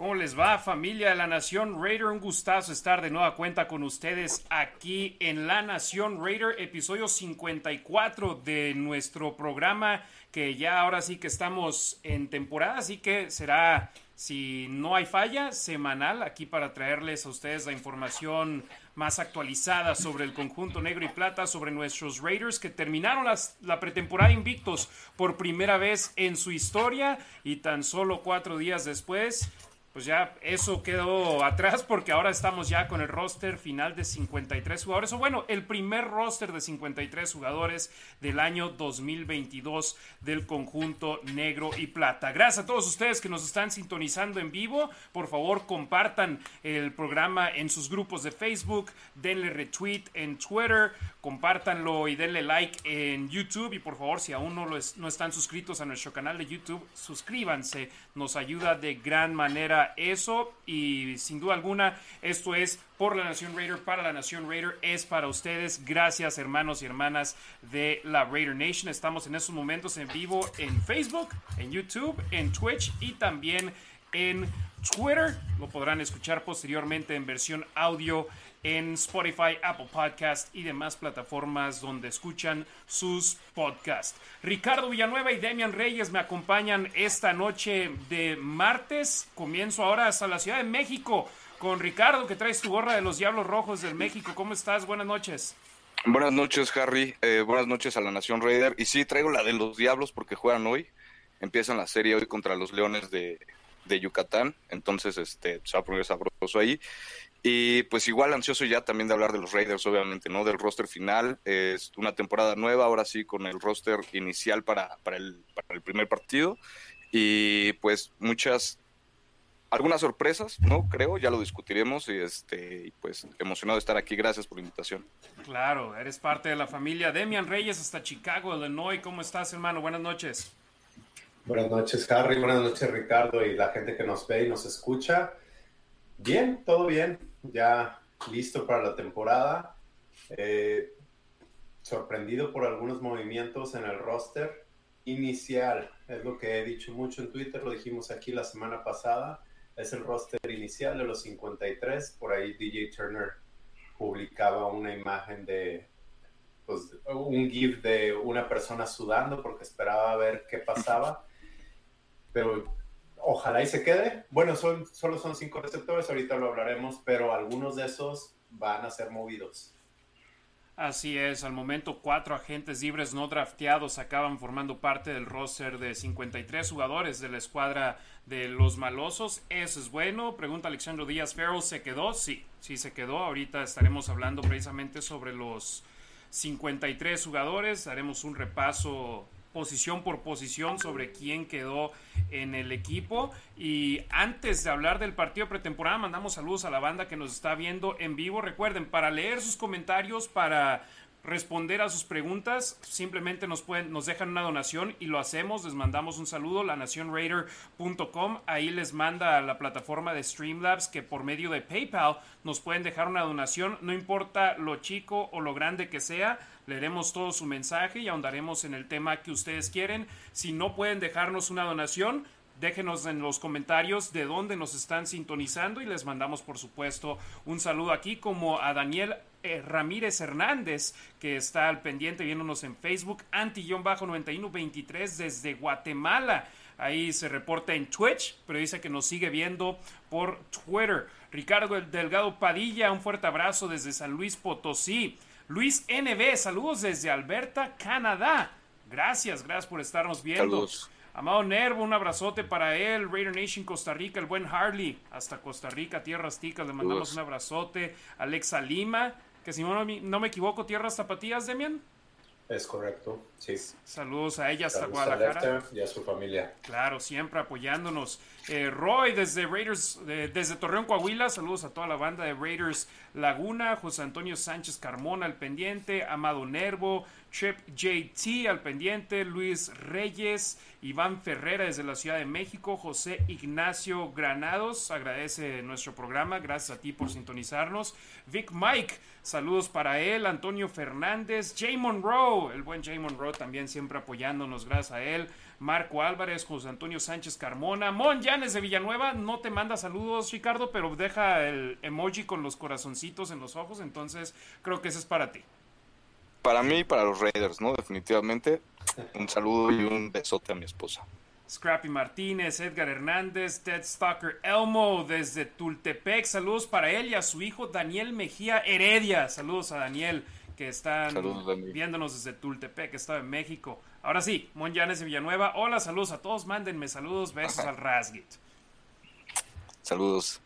¿Cómo les va familia de la Nación Raider? Un gustazo estar de nueva cuenta con ustedes aquí en la Nación Raider, episodio 54 de nuestro programa que ya ahora sí que estamos en temporada, así que será, si no hay falla, semanal aquí para traerles a ustedes la información más actualizada sobre el conjunto negro y plata, sobre nuestros Raiders que terminaron la pretemporada invictos por primera vez en su historia y tan solo cuatro días después pues ya eso quedó atrás porque ahora estamos ya con el roster final de 53 jugadores, o bueno, el primer roster de 53 jugadores del año 2022 del conjunto negro y plata. Gracias a todos ustedes que nos están sintonizando en vivo. Por favor, compartan el programa en sus grupos de Facebook, denle retweet en Twitter, compártanlo y denle like en YouTube y por favor, si aún no, lo no están suscritos a nuestro canal de YouTube, suscríbanse, nos ayuda de gran manera eso y sin duda alguna esto es por la Nación Raider, para la Nación Raider, es para ustedes. Gracias hermanos y hermanas de la Raider Nation. Estamos en estos momentos en vivo en Facebook, en YouTube, en Twitch y también en Twitter. Lo podrán escuchar posteriormente en versión audio en Spotify, Apple Podcast y demás plataformas donde escuchan sus podcasts. Ricardo Villanueva y Demian Reyes me acompañan esta noche de martes. Comienzo ahora hasta la Ciudad de México con Ricardo, que traes tu gorra de los Diablos Rojos del México. ¿Cómo estás? Buenas noches. Buenas noches, Harry. Eh, buenas noches a la Nación Raider. Y sí, traigo la de los Diablos porque juegan hoy. Empiezan la serie hoy contra los Leones de, de Yucatán. Entonces, este, se va a poner sabroso ahí. Y pues igual ansioso ya también de hablar de los Raiders, obviamente, ¿no? Del roster final. Es una temporada nueva, ahora sí, con el roster inicial para, para, el, para el primer partido. Y pues muchas, algunas sorpresas, ¿no? Creo, ya lo discutiremos y este, pues emocionado de estar aquí. Gracias por la invitación. Claro, eres parte de la familia. Demian Reyes hasta Chicago, Illinois. ¿Cómo estás, hermano? Buenas noches. Buenas noches, Harry. Buenas noches, Ricardo, y la gente que nos ve y nos escucha. Bien, todo bien ya listo para la temporada. Eh, sorprendido por algunos movimientos en el roster inicial. Es lo que he dicho mucho en Twitter, lo dijimos aquí la semana pasada. Es el roster inicial de los 53. Por ahí DJ Turner publicaba una imagen de pues, un GIF de una persona sudando porque esperaba ver qué pasaba. Pero ojalá y se quede. Bueno, son, solo son cinco receptores, ahorita lo hablaremos, pero algunos de esos van a ser movidos. Así es, al momento cuatro agentes libres no drafteados acaban formando parte del roster de 53 jugadores de la escuadra de los malosos. Eso es bueno. Pregunta Alexandro Díaz, Farrell se quedó. Sí, sí se quedó. Ahorita estaremos hablando precisamente sobre los 53 jugadores. Haremos un repaso posición por posición sobre quién quedó en el equipo. Y antes de hablar del partido pretemporada, mandamos saludos a la banda que nos está viendo en vivo. Recuerden, para leer sus comentarios, para responder a sus preguntas, simplemente nos pueden, nos dejan una donación y lo hacemos, les mandamos un saludo, la nacionraider.com, ahí les manda a la plataforma de Streamlabs que por medio de PayPal nos pueden dejar una donación, no importa lo chico o lo grande que sea, leeremos todo su mensaje y ahondaremos en el tema que ustedes quieren. Si no pueden dejarnos una donación, déjenos en los comentarios de dónde nos están sintonizando y les mandamos por supuesto un saludo aquí como a Daniel eh, Ramírez Hernández que está al pendiente viéndonos en Facebook, anti-9123 desde Guatemala. Ahí se reporta en Twitch, pero dice que nos sigue viendo por Twitter. Ricardo Delgado Padilla, un fuerte abrazo desde San Luis Potosí. Luis NB, saludos desde Alberta, Canadá. Gracias, gracias por estarnos viendo. Saludos. Amado Nervo, un abrazote para él. Raider Nation Costa Rica, el buen Harley, hasta Costa Rica, Tierras Ticas, le mandamos un abrazote. Alexa Lima, que si no, no me equivoco, Tierras Zapatillas, Demian. Es correcto, sí. Saludos a ella hasta Guadalajara. y a su familia. Claro, siempre apoyándonos. Eh, Roy desde Raiders, desde Torreón, Coahuila. Saludos a toda la banda de Raiders Laguna. José Antonio Sánchez Carmona al pendiente. Amado Nervo. Chip JT al pendiente. Luis Reyes. Iván Ferrera desde la Ciudad de México. José Ignacio Granados. Agradece nuestro programa. Gracias a ti por sintonizarnos. Vic Mike. Saludos para él. Antonio Fernández. Jay Monroe. El buen Jay Monroe también siempre apoyándonos. Gracias a él. Marco Álvarez, José Antonio Sánchez Carmona, Mon Llanes de Villanueva, no te manda saludos Ricardo, pero deja el emoji con los corazoncitos en los ojos, entonces creo que ese es para ti. Para mí y para los Raiders, ¿no? Definitivamente. Un saludo y un besote a mi esposa. Scrappy Martínez, Edgar Hernández, Ted Stalker Elmo desde Tultepec. Saludos para él y a su hijo Daniel Mejía Heredia. Saludos a Daniel que están viéndonos desde Tultepec, Estado en México. Ahora sí, Monjanes de Villanueva. Hola, saludos a todos. Mándenme saludos, besos al Rasgit. Saludos.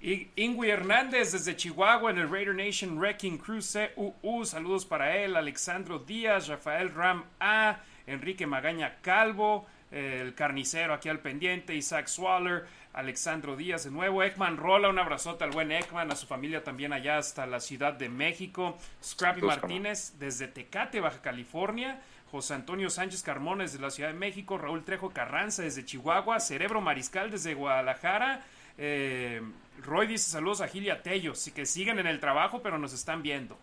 Y Ingui Hernández desde Chihuahua en el Raider Nation Wrecking Crew CUU. Saludos para él. Alexandro Díaz, Rafael Ram A, Enrique Magaña Calvo el carnicero aquí al pendiente, Isaac Swaller, Alexandro Díaz de nuevo, Ekman Rola, un abrazote al buen Ekman, a su familia también allá hasta la Ciudad de México, Scrappy Martínez desde Tecate, Baja California, José Antonio Sánchez Carmones desde la Ciudad de México, Raúl Trejo Carranza desde Chihuahua, Cerebro Mariscal desde Guadalajara, eh, Roy dice saludos a Gilia Tello, sí que siguen en el trabajo pero nos están viendo.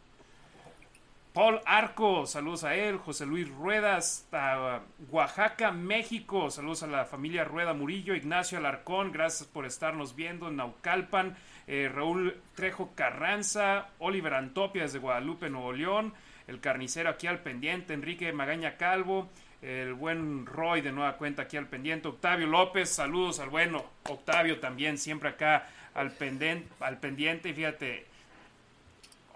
Paul Arco, saludos a él. José Luis Rueda, hasta Oaxaca, México. Saludos a la familia Rueda Murillo. Ignacio Alarcón, gracias por estarnos viendo en Naucalpan. Eh, Raúl Trejo Carranza, Oliver Antopia desde Guadalupe, Nuevo León. El carnicero aquí al pendiente, Enrique Magaña Calvo. El buen Roy de nueva cuenta aquí al pendiente. Octavio López, saludos al bueno. Octavio también, siempre acá al, pendiente. Al pendiente. Fíjate,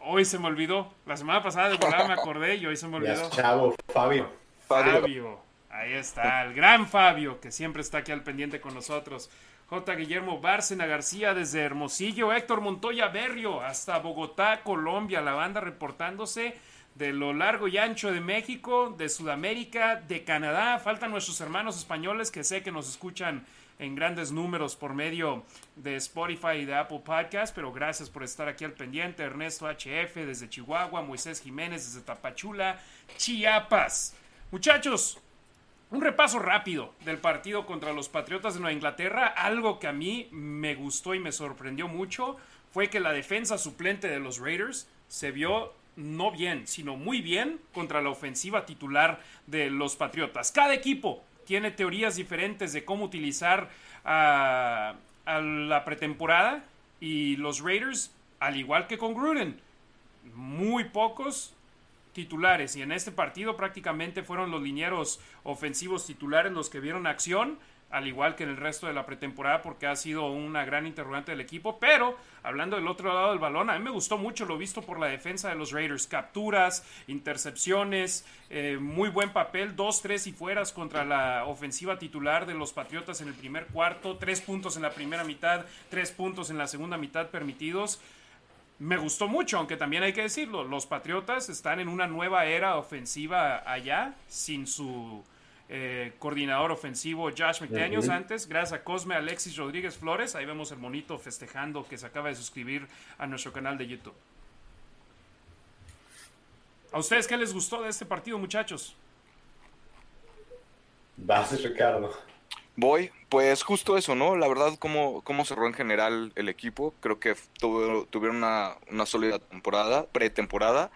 hoy se me olvidó. La semana pasada de volada me acordé y hoy se me olvidó. chavo, Fabio. Fabio. Ahí está, el gran Fabio, que siempre está aquí al pendiente con nosotros. J. Guillermo Bárcena García desde Hermosillo, Héctor Montoya Berrio hasta Bogotá, Colombia, la banda reportándose de lo largo y ancho de México, de Sudamérica, de Canadá. Faltan nuestros hermanos españoles que sé que nos escuchan en grandes números por medio de Spotify y de Apple Podcast, pero gracias por estar aquí al pendiente. Ernesto HF desde Chihuahua, Moisés Jiménez desde Tapachula, Chiapas. Muchachos, un repaso rápido del partido contra los Patriotas de Nueva Inglaterra. Algo que a mí me gustó y me sorprendió mucho fue que la defensa suplente de los Raiders se vio no bien, sino muy bien contra la ofensiva titular de los Patriotas. Cada equipo tiene teorías diferentes de cómo utilizar a, la pretemporada y los Raiders, al igual que con Gruden, muy pocos titulares y en este partido prácticamente fueron los linieros ofensivos titulares los que vieron acción al igual que en el resto de la pretemporada, porque ha sido una gran interrogante del equipo. Pero hablando del otro lado del balón, a mí me gustó mucho lo visto por la defensa de los Raiders: capturas, intercepciones, eh, muy buen papel, dos, tres y fueras contra la ofensiva titular de los Patriotas en el primer cuarto, tres puntos en la primera mitad, tres puntos en la segunda mitad permitidos. Me gustó mucho, aunque también hay que decirlo, los Patriotas están en una nueva era ofensiva allá, sin su eh, coordinador ofensivo Josh McDaniels antes, gracias a Cosme Alexis Rodríguez Flores, ahí vemos el monito festejando que se acaba de suscribir a nuestro canal de YouTube. ¿A ustedes qué les gustó de este partido, muchachos? Vas, Ricardo. Voy, pues justo eso, ¿no? La verdad, cómo, cómo cerró en general el equipo. Creo que tuvieron una, una sólida temporada, pretemporada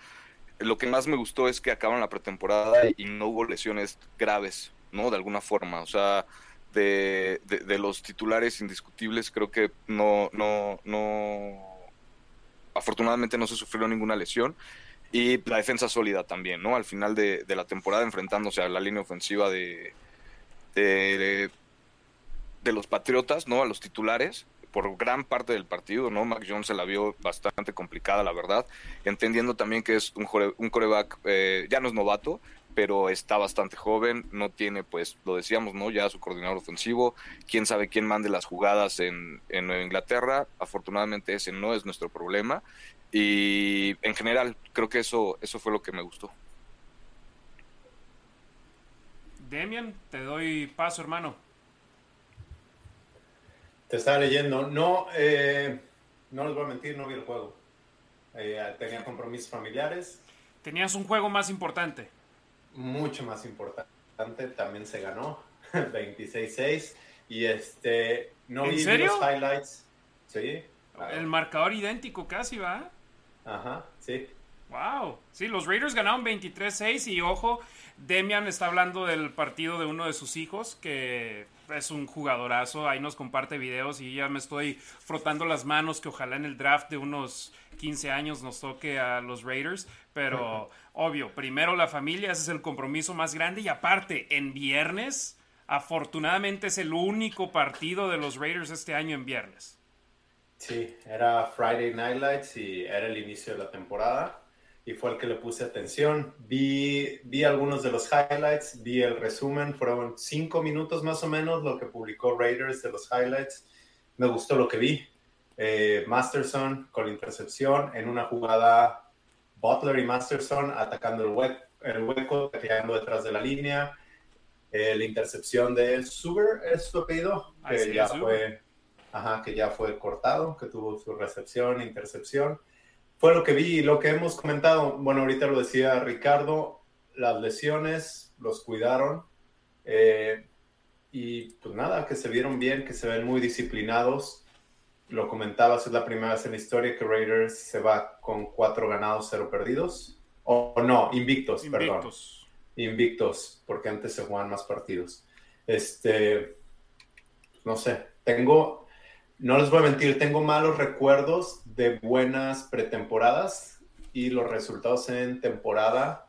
lo que más me gustó es que acaban la pretemporada y no hubo lesiones graves, ¿no? De alguna forma. O sea, de, de, los titulares indiscutibles, creo que no, no, no. Afortunadamente no se sufrió ninguna lesión. Y la defensa sólida también, ¿no? Al final de, la temporada enfrentándose a la línea ofensiva de, de, de los Patriotas, ¿no? A los titulares por gran parte del partido, ¿no? Mac Jones se la vio bastante complicada, la verdad, entendiendo también que es un, un coreback, eh, ya no es novato, pero está bastante joven, no tiene, pues, lo decíamos, ¿no? Ya su coordinador ofensivo, quién sabe quién mande las jugadas en, en Nueva Inglaterra, afortunadamente ese no es nuestro problema, y en general creo que eso, eso fue lo que me gustó. Demian, te doy paso, hermano. Te estaba leyendo. No, eh, no les voy a mentir, no vi el juego. Eh, tenía compromisos familiares. Tenías un juego más importante. Mucho más importante. También se ganó. 26-6. Y este. No vi los highlights. Sí. El marcador idéntico casi, ¿va? Ajá, sí. Wow. Sí, los Raiders ganaron 23-6 y ojo, Demian está hablando del partido de uno de sus hijos, que es un jugadorazo, ahí nos comparte videos y ya me estoy frotando las manos que ojalá en el draft de unos 15 años nos toque a los Raiders, pero obvio, primero la familia, ese es el compromiso más grande y aparte, en viernes, afortunadamente es el único partido de los Raiders este año en viernes. Sí, era Friday Night Lights y era el inicio de la temporada y fue el que le puse atención. Vi, vi algunos de los highlights, vi el resumen, fueron cinco minutos más o menos lo que publicó Raiders de los highlights. Me gustó lo que vi. Eh, Masterson con la intercepción en una jugada Butler y Masterson atacando el, hueco, el hueco, tirando detrás de la línea. Eh, la intercepción de Sugar es su apellido, que ya fue, ajá, que ya fue cortado, que tuvo su recepción, intercepción fue lo que vi y lo que hemos comentado. Bueno, ahorita lo decía Ricardo, las lesiones los cuidaron. Eh, y pues nada, que se vieron bien, que se ven muy disciplinados. Lo comentabas, es la primera vez en la historia que Raiders se va con cuatro ganados, cero perdidos. O, no, invictos, invictos, perdón. Invictos, porque antes se jugaban más partidos. Este, no sé, tengo, no les voy a mentir, tengo malos recuerdos de buenas pretemporadas y los resultados en temporada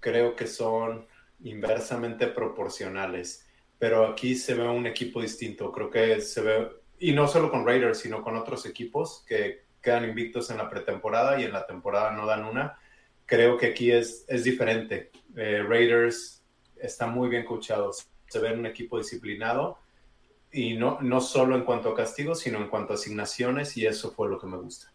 creo que son inversamente proporcionales. Pero aquí se ve un equipo distinto. Creo que se ve, y no solo con Raiders, sino con otros equipos que quedan invictos en la pretemporada y en la temporada no dan una. Creo que aquí es, es diferente. Eh, Raiders están muy bien coachados. Se ve un equipo disciplinado y no, no solo en cuanto a castigos, sino en cuanto a asignaciones, y eso fue lo que me gusta.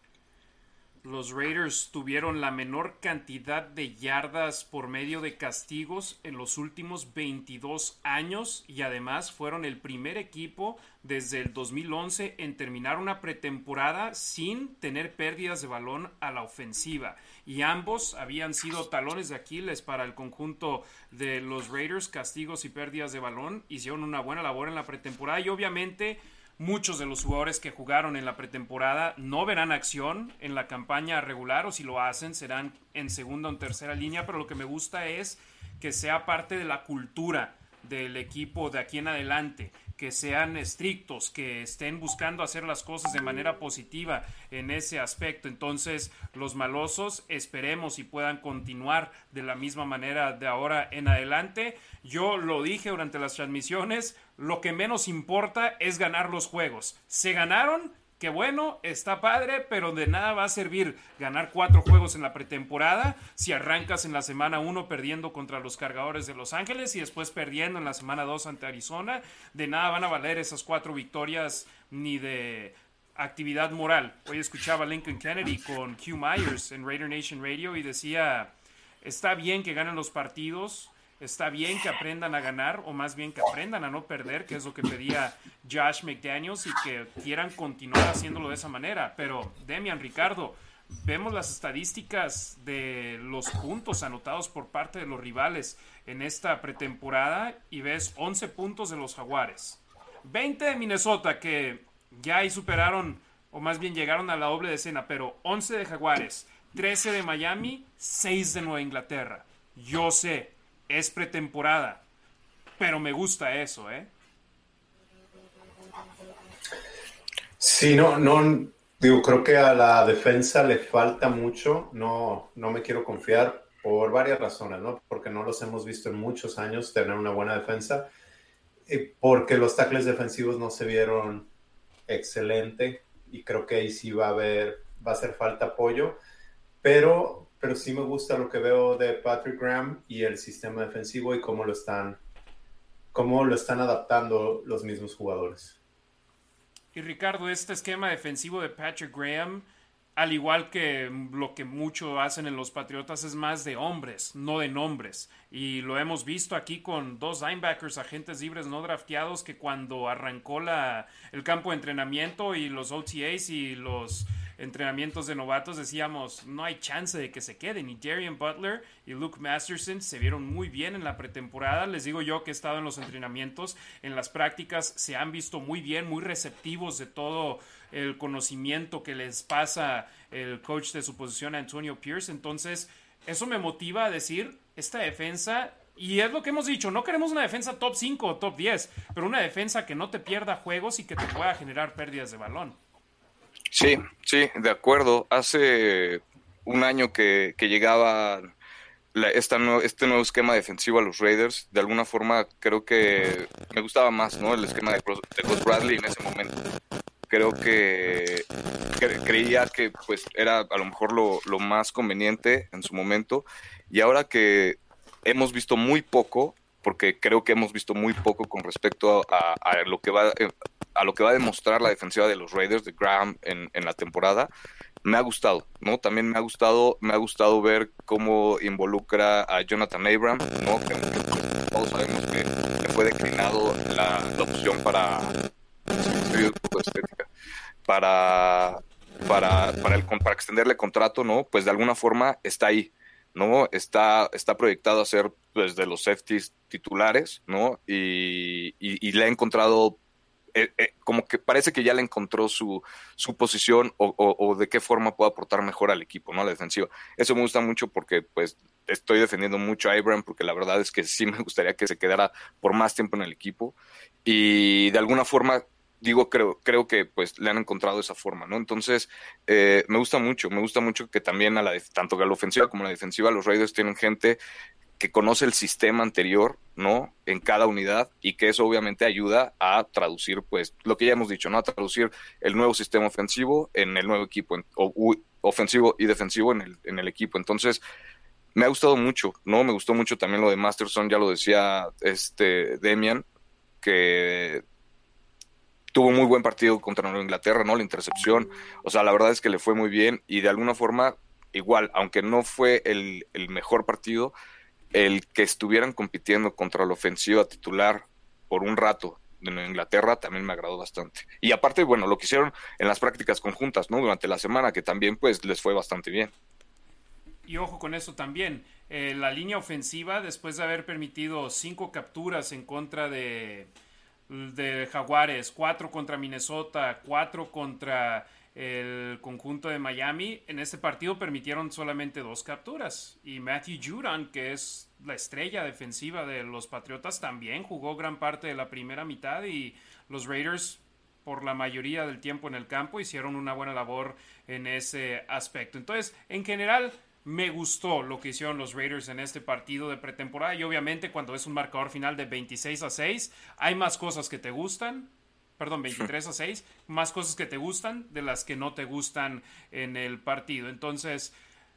Los Raiders tuvieron la menor cantidad de yardas por medio de castigos en los últimos 22 años y además fueron el primer equipo desde el 2011 en terminar una pretemporada sin tener pérdidas de balón a la ofensiva. Y ambos habían sido talones de Aquiles para el conjunto de los Raiders, castigos y pérdidas de balón. Hicieron una buena labor en la pretemporada y obviamente Muchos de los jugadores que jugaron en la pretemporada no verán acción en la campaña regular o si lo hacen serán en segunda o tercera línea, pero lo que me gusta es que sea parte de la cultura del equipo de aquí en adelante, que sean estrictos, que estén buscando hacer las cosas de manera positiva en ese aspecto. Entonces, los malosos esperemos y puedan continuar de la misma manera de ahora en adelante. Yo lo dije durante las transmisiones, lo que menos importa es ganar los juegos. Se ganaron, que bueno, está padre, pero de nada va a servir ganar cuatro juegos en la pretemporada si arrancas en la semana uno perdiendo contra los cargadores de Los Ángeles y después perdiendo en la semana dos ante Arizona. De nada van a valer esas cuatro victorias ni de actividad moral. Hoy escuchaba a Lincoln Kennedy con Q Myers en Raider Nation Radio y decía, está bien que ganen los partidos, Está bien que aprendan a ganar o más bien que aprendan a no perder, que es lo que pedía Josh McDaniels y que quieran continuar haciéndolo de esa manera. Pero Demian, Ricardo, vemos las estadísticas de los puntos anotados por parte de los rivales en esta pretemporada y ves 11 puntos de los Jaguares, 20 de Minnesota que ya ahí superaron o más bien llegaron a la doble decena, pero 11 de Jaguares, 13 de Miami, 6 de Nueva Inglaterra. Yo sé, es pretemporada. Pero me gusta eso, ¿eh? Sí, no, no, digo, creo que a la defensa le falta mucho. No, no me quiero confiar por varias razones, ¿no? Porque no los hemos visto en muchos años tener una buena defensa. Y porque los tackles defensivos no se vieron excelente y creo que ahí sí va a haber, va a hacer falta apoyo. Pero pero sí me gusta lo que veo de Patrick Graham y el sistema defensivo y cómo lo están, cómo lo están adaptando los mismos jugadores. Y Ricardo, este esquema defensivo de Patrick Graham, al igual que lo que mucho hacen en los Patriotas, es más de hombres, no de nombres. Y lo hemos visto aquí con dos linebackers, agentes libres no drafteados, que cuando arrancó la, el campo de entrenamiento y los OTAs y los entrenamientos de novatos decíamos, no hay chance de que se queden. Y Darian Butler y Luke Masterson se vieron muy bien en la pretemporada. Les digo yo que he estado en los entrenamientos, en las prácticas, se han visto muy bien, muy receptivos de todo el conocimiento que les pasa el coach de su posición, Antonio Pierce. Entonces, eso me motiva a decir, esta defensa y es lo que hemos dicho, no queremos una defensa top 5 o top 10, pero una defensa que no te pierda juegos y que te pueda generar pérdidas de balón. Sí, sí, de acuerdo. Hace un año que, llegaba este nuevo esquema defensivo a los Raiders, de alguna forma creo que me gustaba más ¿no? el esquema de, de Bradley en ese momento. Creo que, creía que pues era a lo mejor lo, lo más conveniente en su momento y ahora que hemos visto muy poco, porque creo que hemos visto muy poco con respecto a, lo que va a lo que va a demostrar la defensiva de los Raiders de Graham en, la temporada. Me ha gustado, ¿no? También me ha gustado, me ha gustado ver cómo involucra a Jonathan Abram, ¿no? Que, todos sabemos que, fue declinado la, opción para para para, para, para extenderle contrato, ¿no? Pues de alguna forma está ahí, ¿no? Está, está proyectado a ser pues, de los safeties titulares, ¿no? Y, le ha encontrado, eh, eh, como que parece que ya le encontró su, su posición o, de qué forma puede aportar mejor al equipo, ¿no? A la. Eso me gusta mucho porque, pues, estoy defendiendo mucho a Abraham porque la verdad es que sí me gustaría que se quedara por más tiempo en el equipo. Y de alguna forma digo, creo, creo que pues le han encontrado esa forma, ¿no? Entonces, eh, me gusta mucho, me gusta mucho que también a la, tanto a la ofensiva como a la defensiva, los Raiders tienen gente que conoce el sistema anterior, ¿no? En cada unidad y que eso obviamente ayuda a traducir, pues, lo que ya hemos dicho, ¿no? A traducir el nuevo sistema ofensivo en el nuevo equipo, o, ofensivo y defensivo en el, en el equipo. Entonces, me ha gustado mucho, ¿no? Me gustó mucho también lo de Masterson, ya lo decía este Demian, que tuvo muy buen partido contra Nueva Inglaterra, ¿no? La intercepción, o sea, la verdad es que le fue muy bien y de alguna forma, igual, aunque no fue el, mejor partido, el que estuvieran compitiendo contra la ofensiva titular por un rato de Nueva Inglaterra también me agradó bastante. Y aparte, bueno, lo que hicieron en las prácticas conjuntas, ¿no? Durante la semana, que también pues les fue bastante bien. Y ojo con eso también, eh, la línea ofensiva, después de haber permitido cinco capturas en contra de, de Jaguares, cuatro contra Minnesota, cuatro contra el conjunto de Miami. En este partido permitieron solamente dos capturas. Y Matthew Judon, que es la estrella defensiva de los Patriotas, también jugó gran parte de la primera mitad y los Raiders por la mayoría del tiempo en el campo hicieron una buena labor en ese aspecto. Entonces, en general, me gustó lo que hicieron los Raiders en este partido de pretemporada y obviamente cuando es un marcador final de 26 a 6, hay más cosas que te gustan, perdón, 23 a 6, más cosas que te gustan de las que no te gustan en el partido. Entonces,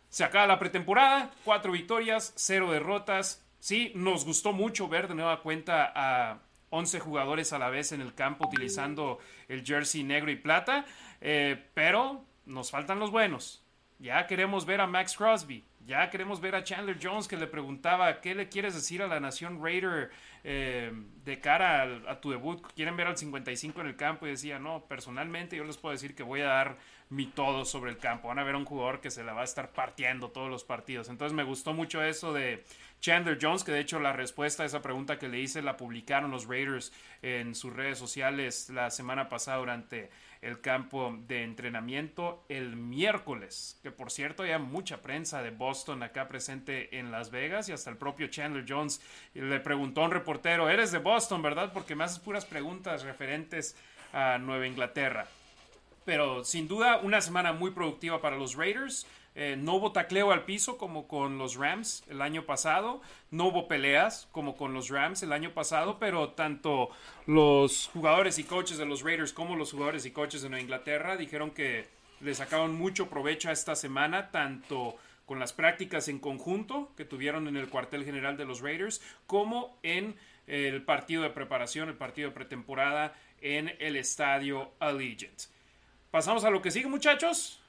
se acaba la pretemporada, cuatro victorias, cero derrotas. Sí, nos gustó mucho ver de nueva cuenta a 11 jugadores a la vez en el campo utilizando el jersey negro y plata, eh, pero nos faltan los buenos ya queremos ver a Max Crosby. Ya queremos ver a Chandler Jones que le preguntaba qué le quieres decir a la nación Raider eh, de cara a, tu debut. Quieren ver al 55 en el campo y decía, no, personalmente yo les puedo decir que voy a dar mi todo sobre el campo. Van a ver a un jugador que se la va a estar partiendo todos los partidos. Entonces me gustó mucho eso de Chandler Jones, que de hecho la respuesta a esa pregunta que le hice la publicaron los Raiders en sus redes sociales la semana pasada durante el campo de entrenamiento el miércoles, que por cierto hay mucha prensa de Boston acá presente en Las Vegas y hasta el propio Chandler Jones le preguntó a un reportero, eres de Boston, ¿verdad? Porque me haces puras preguntas referentes a Nueva Inglaterra. Pero sin duda una semana muy productiva para los Raiders. Eh, no hubo tacleo al piso como con los Rams el año pasado, no hubo peleas como con los Rams el año pasado, pero tanto los jugadores y coaches de los Raiders como los jugadores y coaches de Nueva Inglaterra dijeron que le sacaron mucho provecho a esta semana, tanto con las prácticas en conjunto que tuvieron en el cuartel general de los Raiders, como en el partido de preparación, el partido de pretemporada en el estadio Allegiant. Pasamos a lo que sigue, muchachos.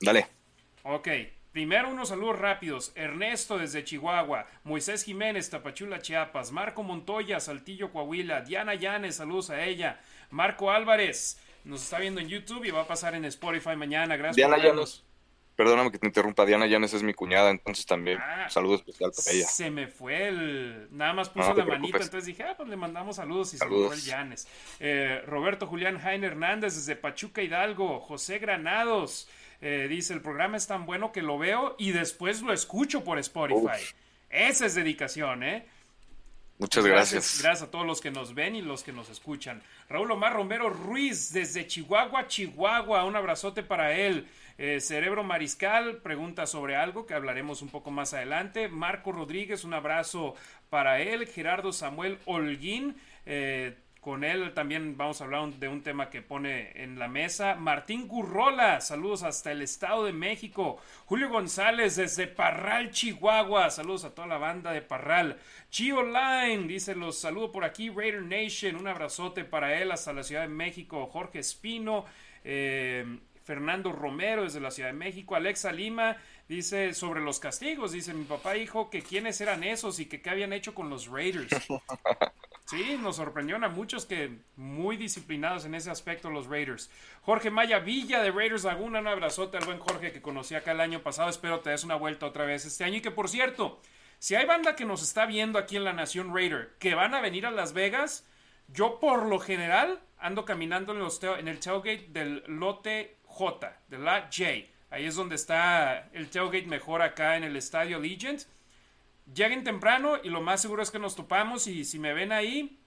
Dale. Ok, primero unos saludos rápidos. Ernesto desde Chihuahua, Moisés Jiménez, Tapachula, Chiapas, Marco Montoya, Saltillo, Coahuila, Diana Llanes, saludos a ella, Marco Álvarez, Nos está viendo en YouTube y va a pasar en Spotify mañana. Gracias Diana por vernos. Perdóname que te interrumpa, Diana Llanes es mi cuñada, entonces también Ah, saludo especial para ella. Se me fue el. Nada más puso No la manita, preocupes. entonces dije, ah, pues le mandamos saludos y Saludos. se me fue el Llanes. Eh, Roberto Julián Jaime Hernández desde Pachuca Hidalgo. José Granados eh, dice: el programa es tan bueno que lo veo y después lo escucho por Spotify. Uf. Esa es dedicación, ¿eh? Muchas gracias. Gracias a todos los que nos ven y los que nos escuchan. Raúl Omar Romero Ruiz, desde Chihuahua, Chihuahua. Un abrazote para él. Eh, Cerebro Mariscal pregunta sobre algo que hablaremos un poco más adelante. Marco Rodríguez, un abrazo para él. Gerardo Samuel Holguín. eh, con él también vamos a hablar de un tema que pone en la mesa. Martín Gurrola, saludos hasta el Estado de México. Julio González desde Parral, Chihuahua. Saludos a toda la banda de Parral. Chio Line dice los saludo por aquí. Raider Nation, un abrazote para él hasta la Ciudad de México. Jorge Espino. eh, Fernando Romero desde la Ciudad de México. Alexa Lima dice sobre los castigos. Dice mi papá dijo que quiénes eran esos y que qué habían hecho con los Raiders. Sí, nos sorprendieron a muchos que muy disciplinados en ese aspecto los Raiders. Jorge Maya Villa de Raiders Laguna, un abrazote al buen Jorge que conocí acá el año pasado. Espero te des una vuelta otra vez este año. Y que por cierto, si hay banda que nos está viendo aquí en la Nación Raider que van a venir a Las Vegas, yo por lo general ando caminando en, los en el tailgate del lote J, de la J. Ahí es donde está el tailgate mejor acá en el estadio Legend lleguen temprano y lo más seguro es que nos topamos y si me ven ahí,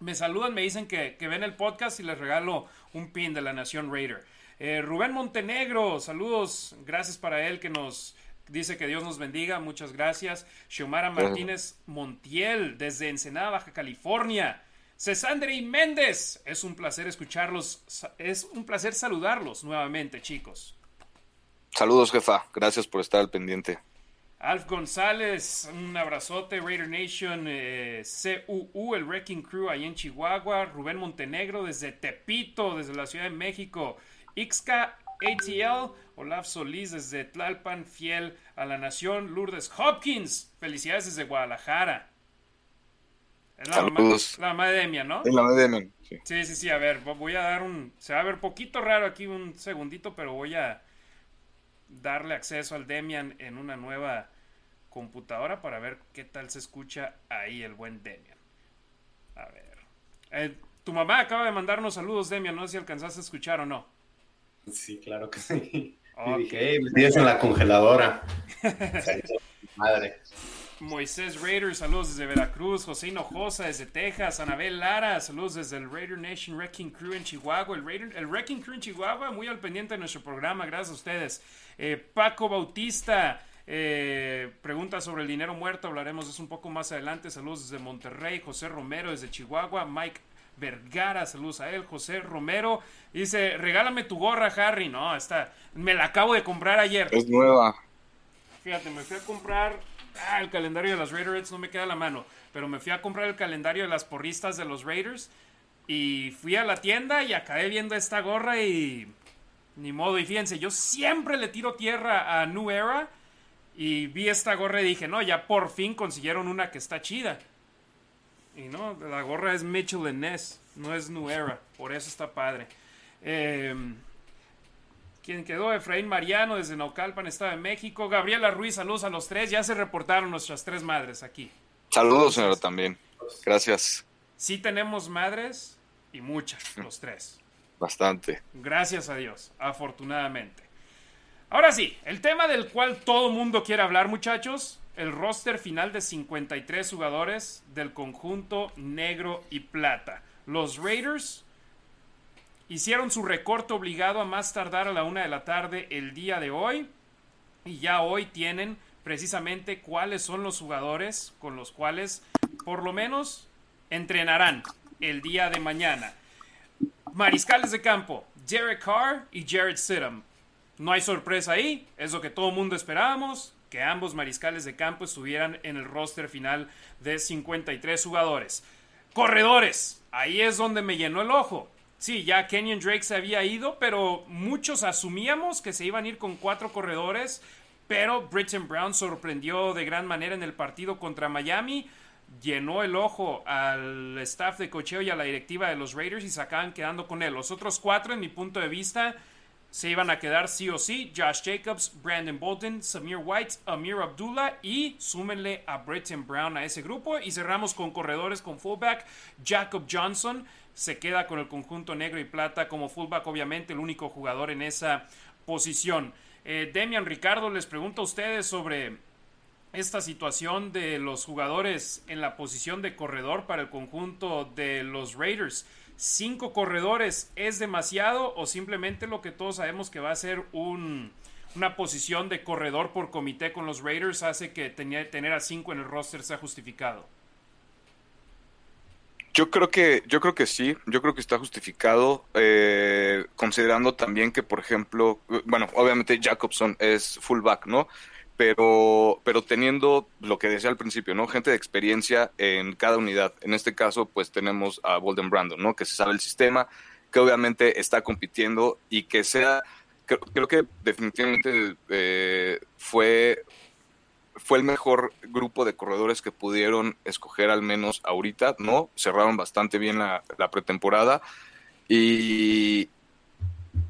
me saludan, me dicen que, que ven el podcast y les regalo un pin de la Nación Raider. Eh, Rubén Montenegro, saludos, gracias para él que nos dice que Dios nos bendiga, muchas gracias. Xiomara Martínez Montiel desde Ensenada, Baja California. Cesandre y Méndez, es un placer escucharlos, es un placer saludarlos nuevamente, chicos. Saludos, jefa. Gracias por estar al pendiente. Alf González, un abrazote, Raider Nation, eh, CUU, el Wrecking Crew ahí en Chihuahua, Rubén Montenegro desde Tepito, desde la Ciudad de México, Ixca ATL, Olaf Solís desde Tlalpan, fiel a la nación, Lourdes Hopkins, felicidades desde Guadalajara. Es la mamá, Saludos. la mamá de Demian, ¿no? En la Medemen, sí. Sí, sí, sí, a ver, vo- voy a dar un... Se va a ver poquito raro aquí un segundito, pero voy a darle acceso al Demian en una nueva computadora para ver qué tal se escucha ahí el buen Demian. A ver. Eh, tu mamá acaba de mandarnos saludos, Demian, no sé si alcanzaste a escuchar o no. Sí, claro que sí. Ok. Y dije, hey, me tienes en la congeladora. Madre. Moisés Raider, saludos desde Veracruz. José Hinojosa desde Texas. Anabel Lara, saludos desde el Raider Nation Wrecking Crew en Chihuahua. El, Raider, el Wrecking Crew en Chihuahua, muy al pendiente de nuestro programa, gracias a ustedes. Eh, Paco Bautista, eh, pregunta sobre el dinero muerto, hablaremos de eso un poco más adelante. Saludos desde Monterrey. José Romero desde Chihuahua. Mike Vergara, saludos a él. José Romero dice: Regálame tu gorra, Harry. No, esta me la acabo de comprar ayer. Es nueva. Fíjate, me fui a comprar ah, el calendario de las Raiders, no me queda la mano, pero me fui a comprar el calendario de las porristas de los Raiders y fui a la tienda y acabé viendo esta gorra y ni modo. Y fíjense, yo siempre le tiro tierra a New Era y vi esta gorra y dije, no, ya por fin consiguieron una que está chida. Y no, la gorra es Mitchell Ness, no es New Era, por eso está padre. Eh, quien quedó, Efraín Mariano desde Naucalpan, Estado de México. Gabriela Ruiz, saludos a los tres. Ya se reportaron nuestras tres madres aquí. Saludos, señora, también. Gracias. Sí tenemos madres y muchas, los tres. Bastante. Gracias a Dios, afortunadamente. Ahora sí, el tema del cual todo mundo quiere hablar, muchachos, el roster final de 53 jugadores del conjunto negro y plata. Los Raiders hicieron su recorte obligado a más tardar a la una de la tarde el día de hoy y ya hoy tienen precisamente cuáles son los jugadores con los cuales por lo menos entrenarán el día de mañana. Mariscales de campo, Derek Carr y Jared Stidham. No hay sorpresa ahí, es lo que todo mundo esperábamos, que ambos mariscales de campo estuvieran en el roster final de 53 jugadores. Corredores, ahí es donde me llenó el ojo. Sí, ya Kenyon Drake se había ido, pero muchos asumíamos que se iban a ir con cuatro corredores, pero Britton Brown sorprendió de gran manera en el partido contra Miami. Llenó el ojo al staff de cocheo y a la directiva de los Raiders y se acaban quedando con él. Los otros cuatro, en mi punto de vista, se iban a quedar sí o sí. Josh Jacobs, Brandon Bolton, Samir White, Amir Abdullah y súmenle a Britton Brown a ese grupo. Y cerramos con corredores con fullback. Jacob Johnson se queda con el conjunto negro y plata como fullback, obviamente el único jugador en esa posición. Eh, Demian Ricardo les pregunto a ustedes sobre esta situación de los jugadores en la posición de corredor para el conjunto de los Raiders. ¿Cinco corredores es demasiado o simplemente lo que todos sabemos que va a ser un, una posición de corredor por comité con los Raiders hace que tener a cinco en el roster sea justificado? Yo creo que, yo creo que sí, yo creo que está justificado, eh, considerando también que, por ejemplo, bueno, obviamente Jacobson es fullback, ¿no? Pero, pero teniendo lo que decía al principio, ¿no? Gente de experiencia en cada unidad. En este caso, pues tenemos a Bolden Brandon, ¿no? Que se sabe el sistema, que obviamente está compitiendo y que sea, creo, que definitivamente eh, fue, fue el mejor grupo de corredores que pudieron escoger al menos ahorita, ¿no? Cerraron bastante bien la, la pretemporada y,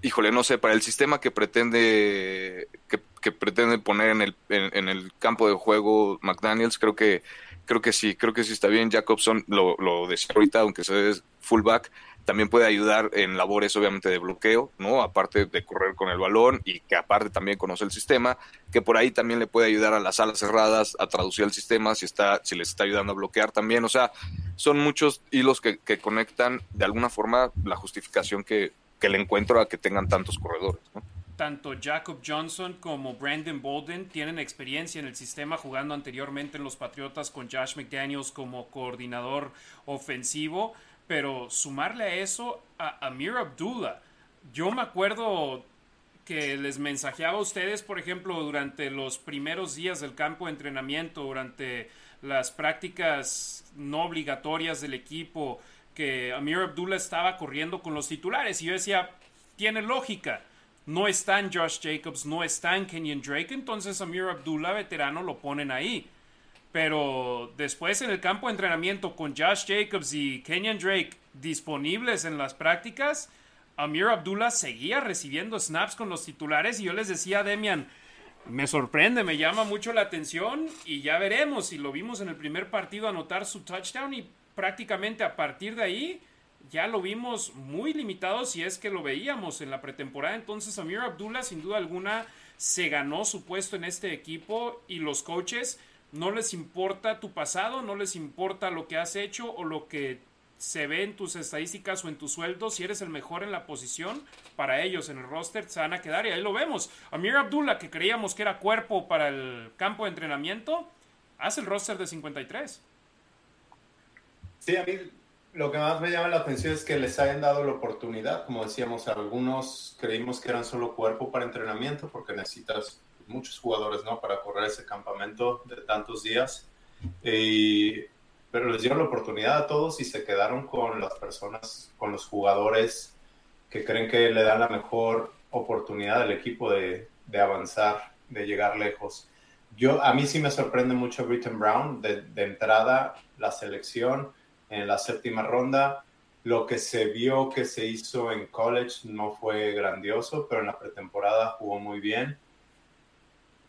híjole, no sé, para el sistema que pretende que, que pretende poner en el, en, el campo de juego McDaniels, creo que creo que sí, creo que sí está bien. Jacobson lo, lo decía ahorita, aunque sea fullback, también puede ayudar en labores obviamente de bloqueo, ¿no? Aparte de correr con el balón y que aparte también conoce el sistema, que por ahí también le puede ayudar a las alas cerradas a traducir el sistema si está, si les está ayudando a bloquear también. O sea, son muchos hilos que, que conectan de alguna forma la justificación que, que le encuentro a que tengan tantos corredores, ¿no? Tanto Jacob Johnson como Brandon Bolden tienen experiencia en el sistema jugando anteriormente en los Patriotas con Josh McDaniels como coordinador ofensivo, pero sumarle a eso a Amir Abdullah. Yo me acuerdo que les mensajeaba a ustedes, por ejemplo, durante los primeros días del campo de entrenamiento, durante las prácticas no obligatorias del equipo, que Amir Abdullah estaba corriendo con los titulares y yo decía, tiene lógica no están Josh Jacobs, no están Kenyon Drake, entonces Amir Abdullah, veterano, lo ponen ahí. Pero después en el campo de entrenamiento con Josh Jacobs y Kenyon Drake disponibles en las prácticas, Amir Abdullah seguía recibiendo snaps con los titulares y yo les decía a Demian, me sorprende, me llama mucho la atención y ya veremos. Y lo vimos en el primer partido anotar su touchdown y prácticamente a partir de ahí ya lo vimos muy limitado si es que lo veíamos en la pretemporada. Entonces Amir Abdullah sin duda alguna se ganó su puesto en este equipo y los coaches no les importa tu pasado, no les importa lo que has hecho o lo que se ve en tus estadísticas o en tu sueldo, si eres el mejor en la posición, para ellos en el roster se van a quedar y ahí lo vemos. Amir Abdullah, que creíamos que era cuerpo para el campo de entrenamiento, hace el roster de 53. Sí, a mí lo que más me llama la atención es que les hayan dado la oportunidad. Como decíamos, algunos creímos que eran solo cuerpo para entrenamiento porque necesitas muchos jugadores ¿no? para correr ese campamento de tantos días. pero les dieron la oportunidad a todos y se quedaron con las personas, con los jugadores que creen que le dan la mejor oportunidad al equipo de, de avanzar, de llegar lejos. Yo, a mí sí me sorprende mucho Britton Brown, de, de entrada, la selección en la séptima ronda. Lo que se vio que se hizo en college no fue grandioso, pero en la pretemporada jugó muy bien.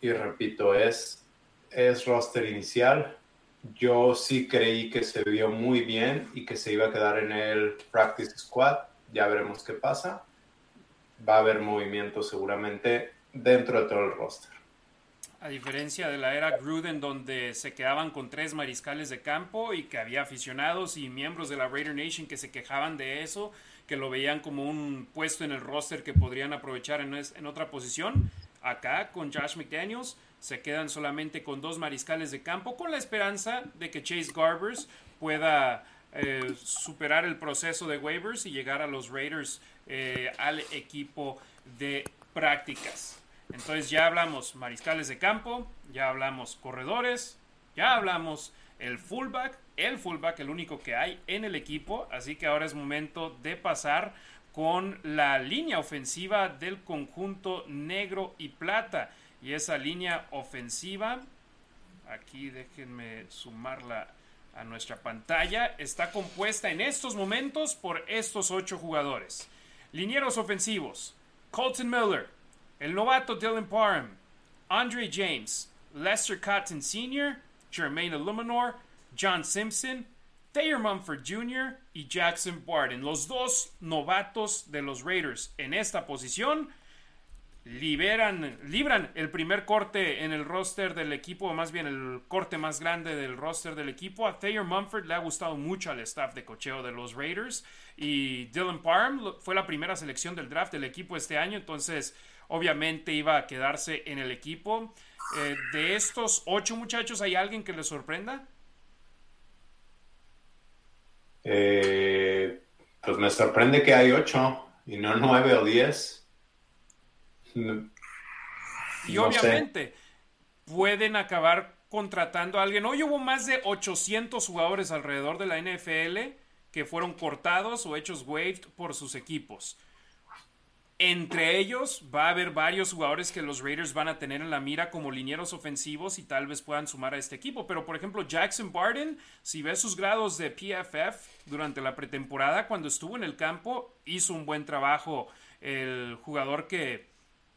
Y repito, es, es roster inicial. Yo sí creí que se vio muy bien y que se iba a quedar en el practice squad. Ya veremos qué pasa. Va a haber movimiento seguramente dentro de todo el roster. A diferencia de la era Gruden, donde se quedaban con tres mariscales de campo y que había aficionados y miembros de la Raider Nation que se quejaban de eso, que lo veían como un puesto en el roster que podrían aprovechar en, otra posición. Acá, con Josh McDaniels, se quedan solamente con dos mariscales de campo, con la esperanza de que Chase Garbers pueda eh, superar el proceso de waivers y llegar a los Raiders eh, al equipo de prácticas. Entonces ya hablamos mariscales de campo, ya hablamos corredores, ya hablamos el fullback, el fullback, el único que hay en el equipo. Así que ahora es momento de pasar con la línea ofensiva del conjunto negro y plata. Y esa línea ofensiva, aquí déjenme sumarla a nuestra pantalla está compuesta en estos momentos por estos ocho jugadores. Linieros ofensivos, Colton Miller, el novato Dylan Parham, Andre James, Lester Cotton Sr., Jermaine Illuminor, John Simpson, Thayer Mumford Jr. y Jackson Barton, los dos novatos de los Raiders en esta posición, liberan, libran el primer corte en el roster del equipo, o más bien el corte más grande del roster del equipo. A Thayer Mumford le ha gustado mucho al staff de cocheo de los Raiders y Dylan Parham fue la primera selección del draft del equipo este año, entonces obviamente iba a quedarse en el equipo. Eh, de estos ocho muchachos, ¿hay alguien que les sorprenda? Eh, pues me sorprende que hay ocho y no nueve o diez. Y obviamente pueden acabar contratando a alguien. Hoy hubo más de 800 jugadores alrededor de la NFL que fueron cortados o hechos waived por sus equipos. Entre ellos va a haber varios jugadores que los Raiders van a tener en la mira como linieros ofensivos y tal vez puedan sumar a este equipo. Pero por ejemplo, Jackson Barton, si ves sus grados de PFF durante la pretemporada, cuando estuvo en el campo, hizo un buen trabajo. El jugador que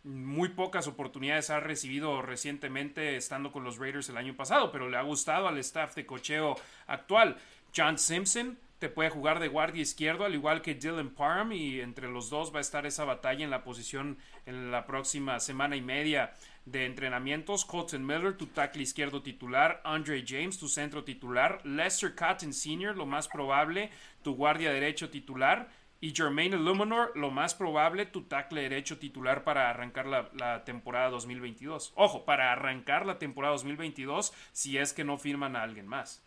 muy pocas oportunidades ha recibido recientemente estando con los Raiders el año pasado, pero le ha gustado al staff de cocheo actual. John Simpson te puede jugar de guardia izquierdo, al igual que Dylan Parham, y entre los dos va a estar esa batalla en la posición en la próxima semana y media de entrenamientos. Colton Miller, tu tackle izquierdo titular, Andre James, tu centro titular, Lester Cotton Sr., lo más probable, tu guardia derecho titular, y Jermaine Illuminor, lo más probable, tu tackle derecho titular para arrancar la, la, temporada 2022. Ojo, para arrancar la temporada 2022 si es que no firman a alguien más.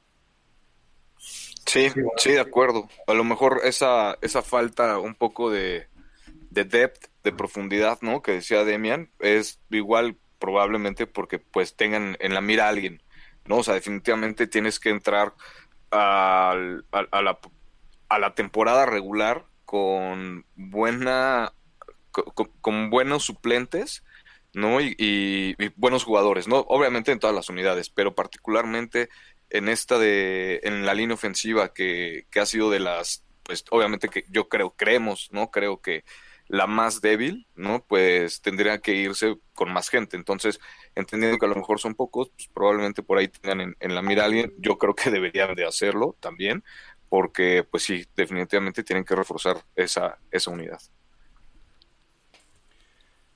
Sí, sí, de acuerdo. A lo mejor esa, esa falta un poco de, de depth, de profundidad, ¿no? Que decía Demian, es igual probablemente porque pues tengan en la mira a alguien, ¿no? O sea, definitivamente tienes que entrar a, a, la, a la temporada regular con buena con, con buenos suplentes ¿no? Y, y, y, buenos jugadores, ¿no? Obviamente en todas las unidades, pero particularmente en esta de, en la línea ofensiva que, que ha sido de las, pues obviamente que yo creo, creemos, ¿no? Creo que la más débil, ¿no? Pues tendría que irse con más gente. Entonces, entendiendo que a lo mejor son pocos, pues probablemente por ahí tengan en, la mira a alguien. Yo creo que deberían de hacerlo también, porque pues sí, definitivamente tienen que reforzar esa, esa unidad.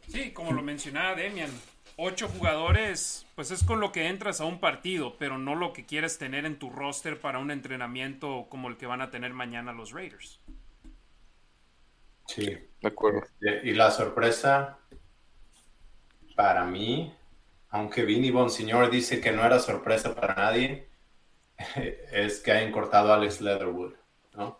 Sí, como lo mencionaba Demian, ocho jugadores, pues es con lo que entras a un partido, pero no lo que quieres tener en tu roster para un entrenamiento como el que van a tener mañana los Raiders. Sí, de acuerdo. Y la sorpresa para mí, aunque Vinny Bonsignor dice que no era sorpresa para nadie, es que hayan cortado a Alex Leatherwood, ¿no?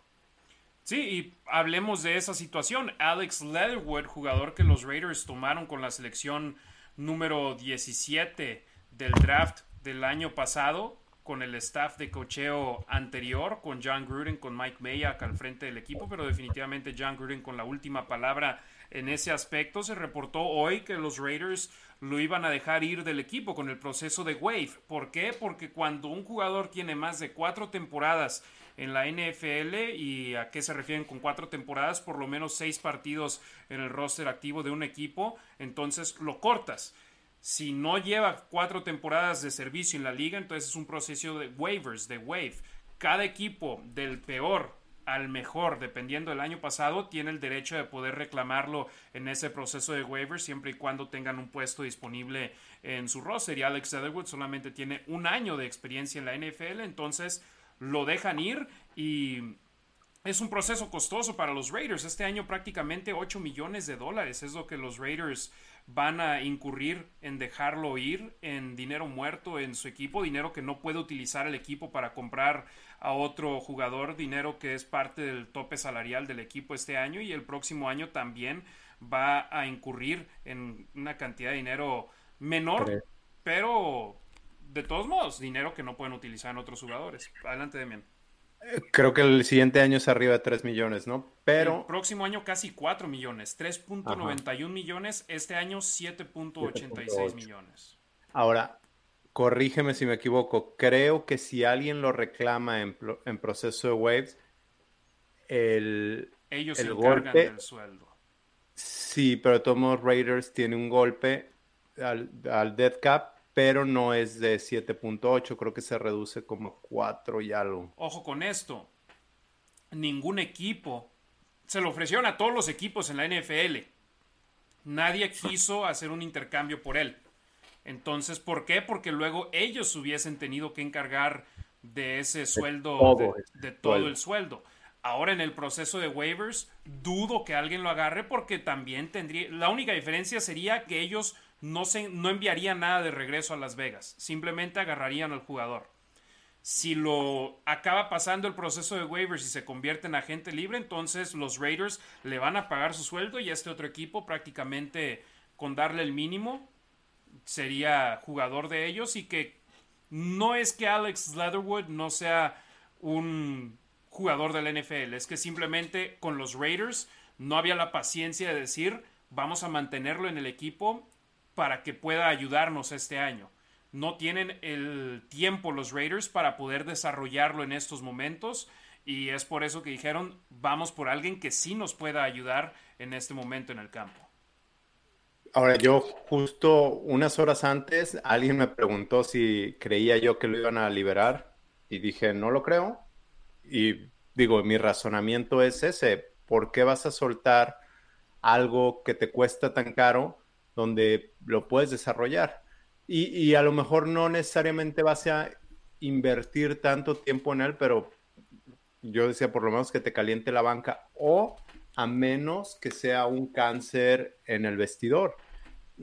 Sí, y hablemos de esa situación. Alex Leatherwood, jugador que los Raiders tomaron con la selección número 17 del draft del año pasado, con el staff de cocheo anterior, con John Gruden, con Mike Mayock al frente del equipo, pero definitivamente John Gruden con la última palabra en ese aspecto. Se reportó hoy que los Raiders lo iban a dejar ir del equipo con el proceso de wave. ¿Por qué? Porque cuando un jugador tiene más de cuatro temporadas en la NFL y a qué se refieren con cuatro temporadas, por lo menos seis partidos en el roster activo de un equipo, entonces lo cortas. Si no lleva cuatro temporadas de servicio en la liga, entonces es un proceso de waivers, de wave. Cada equipo del peor al mejor, dependiendo del año pasado, tiene el derecho de poder reclamarlo en ese proceso de waivers siempre y cuando tengan un puesto disponible en su roster. Y Alex Leatherwood solamente tiene un año de experiencia en la NFL, entonces lo dejan ir y es un proceso costoso para los Raiders. Este año prácticamente 8 millones de dólares es lo que los Raiders van a incurrir en dejarlo ir en dinero muerto en su equipo, dinero que no puede utilizar el equipo para comprar a otro jugador, dinero que es parte del tope salarial del equipo este año y el próximo año también va a incurrir en una cantidad de dinero menor, pero de todos modos, dinero que no pueden utilizar en otros jugadores. Adelante, Demian. Creo que el siguiente año es arriba de 3 millones, ¿no? Pero... El próximo año casi 4 millones, 3.91 millones, este año 7.86 millones. Ahora, corrígeme si me equivoco, creo que si alguien lo reclama en, proceso de waves, el, Ellos el se golpe, del sueldo. Sí, pero de todos modos Raiders tiene un golpe al, al dead cap, pero no es de 7.8, creo que se reduce como 4 y algo. Ojo con esto, ningún equipo, se lo ofrecieron a todos los equipos en la NFL, nadie quiso hacer un intercambio por él. Entonces, ¿por qué? Porque luego ellos hubiesen tenido que encargar de ese sueldo, de todo, el sueldo. Ahora en el proceso de waivers, dudo que alguien lo agarre porque también tendría, la única diferencia sería que ellos no, se, no enviarían nada de regreso a Las Vegas, simplemente agarrarían al jugador. Si lo acaba pasando el proceso de waivers y se convierte en agente libre, entonces los Raiders le van a pagar su sueldo y este otro equipo prácticamente con darle el mínimo sería jugador de ellos y que no es que Alex Leatherwood no sea un jugador del NFL, es que simplemente con los Raiders no había la paciencia de decir vamos a mantenerlo en el equipo para que pueda ayudarnos este año. No tienen el tiempo los Raiders para poder desarrollarlo en estos momentos y es por eso que dijeron vamos por alguien que sí nos pueda ayudar en este momento en el campo. Ahora, yo justo unas horas antes, alguien me preguntó si creía yo que lo iban a liberar y dije, no lo creo. Y digo, mi razonamiento es ese, ¿por qué vas a soltar algo que te cuesta tan caro donde lo puedes desarrollar? Y, a lo mejor no necesariamente vas a invertir tanto tiempo en él, pero yo decía por lo menos que te caliente la banca o a menos que sea un cáncer en el vestidor.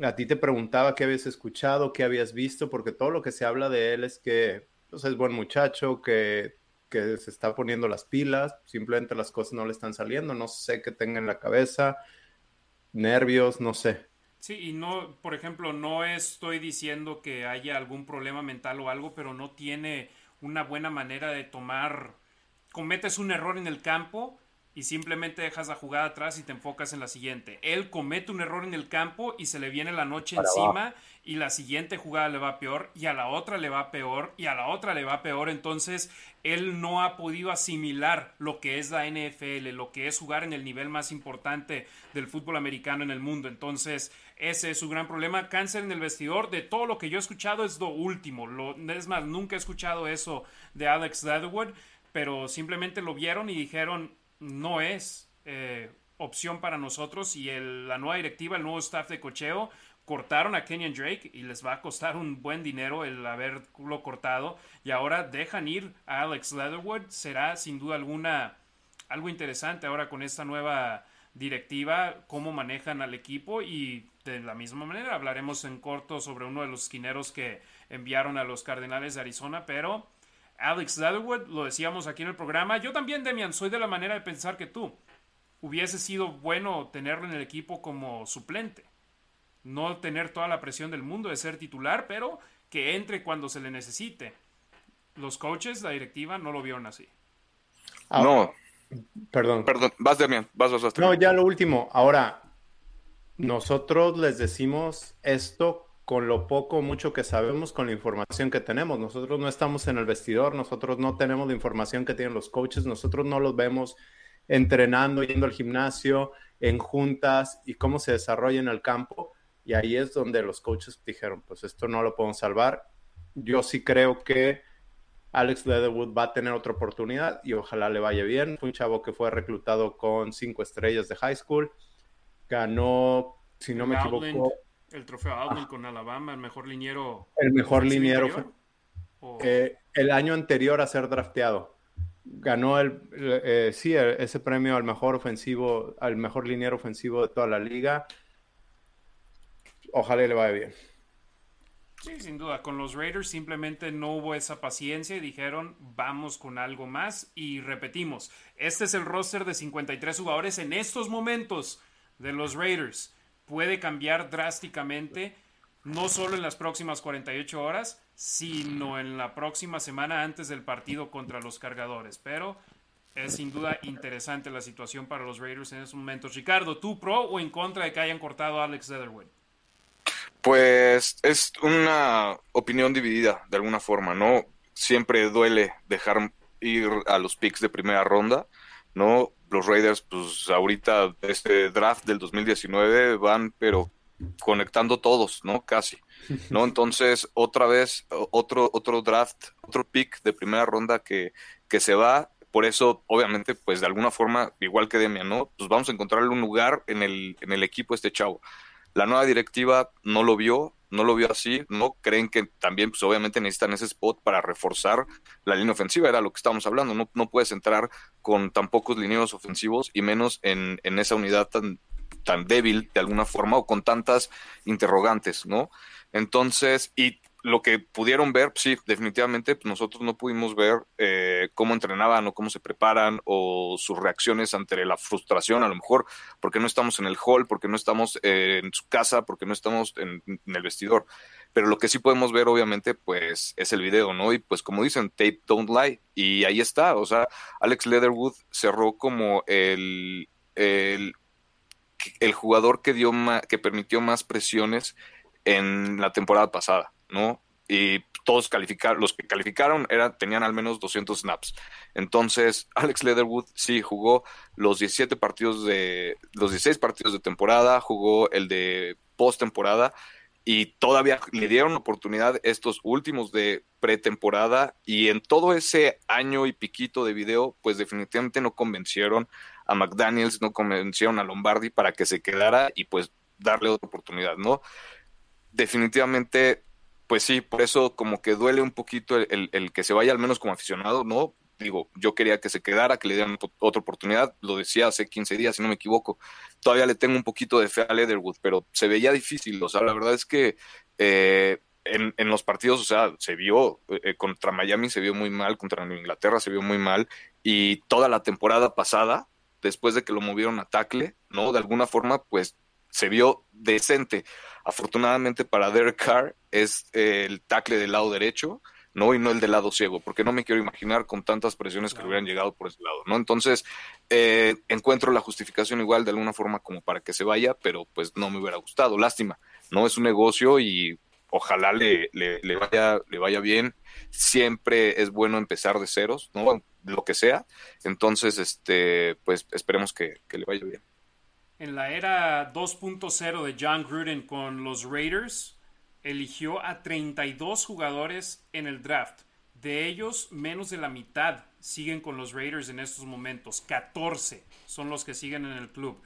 A ti te preguntaba qué habías escuchado, qué habías visto, porque todo lo que se habla de él es que pues, es buen muchacho, que se está poniendo las pilas, simplemente las cosas no le están saliendo, no sé qué tenga en la cabeza, nervios, no sé. Sí, y no, por ejemplo, no estoy diciendo que haya algún problema mental o algo, pero no tiene una buena manera de tomar, cometes un error en el campo y simplemente dejas la jugada atrás y te enfocas en la siguiente. Él comete un error en el campo y se le viene la noche encima y la siguiente jugada le va peor y a la otra le va peor y a la otra le va peor. Entonces él no ha podido asimilar lo que es la NFL, lo que es jugar en el nivel más importante del fútbol americano en el mundo. Entonces ese es su gran problema. Cáncer en el vestidor. De todo lo que yo he escuchado es lo último. Lo, es más, nunca he escuchado eso de Alex Leatherwood, pero simplemente lo vieron y dijeron no es eh, opción para nosotros y la nueva directiva, el nuevo staff de cocheo, cortaron a Kenyon Drake y les va a costar un buen dinero el haberlo cortado y ahora dejan ir a Alex Leatherwood. Será sin duda alguna algo interesante ahora con esta nueva directiva, cómo manejan al equipo y de la misma manera hablaremos en corto sobre uno de los esquineros que enviaron a los Cardenales de Arizona, pero Alex Leatherwood, lo decíamos aquí en el programa. Yo también, Demian, soy de la manera de pensar que tú. Hubiese sido bueno tenerlo en el equipo como suplente. No tener toda la presión del mundo de ser titular, pero que entre cuando se le necesite. Los coaches, la directiva, no lo vieron así. No. Perdón. Perdón, vas, Demian, vas, vas, vas. No, ya lo último. Ahora, nosotros les decimos esto con lo poco o mucho que sabemos, con la información que tenemos. Nosotros no estamos en el vestidor, nosotros no tenemos la información que tienen los coaches, nosotros no los vemos entrenando, yendo al gimnasio, en juntas y cómo se desarrolla en el campo. Y ahí es donde los coaches dijeron, pues esto no lo podemos salvar. Yo sí creo que Alex Leatherwood va a tener otra oportunidad y ojalá le vaya bien. Fue un chavo que fue reclutado con cinco estrellas de high school. Ganó, si no me equivoco, el trofeo Outland ah. con Alabama, el mejor liniero. El mejor liniero. Eh, el año anterior a ser drafteado. Ganó el, eh, sí, ese premio al mejor ofensivo, al mejor liniero ofensivo de toda la liga. Ojalá le vaya bien. Sí, sin duda. Con los Raiders simplemente no hubo esa paciencia y dijeron, vamos con algo más. Y repetimos, este es el roster de 53 jugadores en estos momentos de los Raiders puede cambiar drásticamente, no solo en las próximas 48 horas, sino en la próxima semana antes del partido contra los cargadores. Pero es sin duda interesante la situación para los Raiders en estos momentos. Ricardo, ¿tú pro o en contra de que hayan cortado a Alex Leatherwood? Pues es una opinión dividida de alguna forma, ¿no? Siempre duele dejar ir a los picks de primera ronda, ¿no? Los Raiders, pues ahorita este draft del 2019 van, pero conectando todos, ¿no? Casi, ¿no? Entonces, otra vez, otro, otro draft, otro pick de primera ronda que, que se va. Por eso, obviamente, pues de alguna forma, igual que Demian, ¿no? Pues vamos a encontrarle un lugar en el, en el equipo este chavo. La nueva directiva no lo vio, no lo vio así, ¿no? Creen que también, pues obviamente necesitan ese spot para reforzar la línea ofensiva, era lo que estábamos hablando, no, no puedes entrar con tan pocos lineos ofensivos y menos en, en esa unidad tan, tan débil de alguna forma o con tantas interrogantes, ¿no? Entonces, y lo que pudieron ver, sí, definitivamente pues, nosotros no pudimos ver eh, cómo entrenaban o cómo se preparan o sus reacciones ante la frustración, a lo mejor porque no estamos en el hall, porque no estamos eh, en su casa, porque no estamos en, el vestidor. Pero lo que sí podemos ver, obviamente, pues es el video, ¿no? Y pues como dicen, tape don't lie. Y ahí está, o sea, Alex Leatherwood cerró como el, el, el jugador que, dio que permitió más presiones en la temporada pasada. ¿No? Y todos calificaron, los que calificaron eran, tenían al menos 200 snaps. Entonces, Alex Leatherwood sí jugó los 17 partidos de, los 16 partidos de temporada, jugó el de postemporada y todavía le dieron oportunidad estos últimos de pretemporada y en todo ese año y piquito de video, pues definitivamente no convencieron a McDaniels, no convencieron a Lombardi para que se quedara y pues darle otra oportunidad, ¿no? Definitivamente pues sí, por eso como que duele un poquito el, que se vaya al menos como aficionado, ¿no? Digo, yo quería que se quedara, que le dieran otra oportunidad, lo decía hace 15 días, si no me equivoco. Todavía le tengo un poquito de fe a Leatherwood, pero se veía difícil, o sea, la verdad es que eh, en, los partidos, o sea, se vio eh, contra Miami, se vio muy mal, contra Inglaterra se vio muy mal, y toda la temporada pasada, después de que lo movieron a tackle, ¿no? De alguna forma, pues se vio decente. Afortunadamente para Derek Carr es eh, el tackle del lado derecho, ¿no? Y no el del lado ciego, porque no me quiero imaginar con tantas presiones que hubieran llegado por ese lado, ¿no? Entonces, eh, encuentro la justificación igual de alguna forma como para que se vaya, pero pues no me hubiera gustado, lástima, ¿no? Es un negocio y ojalá le, le, vaya, le vaya bien. Siempre es bueno empezar de ceros, ¿no? Lo que sea. Entonces, este, pues esperemos que le vaya bien en la era 2.0 de John Gruden con los Raiders, eligió a 32 jugadores en el draft. De ellos, menos de la mitad siguen con los Raiders en estos momentos. 14 son los que siguen en el club.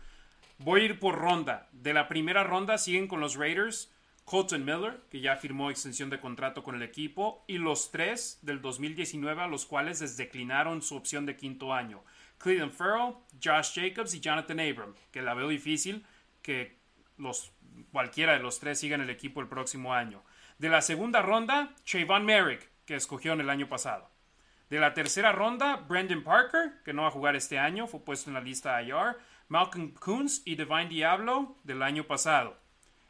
Voy a ir por ronda. De la primera ronda siguen con los Raiders Colton Miller, que ya firmó extensión de contrato con el equipo, y los tres del 2019 a los cuales les declinaron su opción de quinto año. Cleveland Farrell, Josh Jacobs y Jonathan Abram, que la veo difícil que los, cualquiera de los tres sigan el equipo el próximo año. De la segunda ronda, Trayvon Merrick, que escogió en el año pasado. De la tercera ronda, Brandon Parker, que no va a jugar este año, fue puesto en la lista IR, Malcolm Coons y Divine Diablo del año pasado.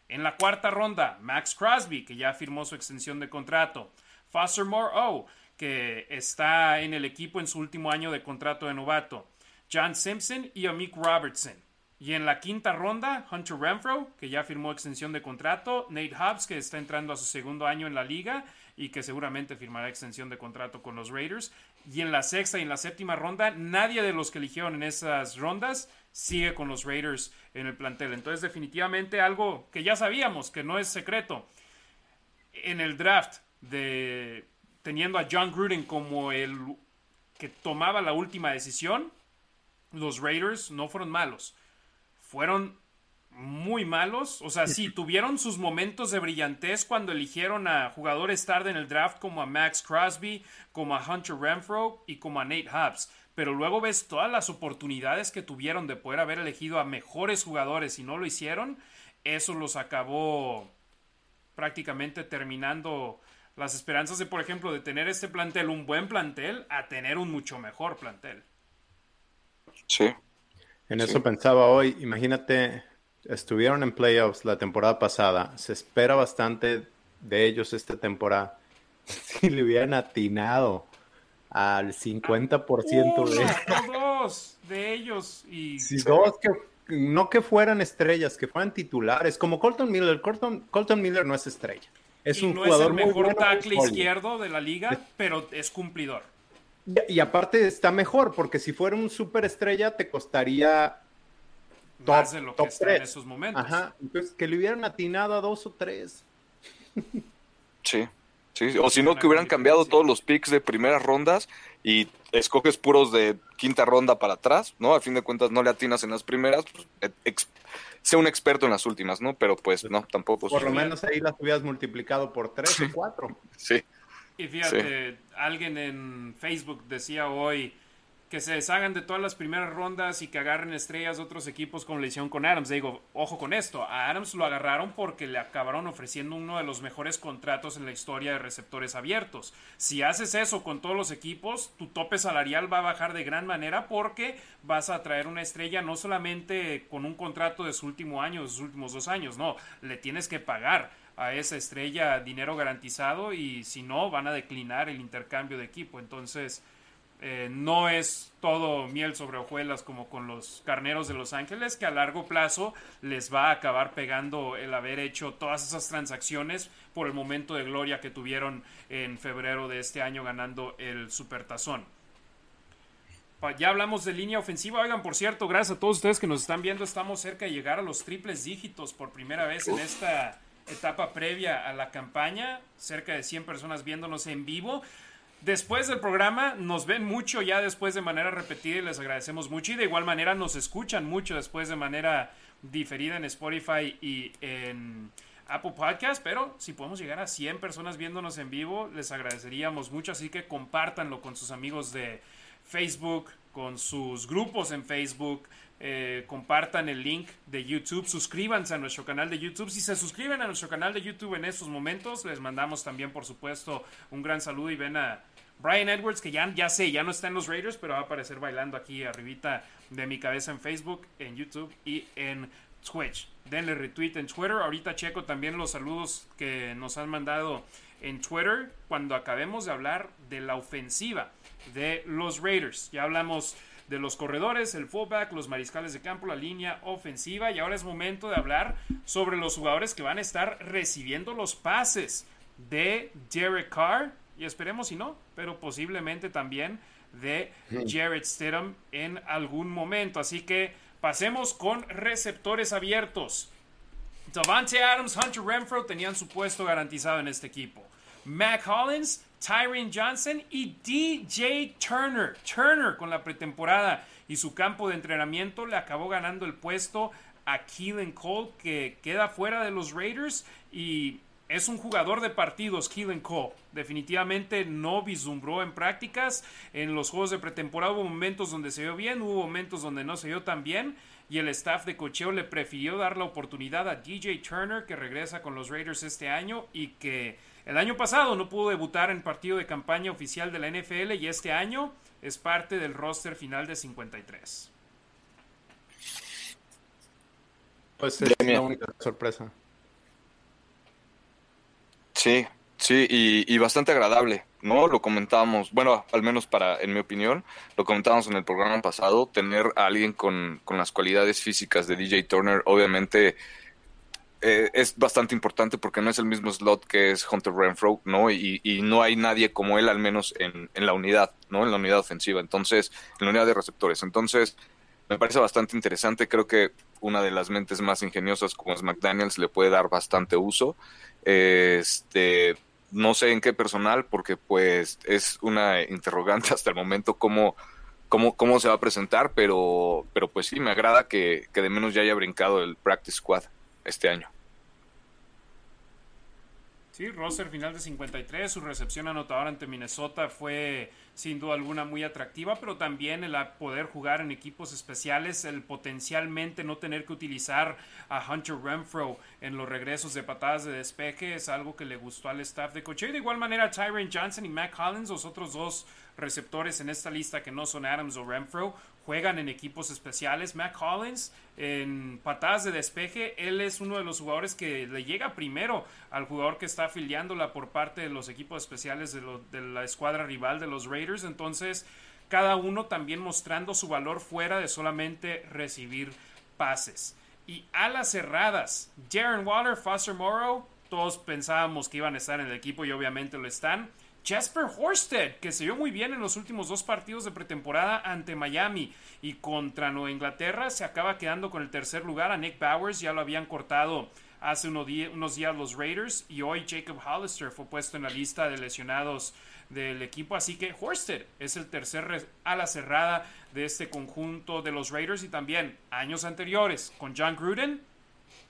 En la cuarta ronda, Max Crosby, que ya firmó su extensión de contrato. Foster Moore O, que está en el equipo en su último año de contrato de novato. John Simpson y Amik Robertson. Y en la quinta ronda, Hunter Renfro, que ya firmó extensión de contrato. Nate Hobbs, que está entrando a su segundo año en la liga y que seguramente firmará extensión de contrato con los Raiders. Y en la sexta y en la séptima ronda, nadie de los que eligieron en esas rondas sigue con los Raiders en el plantel. Entonces, definitivamente algo que ya sabíamos, que no es secreto. En el draft de teniendo a John Gruden como el que tomaba la última decisión, los Raiders no fueron malos. Fueron muy malos. O sea, sí, tuvieron sus momentos de brillantez cuando eligieron a jugadores tarde en el draft como a Max Crosby, como a Hunter Renfro y como a Nate Hobbs. Pero luego ves todas las oportunidades que tuvieron de poder haber elegido a mejores jugadores y no lo hicieron. Eso los acabó prácticamente terminando las esperanzas de, por ejemplo, de tener este plantel, un buen plantel, a tener un mucho mejor plantel. Sí. En eso pensaba hoy, imagínate, estuvieron en playoffs la temporada pasada, se espera bastante de ellos esta temporada. Si le hubieran atinado al 50% de, dos de ellos y si dos que no que fueran estrellas, que fueran titulares, como Colton Miller. Colton, Colton Miller no es estrella. Es un no jugador es el mejor muy bueno, tackle izquierdo de la liga, pero es cumplidor. Y, y aparte está mejor, porque si fuera un superestrella te costaría top, Más de lo que está en esos momentos. Ajá, entonces que le hubieran atinado a dos o tres. Sí, sí. O si no, que hubieran cambiado todos los picks de primeras rondas y escoges puros de quinta ronda para atrás, ¿no? A fin de cuentas no le atinas en las primeras, pues, ex- sea un experto en las últimas, ¿no? Pero pues no, tampoco. Por lo menos ahí las hubieras multiplicado por tres o cuatro. Sí, Y fíjate, alguien en Facebook decía hoy que se deshagan de todas las primeras rondas y que agarren estrellas de otros equipos como le hicieron con Adams. Digo, ojo con esto, a Adams lo agarraron porque le acabaron ofreciendo uno de los mejores contratos en la historia de receptores abiertos. Si haces eso con todos los equipos, tu tope salarial va a bajar de gran manera porque vas a traer una estrella no solamente con un contrato de su último año, de sus últimos dos años, no, le tienes que pagar a esa estrella dinero garantizado y si no van a declinar el intercambio de equipo. Entonces, eh, no es todo miel sobre hojuelas como con los carneros de Los Ángeles, que a largo plazo les va a acabar pegando el haber hecho todas esas transacciones por el momento de gloria que tuvieron en febrero de este año ganando el Supertazón. Ya hablamos de línea ofensiva. Oigan, por cierto, gracias a todos ustedes que nos están viendo. Estamos cerca de llegar a los triples dígitos por primera vez en esta etapa previa a la campaña. Cerca de 100 personas viéndonos en vivo. Después del programa nos ven mucho ya después de manera repetida y les agradecemos mucho. Y de igual manera nos escuchan mucho después de manera diferida en Spotify y en Apple Podcast. Pero si podemos llegar a 100 personas viéndonos en vivo, les agradeceríamos mucho. Así que compártanlo con sus amigos de Facebook, con sus grupos en Facebook. eh, compartan el link de YouTube, suscríbanse a nuestro canal de YouTube. Si se suscriben a nuestro canal de YouTube en estos momentos, les mandamos también, por supuesto, un gran saludo y ven a Brian Edwards, que ya, ya sé, ya no está en los Raiders, pero va a aparecer bailando aquí arribita de mi cabeza en Facebook, en YouTube y en Twitch. Denle retweet en Twitter. Ahorita checo también los saludos que nos han mandado en Twitter cuando acabemos de hablar de la ofensiva de los Raiders. Ya hablamos de los corredores, el fullback, los mariscales de campo, la línea ofensiva y ahora es momento de hablar sobre los jugadores que van a estar recibiendo los pases de Derek Carr y esperemos si no, pero posiblemente también de Jared Stidham en algún momento. Así que pasemos con receptores abiertos. Davante Adams, Hunter Renfro tenían su puesto garantizado en este equipo. Mac Hollins, Tyron Johnson y DJ Turner. Turner con la pretemporada y su campo de entrenamiento le acabó ganando el puesto a Keelan Cole que queda fuera de los Raiders y es un jugador de partidos, Keelan Cole. Definitivamente no vislumbró en prácticas. En los juegos de pretemporada hubo momentos donde se vio bien, hubo momentos donde no se vio tan bien. Y el staff de cocheo le prefirió dar la oportunidad a DJ Turner, que regresa con los Raiders este año y que el año pasado no pudo debutar en partido de campaña oficial de la NFL y este año es parte del roster final de 53. Pues es la única sorpresa. Sí, sí, y, y bastante agradable, ¿no? Lo comentábamos, bueno, al menos para, en mi opinión, lo comentábamos en el programa pasado, tener a alguien con, con las cualidades físicas de DJ Turner, obviamente eh, es bastante importante porque no es el mismo slot que es Hunter Renfro, ¿no? Y, y no hay nadie como él, al menos en, en la unidad, ¿no? En la unidad ofensiva, entonces, en la unidad de receptores. Entonces, me parece bastante interesante, creo que una de las mentes más ingeniosas como es McDaniels le puede dar bastante uso. Este, no sé en qué personal, porque pues es una interrogante hasta el momento cómo, cómo, cómo se va a presentar, pero, pero pues sí, me agrada que, que de menos ya haya brincado el practice squad este año. Sí, roster final de 53, su recepción anotadora ante Minnesota fue sin duda alguna muy atractiva, pero también el poder jugar en equipos especiales, el potencialmente no tener que utilizar a Hunter Renfro en los regresos de patadas de despeje es algo que le gustó al staff de coche. De igual manera, Tyron Johnson y Mac Hollins, los otros dos receptores en esta lista que no son Adams o Renfro, juegan en equipos especiales. Mac Hollins en patadas de despeje, él es uno de los jugadores que le llega primero al jugador que está afiliándola por parte de los equipos especiales de, de la escuadra rival de los Raiders. Entonces, cada uno también mostrando su valor fuera de solamente recibir pases. Y alas cerradas, Darren Waller, Foster Morrow, todos pensábamos que iban a estar en el equipo y obviamente lo están. Jasper Horsted, que se vio muy bien en los últimos dos partidos de pretemporada ante Miami y contra Nueva Inglaterra, se acaba quedando con el tercer lugar. A Nick Bowers ya lo habían cortado hace unos días los Raiders y hoy Jacob Hollister fue puesto en la lista de lesionados del equipo. Así que Horsted es el tercer ala cerrada de este conjunto de los Raiders y también años anteriores con John Gruden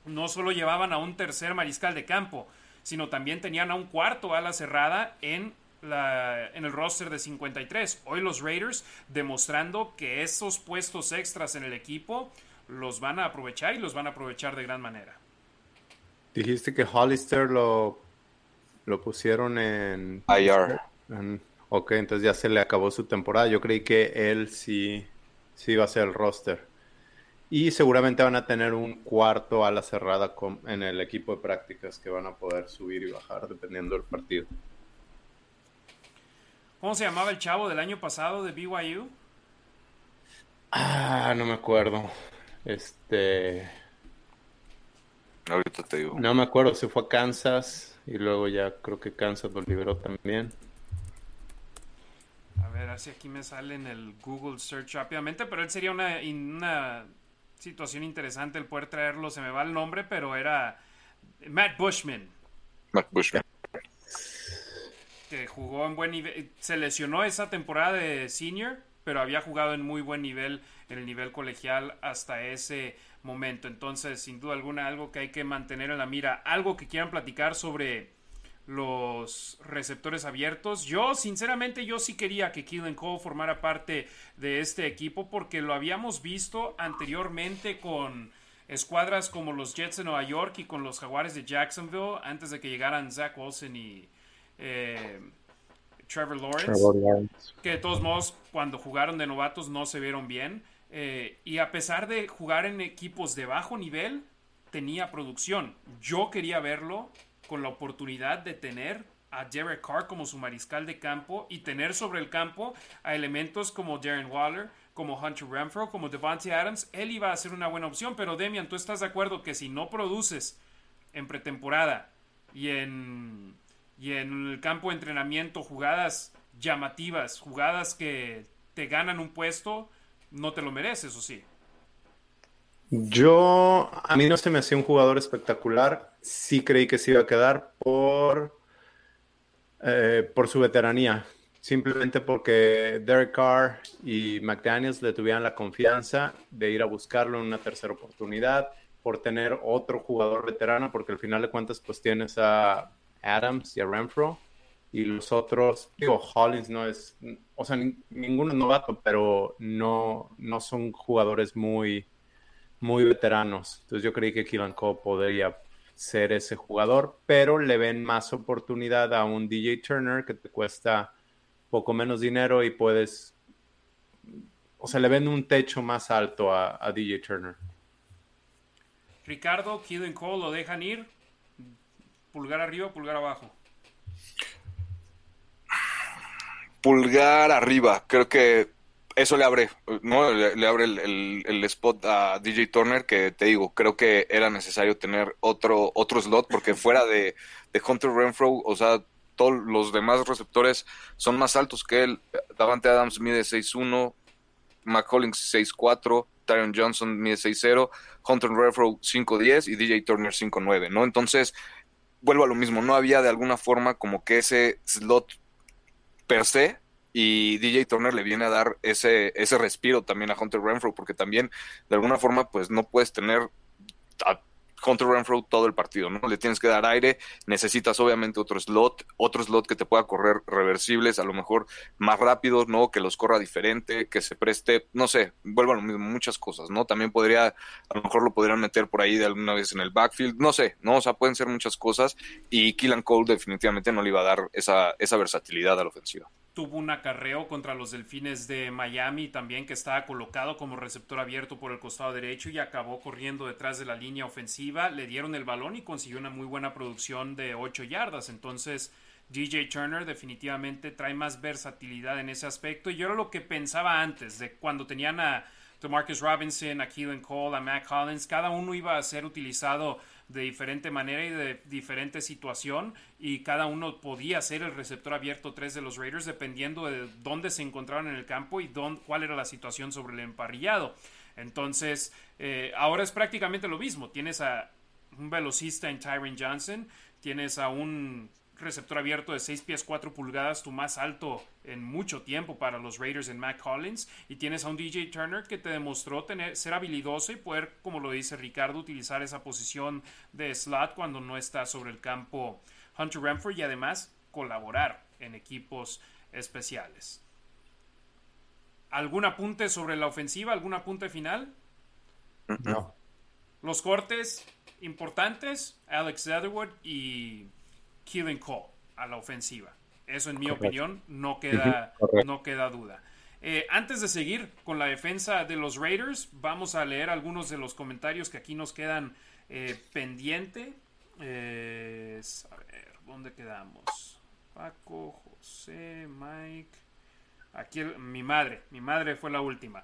no solo llevaban a un tercer mariscal de campo, sino también tenían a un cuarto ala cerrada en en el roster de 53. Hoy los Raiders demostrando que esos puestos extras en el equipo los van a aprovechar y los van a aprovechar de gran manera. Dijiste que Hollister lo, lo pusieron en IR. ok, entonces ya se le acabó su temporada. Yo creí que él sí, sí iba a ser el roster. Y seguramente van a tener un cuarto a la cerrada en el equipo de prácticas que van a poder subir y bajar dependiendo del partido. ¿Cómo se llamaba el chavo del año pasado de BYU? Ah, no me acuerdo. Este. Ahorita te digo. No me acuerdo, se fue a Kansas y luego ya creo que Kansas lo liberó también. A ver, así aquí me sale en el Google Search rápidamente, pero él sería una, una situación interesante el poder traerlo. Se me va el nombre, pero era Matt Bushman. Matt Bushman que jugó en buen nivel, se lesionó esa temporada de senior, pero había jugado en muy buen nivel en el nivel colegial hasta ese momento. Entonces, sin duda alguna, algo que hay que mantener en la mira. Algo que quieran platicar sobre los receptores abiertos. Yo, sinceramente, yo sí quería que Keelan Cole formara parte de este equipo porque lo habíamos visto anteriormente con escuadras como los Jets de Nueva York y con los Jaguares de Jacksonville antes de que llegaran Zach Wilson y eh, Trevor, Lawrence, que de todos modos cuando jugaron de novatos no se vieron bien. Eh, y a pesar de jugar en equipos de bajo nivel, tenía producción. Yo quería verlo con la oportunidad de tener a Derek Carr como su mariscal de campo y tener sobre el campo a elementos como Darren Waller, como Hunter Renfro, como Devante Adams. Él iba a ser una buena opción, pero Demian, ¿tú estás de acuerdo que si no produces en pretemporada y en y en el campo de entrenamiento jugadas llamativas, jugadas que te ganan un puesto, no te lo mereces, ¿o sí? Yo, a mí no se me hacía un jugador espectacular, sí creí que se iba a quedar por, eh, por su veteranía, simplemente porque Derek Carr y McDaniels le tuvieran la confianza de ir a buscarlo en una tercera oportunidad, por tener otro jugador veterano, porque al final de cuentas pues tienes a Adams y a Renfro. Y los otros, digo, Hollins no es, o sea, ninguno es novato, pero no, no son jugadores muy, muy veteranos. Entonces yo creí que Keelan Cole podría ser ese jugador, pero le ven más oportunidad a un DJ Turner que te cuesta poco menos dinero y puedes, o sea, le ven un techo más alto a, a DJ Turner. Ricardo, Keelan Cole lo dejan ir, Pulgar arriba, pulgar abajo. Pulgar arriba, creo que eso le abre, ¿no? Le, abre el, spot a DJ Turner, que te digo, creo que era necesario tener otro, otro slot, porque fuera de, Hunter Renfro, o sea, todos los demás receptores son más altos que él. Davante Adams mide 6'1, McCollins 6'4, Tyron Johnson mide 6'0, Hunter Renfro 5'10 y DJ Turner 5'9, ¿no? Entonces, vuelvo a lo mismo, no había de alguna forma como que ese slot per se y DJ Turner le viene a dar ese, ese respiro también a Hunter Renfro, porque también de alguna forma pues no puedes tener Hunter Renfro todo el partido, ¿no? Le tienes que dar aire, necesitas obviamente otro slot, otro slot que te pueda correr reversibles, a lo mejor más rápidos, ¿no? Que los corra diferente, que se preste, no sé, vuelvo a lo mismo, muchas cosas, ¿no? También podría, a lo mejor lo podrían meter por ahí de alguna vez en el backfield, no sé, ¿no? O sea, pueden ser muchas cosas y Killan Cole definitivamente no le iba a dar esa, esa versatilidad a la ofensiva tuvo un acarreo contra los Delfines de Miami también que estaba colocado como receptor abierto por el costado derecho y acabó corriendo detrás de la línea ofensiva. Le dieron el balón y consiguió una muy buena producción de 8 yardas. Entonces DJ Turner definitivamente trae más versatilidad en ese aspecto. Y yo era lo que pensaba antes de cuando tenían a Marcus Robinson, a Keelan Cole, a Matt Collins, cada uno iba a ser utilizado de diferente manera y de diferente situación y cada uno podía ser el receptor abierto 3 de los Raiders dependiendo de dónde se encontraban en el campo y dónde, cuál era la situación sobre el emparrillado. Entonces, eh, ahora es prácticamente lo mismo. Tienes a un velocista en Tyron Johnson, tienes a un receptor abierto de 6 pies 4 pulgadas, tu más alto en mucho tiempo para los Raiders en Matt Collins. Y tienes a un DJ Turner que te demostró tener, ser habilidoso y poder, como lo dice Ricardo, utilizar esa posición de slot cuando no está sobre el campo Hunter Renfrew y además colaborar en equipos especiales. ¿Algún apunte sobre la ofensiva? ¿Algún apunte final? No. Los cortes importantes, Alex Leatherwood y Keelan Cole a la ofensiva. Eso, en mi opinión, no queda, no queda duda. Eh, antes de seguir con la defensa de los Raiders, vamos a leer algunos de los comentarios que aquí nos quedan eh, pendiente. Eh, a ver, ¿dónde quedamos? Paco, José, Mike. Aquí mi madre, mi madre fue la última.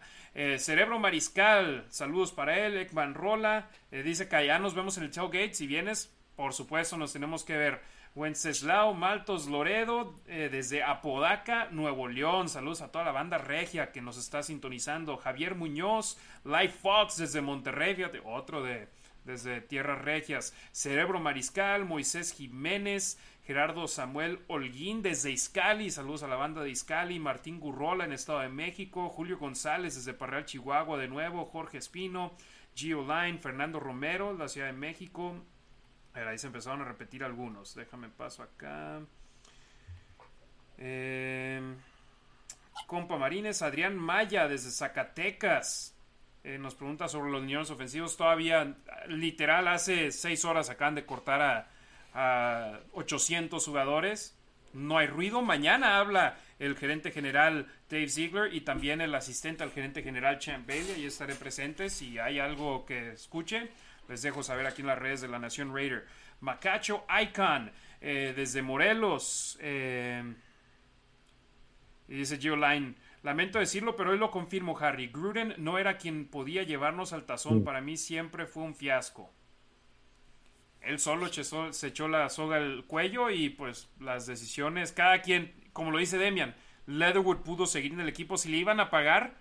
Cerebro Mariscal, saludos para él. Ekman Rola dice que allá nos vemos en el tailgate. Si vienes, por supuesto, nos tenemos que ver. Wenceslao Maltos Loredo, eh, desde Apodaca, Nuevo León. Saludos a toda la banda regia que nos está sintonizando. Javier Muñoz, Life Fox desde Monterrey, otro de desde Tierras Regias. Cerebro Mariscal, Moisés Jiménez, Gerardo Samuel Holguín desde Izcali. Saludos a la banda de Izcali. Martín Gurrola en Estado de México. Julio González desde Parreal, Chihuahua de nuevo. Jorge Espino. Gio Line, Fernando Romero, la Ciudad de México ahí se empezaron a repetir algunos. Déjame paso acá. Eh, compa Marines, Adrián Maya desde Zacatecas. Eh, nos pregunta sobre los niños ofensivos. Todavía, literal, hace seis horas acaban de cortar a, 800 jugadores. No hay ruido. Mañana habla el gerente general Dave Ziegler y también el asistente al gerente general Champ Bailey. Ahí estaré presente si hay algo que escuche. Les dejo saber aquí en las redes de la Nación Raider. Macacho Icon, eh, desde Morelos. Eh, y dice Geoline. Lamento decirlo, pero hoy lo confirmo, Harry. Gruden no era quien podía llevarnos al tazón. Mm. Para mí siempre fue un fiasco. Él solo se echó la soga al cuello y pues las decisiones, cada quien, como lo dice Demian, Leatherwood pudo seguir en el equipo. Si le iban a pagar,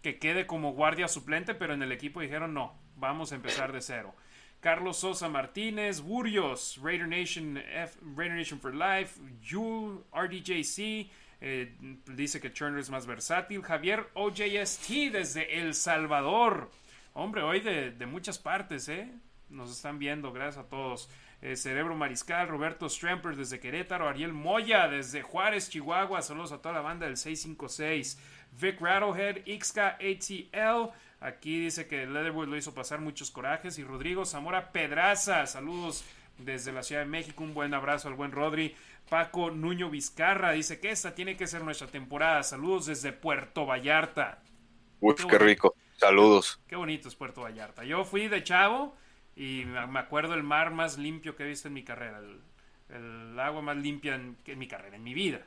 que quede como guardia suplente, pero en el equipo dijeron no, vamos a empezar de cero. Carlos Sosa Martínez, Burrios, Raider Nation, Raider Nation for Life, Yul, RDJC, eh, dice que Turner es más versátil. Javier OJST desde El Salvador. Hombre, hoy de, muchas partes, ¿eh? Nos están viendo, gracias a todos. Eh, Cerebro Mariscal, Roberto Stramper desde Querétaro, Ariel Moya desde Juárez, Chihuahua. Saludos a toda la banda del 656. Vic Rattlehead, XK ATL. Aquí dice que Leatherwood lo hizo pasar muchos corajes. Y Rodrigo Zamora Pedraza, saludos desde la Ciudad de México. Un buen abrazo al buen Rodri. Paco Nuño Vizcarra dice que esta tiene que ser nuestra temporada. Saludos desde Puerto Vallarta. Uf, qué, rico. Saludos. Qué bonito es Puerto Vallarta. Yo fui de chavo y me acuerdo el mar más limpio que he visto en mi carrera. El, agua más limpia en, en mi carrera, en mi vida.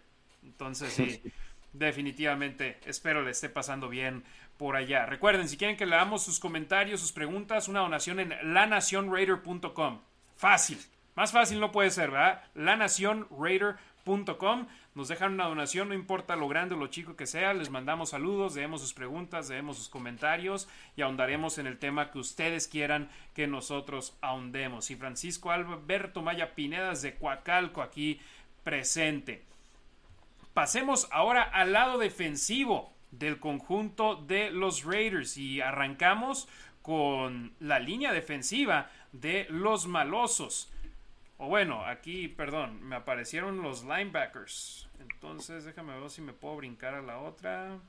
Entonces, sí. definitivamente espero le esté pasando bien por allá. Recuerden, si quieren que leamos sus comentarios, sus preguntas, una donación en lanacionraider.com. Fácil. Más fácil no puede ser, ¿verdad? lanacionraider.com. Nos dejan una donación, no importa lo grande o lo chico que sea. Les mandamos saludos, leemos sus preguntas, leemos sus comentarios y ahondaremos en el tema que ustedes quieran que nosotros ahondemos. Y Francisco Alberto Maya Pinedas de Coacalco aquí presente. Pasemos ahora al lado defensivo del conjunto de los Raiders y arrancamos con la línea defensiva de los malosos. O bueno, aquí, perdón, me aparecieron los linebackers. Entonces, déjame ver si me puedo brincar a la otra.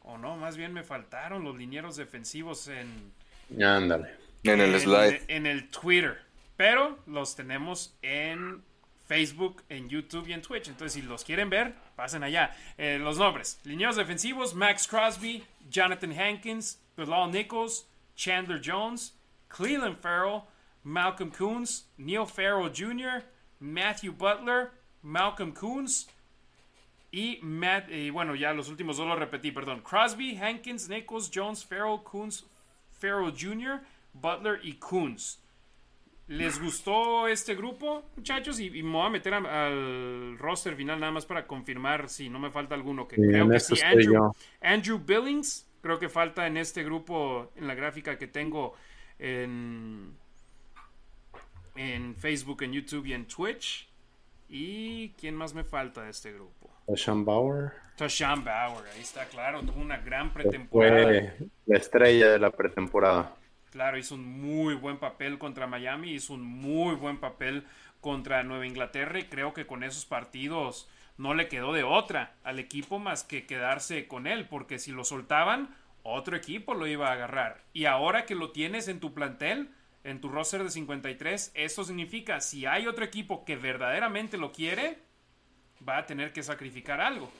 O no, más bien me faltaron los linieros defensivos en. Ándale. En el slide. En el Twitter. Pero los tenemos en Facebook, en YouTube y en Twitch. Entonces, si los quieren ver, pasen allá. Eh, los nombres: Lineos defensivos: Max Crosby, Jonathan Hankins, Bilal Nichols, Chandler Jones, Cleveland Farrell, Malcolm Coons, Neil Farrell Jr., Matthew Butler, Malcolm Coons Y Matt, y bueno, ya los últimos dos lo repetí, perdón. Crosby, Hankins, Nichols, Jones, Farrell, Coons, Farrell Jr., Butler y Coons. ¿Les gustó este grupo, muchachos? Y, me voy a meter al roster final nada más para confirmar si no me falta alguno. Que creo que sí. Andrew, Andrew, Billings, creo que falta en este grupo, en la gráfica que tengo en, en Facebook, en YouTube y en Twitch. ¿Y quién más me falta de este grupo? Tashan Bauer. Tashan Bauer, ahí está claro, tuvo una gran pretemporada. Fue la estrella de la pretemporada. Claro, hizo un muy buen papel contra Miami, hizo un muy buen papel contra Nueva Inglaterra y creo que con esos partidos no le quedó de otra al equipo más que quedarse con él, porque si lo soltaban, otro equipo lo iba a agarrar. Y ahora que lo tienes en tu plantel, en tu roster de 53, eso significa si hay otro equipo que verdaderamente lo quiere, va a tener que sacrificar algo.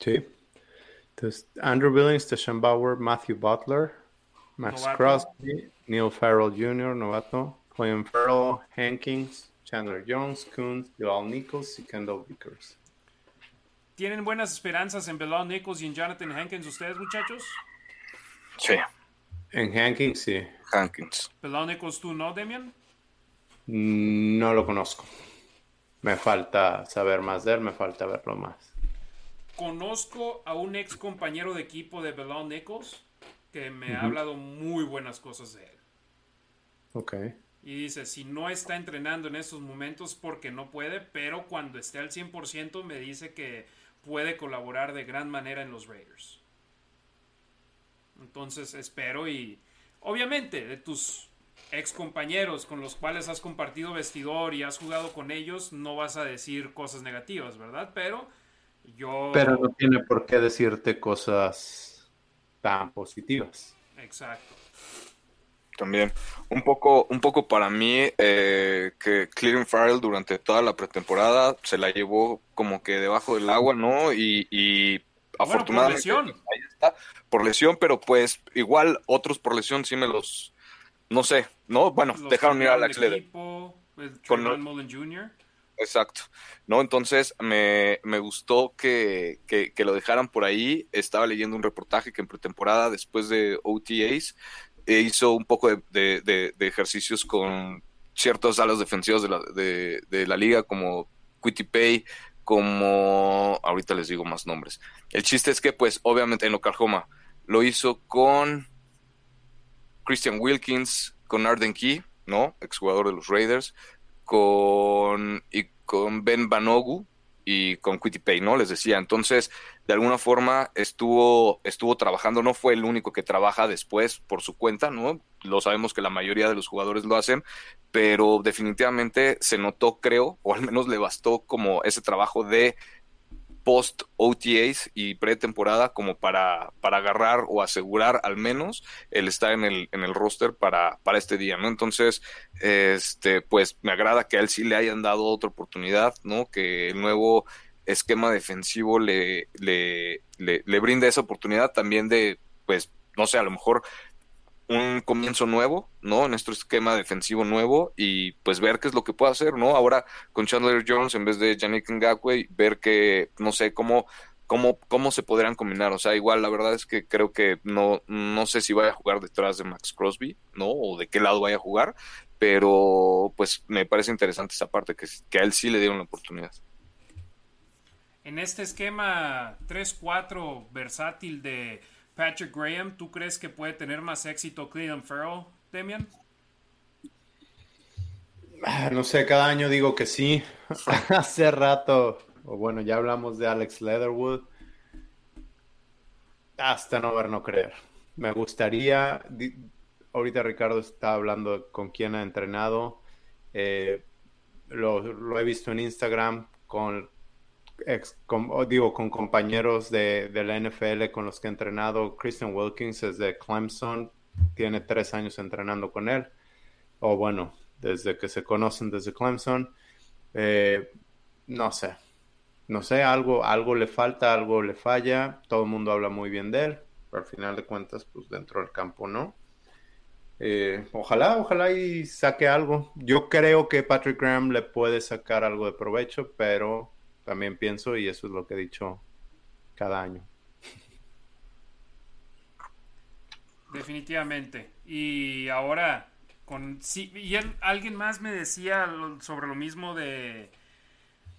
Sí. Entonces, Andrew Billings, Tashan Bauer, Matthew Butler, Max Crosby, Neil Farrell Jr., novato, William Farrell, Hankins, Chandler Jones, Coons, Bilal Nichols y Kendall Vickers. ¿Tienen buenas esperanzas en Bilal Nichols y en Jonathan Hankins ustedes, muchachos? Sí. En Hankins, sí. Hankins. Bilal Nichols, ¿tú no, Demian? No lo conozco. Me falta saber más de él, me falta verlo más conozco a un ex compañero de equipo de Belon Nichols que me ha hablado muy buenas cosas de él. Ok. Y dice, si no está entrenando en estos momentos porque no puede, pero cuando esté al 100% me dice que puede colaborar de gran manera en los Raiders. Entonces espero y obviamente de tus ex compañeros con los cuales has compartido vestidor y has jugado con ellos, no vas a decir cosas negativas, ¿verdad? Pero pero no tiene por qué decirte cosas tan positivas. Exacto. También, un poco, un poco para mí, eh, que Clearing Farrell durante toda la pretemporada se la llevó como que debajo del agua, ¿no? Y, afortunadamente por lesión. ahí está, por lesión, pero pues igual otros por lesión sí me los, no sé, ¿no? Bueno, dejaron ir a Alex Leder. Con Mullen Jr. Exacto, ¿no? Entonces me, gustó que, lo dejaran por ahí. Estaba leyendo un reportaje que en pretemporada, después de OTAs, e hizo un poco de, ejercicios con ciertos alas defensivos de la, de, la liga, como Pay, como... Ahorita les digo más nombres. El chiste es que, pues, obviamente en Oklahoma lo hizo con Christian Wilkins, con Arden Key, ¿no? Exjugador de los Raiders, con, y con Ben Banogu y con Pay, ¿no? Les decía. Entonces, de alguna forma estuvo, estuvo trabajando, no fue el único que trabaja después por su cuenta, ¿no? Lo sabemos que la mayoría de los jugadores lo hacen, pero definitivamente se notó, creo, o al menos le bastó como ese trabajo de post OTAs y pretemporada como para, para agarrar o asegurar al menos el estar en el, en el roster para, para este día, ¿no? Entonces, este, pues me agrada que a él sí le hayan dado otra oportunidad, ¿no? Que el nuevo esquema defensivo le, le, le, le esa oportunidad también de, pues, no sé, a lo mejor un comienzo nuevo, ¿no? En nuestro esquema defensivo nuevo y pues ver qué es lo que puede hacer, ¿no? Ahora con Chandler Jones en vez de Yannick Ngakwe, ver que, no sé, cómo, cómo, cómo se podrían combinar. O sea, igual la verdad es que creo que no, no sé si vaya a jugar detrás de Max Crosby, ¿no? O de qué lado vaya a jugar, pero pues me parece interesante esa parte, que, que a él sí le dieron la oportunidad. En este esquema 3-4 versátil de Patrick Graham, ¿tú crees que puede tener más éxito Cleveland Farrell, Demian? Ah, no sé, cada año digo que sí. Hace rato, o bueno, ya hablamos de Alex Leatherwood. Hasta no ver, no creer. Me gustaría, ahorita Ricardo está hablando con quién ha entrenado. Eh, lo, lo, he visto en Instagram con ex, digo, con compañeros de, de, la NFL con los que he entrenado. Christian Wilkins es de Clemson, tiene tres años entrenando con él, o bueno, desde que se conocen desde Clemson. Eh, no sé, no sé, algo, algo le falta, algo le falla. Todo el mundo habla muy bien de él, pero al final de cuentas, pues dentro del campo no. Eh, ojalá, ojalá y saque algo. Yo creo que Patrick Graham le puede sacar algo de provecho, pero también pienso y eso es lo que he dicho cada año. Definitivamente. Y ahora, con sí, y alguien más me decía sobre lo mismo de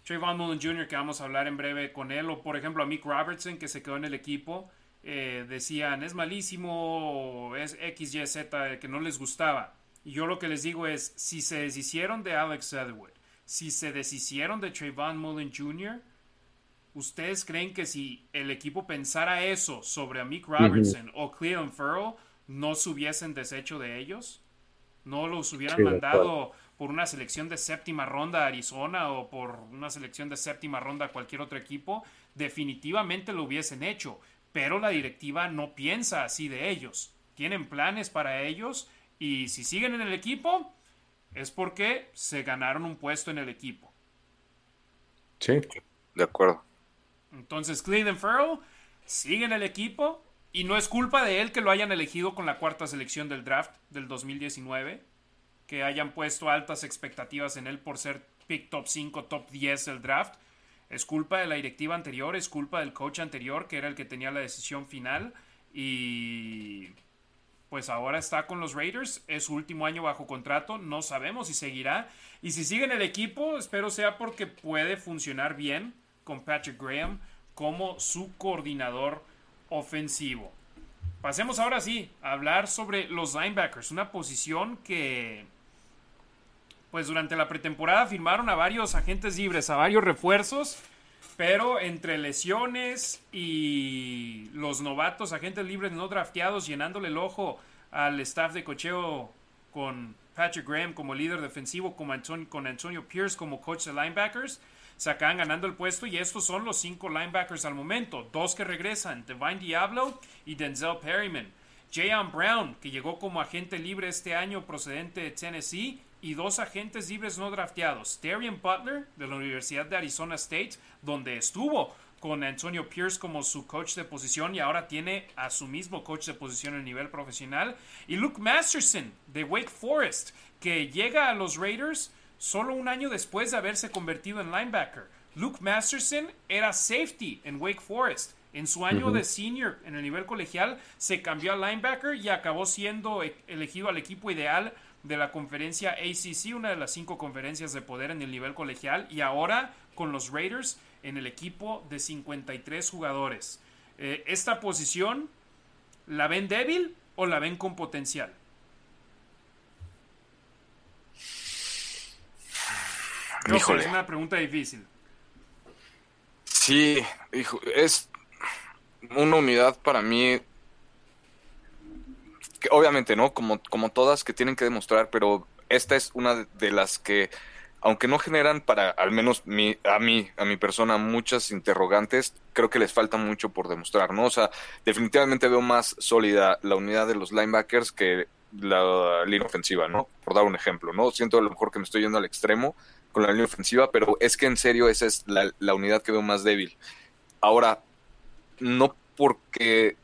Trayvon Mullen Jr., que vamos a hablar en breve con él, o por ejemplo a Mick Robertson, que se quedó en el equipo. Eh, decían es malísimo, es X, Y, Z, que no les gustaba. Y yo lo que les digo es, si se deshicieron de Alex Edward, si se deshicieron de Trayvon Mullen Jr., ¿ustedes creen que si el equipo pensara eso sobre a Mick Robertson o Cleveland Farrell, no se hubiesen deshecho de ellos? ¿No los hubieran mandado por una selección de séptima ronda a Arizona o por una selección de séptima ronda a cualquier otro equipo? Definitivamente lo hubiesen hecho, pero la directiva no piensa así de ellos. Tienen planes para ellos y si siguen en el equipo es porque se ganaron un puesto en el equipo. Sí, de acuerdo. Entonces, Cleveland Farrell sigue en el equipo y no es culpa de él que lo hayan elegido con la cuarta selección del draft del 2019, que hayan puesto altas expectativas en él por ser pick top 5, top 10 del draft. Es culpa de la directiva anterior, es culpa del coach anterior, que era el que tenía la decisión final. Y pues ahora está con los Raiders, es su último año bajo contrato, no sabemos si seguirá. Y si sigue en el equipo, espero sea porque puede funcionar bien con Patrick Graham como su coordinador ofensivo. Pasemos ahora sí a hablar sobre los linebackers, una posición que pues durante la pretemporada firmaron a varios agentes libres, a varios refuerzos, pero entre lesiones y los novatos, agentes libres no drafteados, llenándole el ojo al staff de cocheo con Patrick Graham como líder defensivo, con Antonio Pierce como coach de linebackers, se acaban ganando el puesto y estos son los cinco linebackers al momento. Dos que regresan, Divine Diablo y Denzel Perryman. Jayon Brown, que llegó como agente libre este año procedente de Tennessee, y dos agentes libres no drafteados. Darian Butler, de la Universidad de Arizona State, donde estuvo con Antonio Pierce como su coach de posición y ahora tiene a su mismo coach de posición en nivel profesional. Y Luke Masterson, de Wake Forest, que llega a los Raiders solo un año después de haberse convertido en linebacker. Luke Masterson era safety en Wake Forest. En su año de senior en el nivel colegial se cambió a linebacker y acabó siendo e-, elegido al equipo ideal de la conferencia ACC, una de las cinco conferencias de poder en el nivel colegial, y ahora con los Raiders en el equipo de 53 jugadores. Eh, ¿Esta posición la ven débil o la ven con potencial? es una pregunta difícil. Sí, hijo, es una unidad para mí obviamente, ¿no? Como, como todas que tienen que demostrar, pero esta es una de las que, aunque no generan para al menos a mí, a mi persona, muchas interrogantes, creo que les falta mucho por demostrar, ¿no? O sea, definitivamente veo más sólida la unidad de los linebackers que la línea ofensiva, ¿no? Por dar un ejemplo, ¿no? Siento a lo mejor que me estoy yendo al extremo, con la línea ofensiva, pero es que en serio esa es la, unidad que veo más débil. Ahora, no porque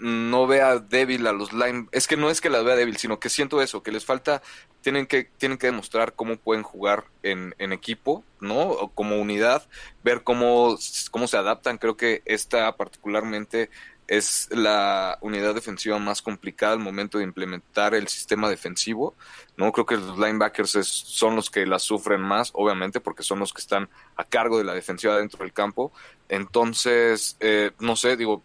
no vea débil a los line, es que no es que las vea débil, sino que siento eso, que les falta, tienen que, tienen que demostrar cómo pueden jugar en, en equipo, ¿no? O como unidad, ver cómo, cómo se adaptan. Creo que esta particularmente es la unidad defensiva más complicada al momento de implementar el sistema defensivo. No creo que los linebackers son los que la sufren más, obviamente, porque son los que están a cargo de la defensiva dentro del campo. Entonces, eh, no sé, digo,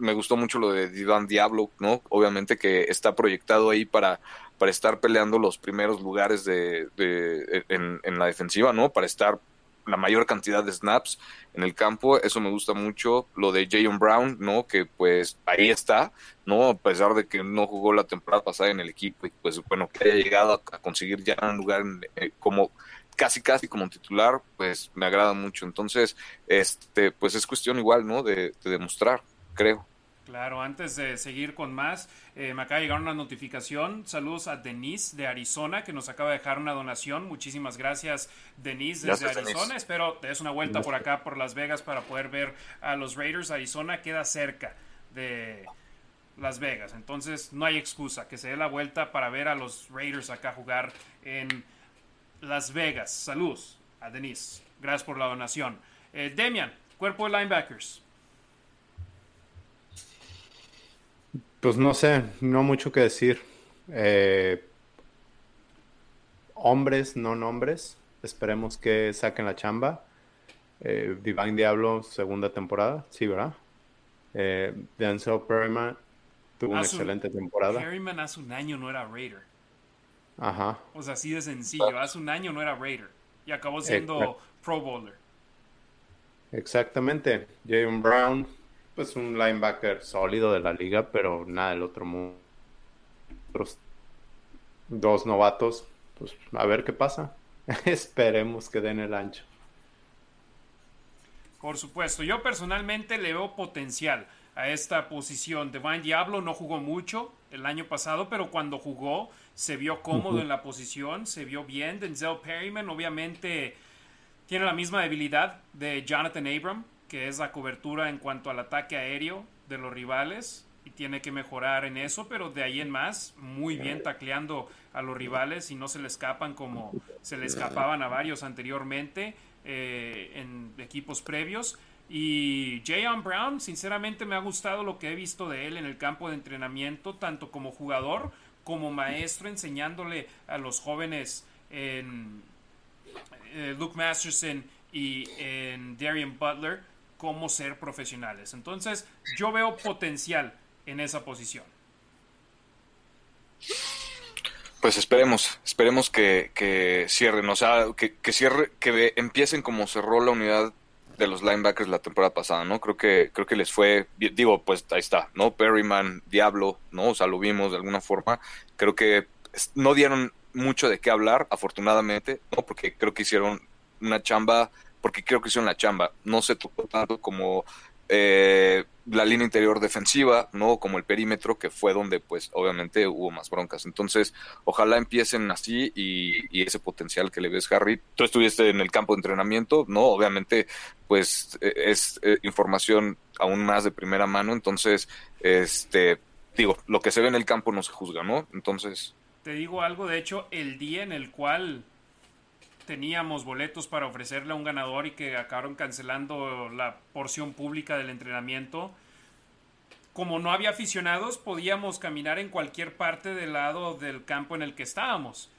me gustó mucho lo de Divan Diablo, ¿no? Obviamente que está proyectado ahí para, para estar peleando los primeros lugares de, de en, en, la defensiva, ¿no? Para estar la mayor cantidad de snaps en el campo, eso me gusta mucho. Lo de Jayon Brown, ¿no? Que pues ahí está, ¿no? A pesar de que no jugó la temporada pasada en el equipo y pues bueno, que haya llegado a, conseguir ya un lugar eh, como casi casi como titular, pues me agrada mucho. Entonces, este, pues es cuestión igual, ¿no? de demostrar, creo. Claro, antes de seguir con más, eh, me acaba de llegar una notificación. Saludos a Denise de Arizona, que nos acaba de dejar una donación. Muchísimas gracias, Denise, desde Arizona. Espero te des una vuelta por acá, por Las Vegas, para poder ver a los Raiders. Arizona queda cerca de Las Vegas. Entonces, no hay excusa que se dé la vuelta para ver a los Raiders acá jugar en Las Vegas. Saludos a Denise. Gracias por la donación. Eh, Demian, cuerpo de linebackers. Pues no sé, no mucho que decir. Eh, hombres, no nombres. Esperemos que saquen la chamba. Eh, Divine Diablo, segunda temporada, sí, ¿verdad? Eh, Denzel Perryman tuvo una excelente temporada. Perryman hace un año no era Raider. Ajá. O sea, así de sencillo. Hace un año no era Raider. Y acabó siendo Pro Bowler. Exactamente. Jayon Brown, pues un linebacker sólido de la liga, pero nada del otro mundo. Otros dos novatos, pues a ver qué pasa. Esperemos que den el ancho. Por supuesto, yo personalmente le veo potencial a esta posición. Divine Diablo no jugó mucho el año pasado, pero cuando jugó se vio cómodo en la posición, se vio bien. Denzel Perryman obviamente tiene la misma debilidad de Jonathan Abram, que es la cobertura en cuanto al ataque aéreo de los rivales y tiene que mejorar en eso, pero de ahí en más, muy bien tacleando a los rivales y no se le escapan como se le escapaban a varios anteriormente. Eh, en equipos previos. Y Jayon Brown, sinceramente me ha gustado lo que he visto de él en el campo de entrenamiento, tanto como jugador como maestro, enseñándole a los jóvenes en eh, Luke Masterson y en Darian Butler cómo ser profesionales. Entonces, yo veo potencial en esa posición. Pues esperemos, esperemos que, que cierren, o sea, que, que, cierre, que empiecen como cerró la unidad de los linebackers la temporada pasada, ¿no? Creo que, creo que les fue, digo, pues ahí está, ¿no? Perryman, Diablo, ¿no? O sea, lo vimos de alguna forma. Creo que no dieron mucho de qué hablar, afortunadamente, ¿no? Porque creo que hicieron una chamba, porque creo que hicieron la chamba. No se tocó tanto como eh, la línea interior defensiva, ¿no? Como el perímetro, que fue donde, pues, obviamente hubo más broncas. Entonces, ojalá empiecen así y, ese potencial que le ves, Harry. Tú estuviste en el campo de entrenamiento, ¿no? Obviamente, pues, e, es eh, información aún más de primera mano. Entonces, este, digo, lo que se ve en el campo no se juzga, ¿no? Entonces. Te digo algo, de hecho, el día en el cual teníamos boletos para ofrecerle a un ganador y que acabaron cancelando la porción pública del entrenamiento. Como no había aficionados, podíamos caminar en cualquier parte del lado del campo en el que estábamos.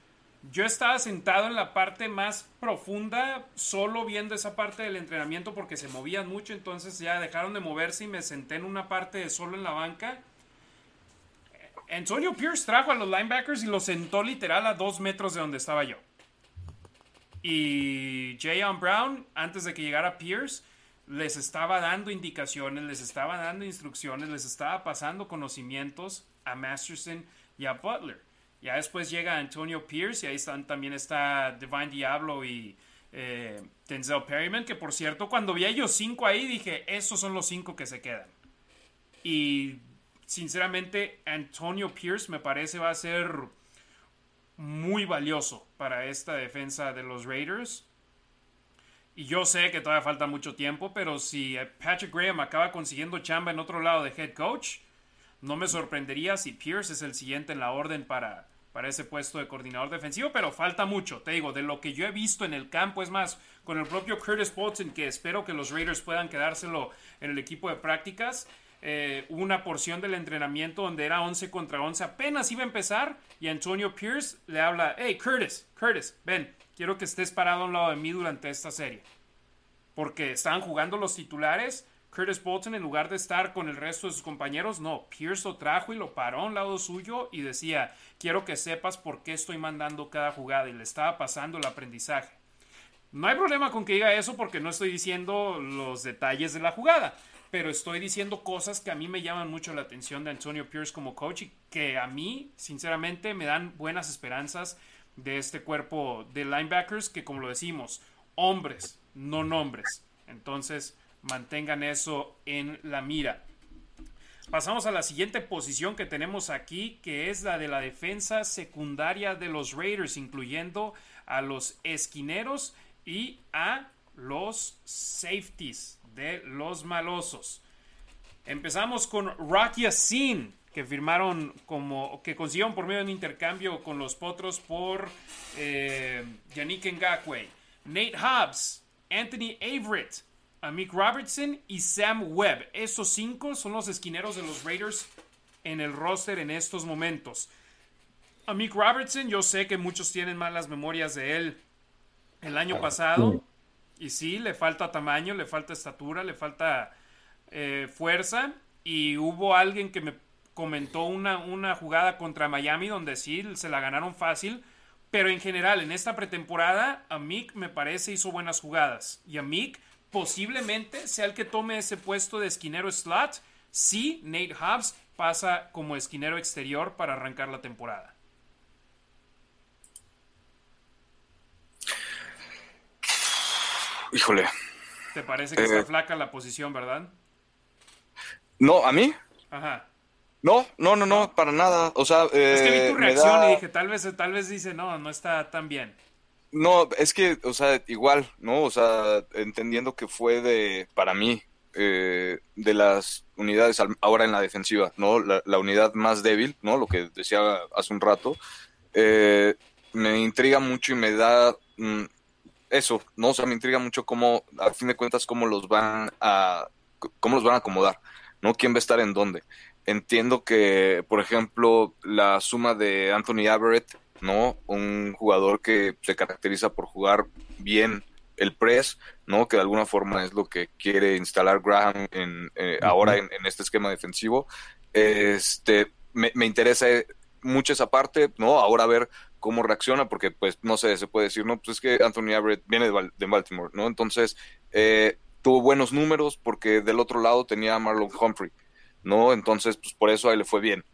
Yo estaba sentado en la parte más profunda, solo viendo esa parte del entrenamiento porque se movían mucho, entonces ya dejaron de moverse y me senté en una parte solo en la banca. Antonio Pierce trajo a los linebackers y los sentó literal a dos metros de donde estaba yo. Y Jayon Brown, antes de que llegara Pierce, les estaba dando indicaciones, les estaba dando instrucciones, les estaba pasando conocimientos a Masterson y a Butler. Ya después llega Antonio Pierce y ahí también está Divine Diablo y eh, Denzel Perryman, que por cierto, cuando vi a ellos cinco ahí, dije, esos son los cinco que se quedan. Y sinceramente, Antonio Pierce me parece va a ser muy valioso para esta defensa de los Raiders. Y yo sé que todavía falta mucho tiempo, pero si Patrick Graham acaba consiguiendo chamba en otro lado de head coach, no me sorprendería si Pierce es el siguiente en la orden para, para ese puesto de coordinador defensivo, pero falta mucho, te digo, de lo que yo he visto en el campo, es más, con el propio Curtis Bolton, que espero que los Raiders puedan quedárselo en el equipo de prácticas, eh, una porción del entrenamiento donde era 11 contra 11, apenas iba a empezar y Antonio Pierce le habla, hey Curtis, Curtis, ven, quiero que estés parado a un lado de mí durante esta serie. Porque estaban jugando los titulares, Curtis Bolton en lugar de estar con el resto de sus compañeros, no, Pierce lo trajo y lo paró a un lado suyo y decía, quiero que sepas por qué estoy mandando cada jugada y le estaba pasando el aprendizaje. No hay problema con que diga eso porque no estoy diciendo los detalles de la jugada pero estoy diciendo cosas que a mí me llaman mucho la atención de Antonio Pierce como coach y que a mí, sinceramente, me dan buenas esperanzas de este cuerpo de linebackers que, como lo decimos, hombres, no nombres. Entonces, mantengan eso en la mira. Pasamos a la siguiente posición que tenemos aquí, que es la de la defensa secundaria de los Raiders, incluyendo a los esquineros y a los safeties de los malosos. Empezamos con Rocky Sin, que firmaron como, que consiguieron por medio de un intercambio con los Potros por eh, Yannick Ngakwe, Nate Hobbs, Anthony Averett, Mick Robertson y Sam Webb. Esos cinco son los esquineros de los Raiders en el roster en estos momentos. A Mick Robertson, yo sé que muchos tienen malas memorias de él el año pasado. Y sí, le falta tamaño, le falta estatura, le falta eh, fuerza. Y hubo alguien que me comentó una, una jugada contra Miami donde sí se la ganaron fácil. Pero en general, en esta pretemporada, a Mick me parece hizo buenas jugadas. Y a Mick posiblemente sea el que tome ese puesto de esquinero slot si Nate Hobbs pasa como esquinero exterior para arrancar la temporada. Híjole. ¿Te parece que está eh, flaca la posición, verdad? No, ¿a mí? Ajá. No, no, no, no, para nada. O sea, es que vi tu eh, reacción y dije, tal vez, tal vez dice, no, no está tan bien. No, es que, o sea, igual, ¿no? O sea, entendiendo que fue de, para mí, eh, de las unidades ahora en la defensiva, ¿no? La, unidad más débil, ¿no? Lo que decía hace un rato, me intriga mucho y me da mm, eso, ¿no? O sea, me intriga mucho cómo, a fin de cuentas, cómo los van a, cómo los van a acomodar, ¿no? ¿Quién va a estar en dónde? Entiendo que, por ejemplo, la suma de Anthony Averett, ¿no? Un jugador que se caracteriza por jugar bien el press, ¿no? Que de alguna forma es lo que quiere instalar Graham en, eh, ahora en, este esquema defensivo. Este, me, me interesa mucho esa parte, ¿no? Ahora a ver cómo reacciona, porque pues no sé, se puede decir, no, pues es que Anthony Averett viene de, Baltimore, ¿no? Entonces, eh, tuvo buenos números porque del otro lado tenía a Marlon Humphrey, ¿no? Entonces, pues por eso a él le fue bien.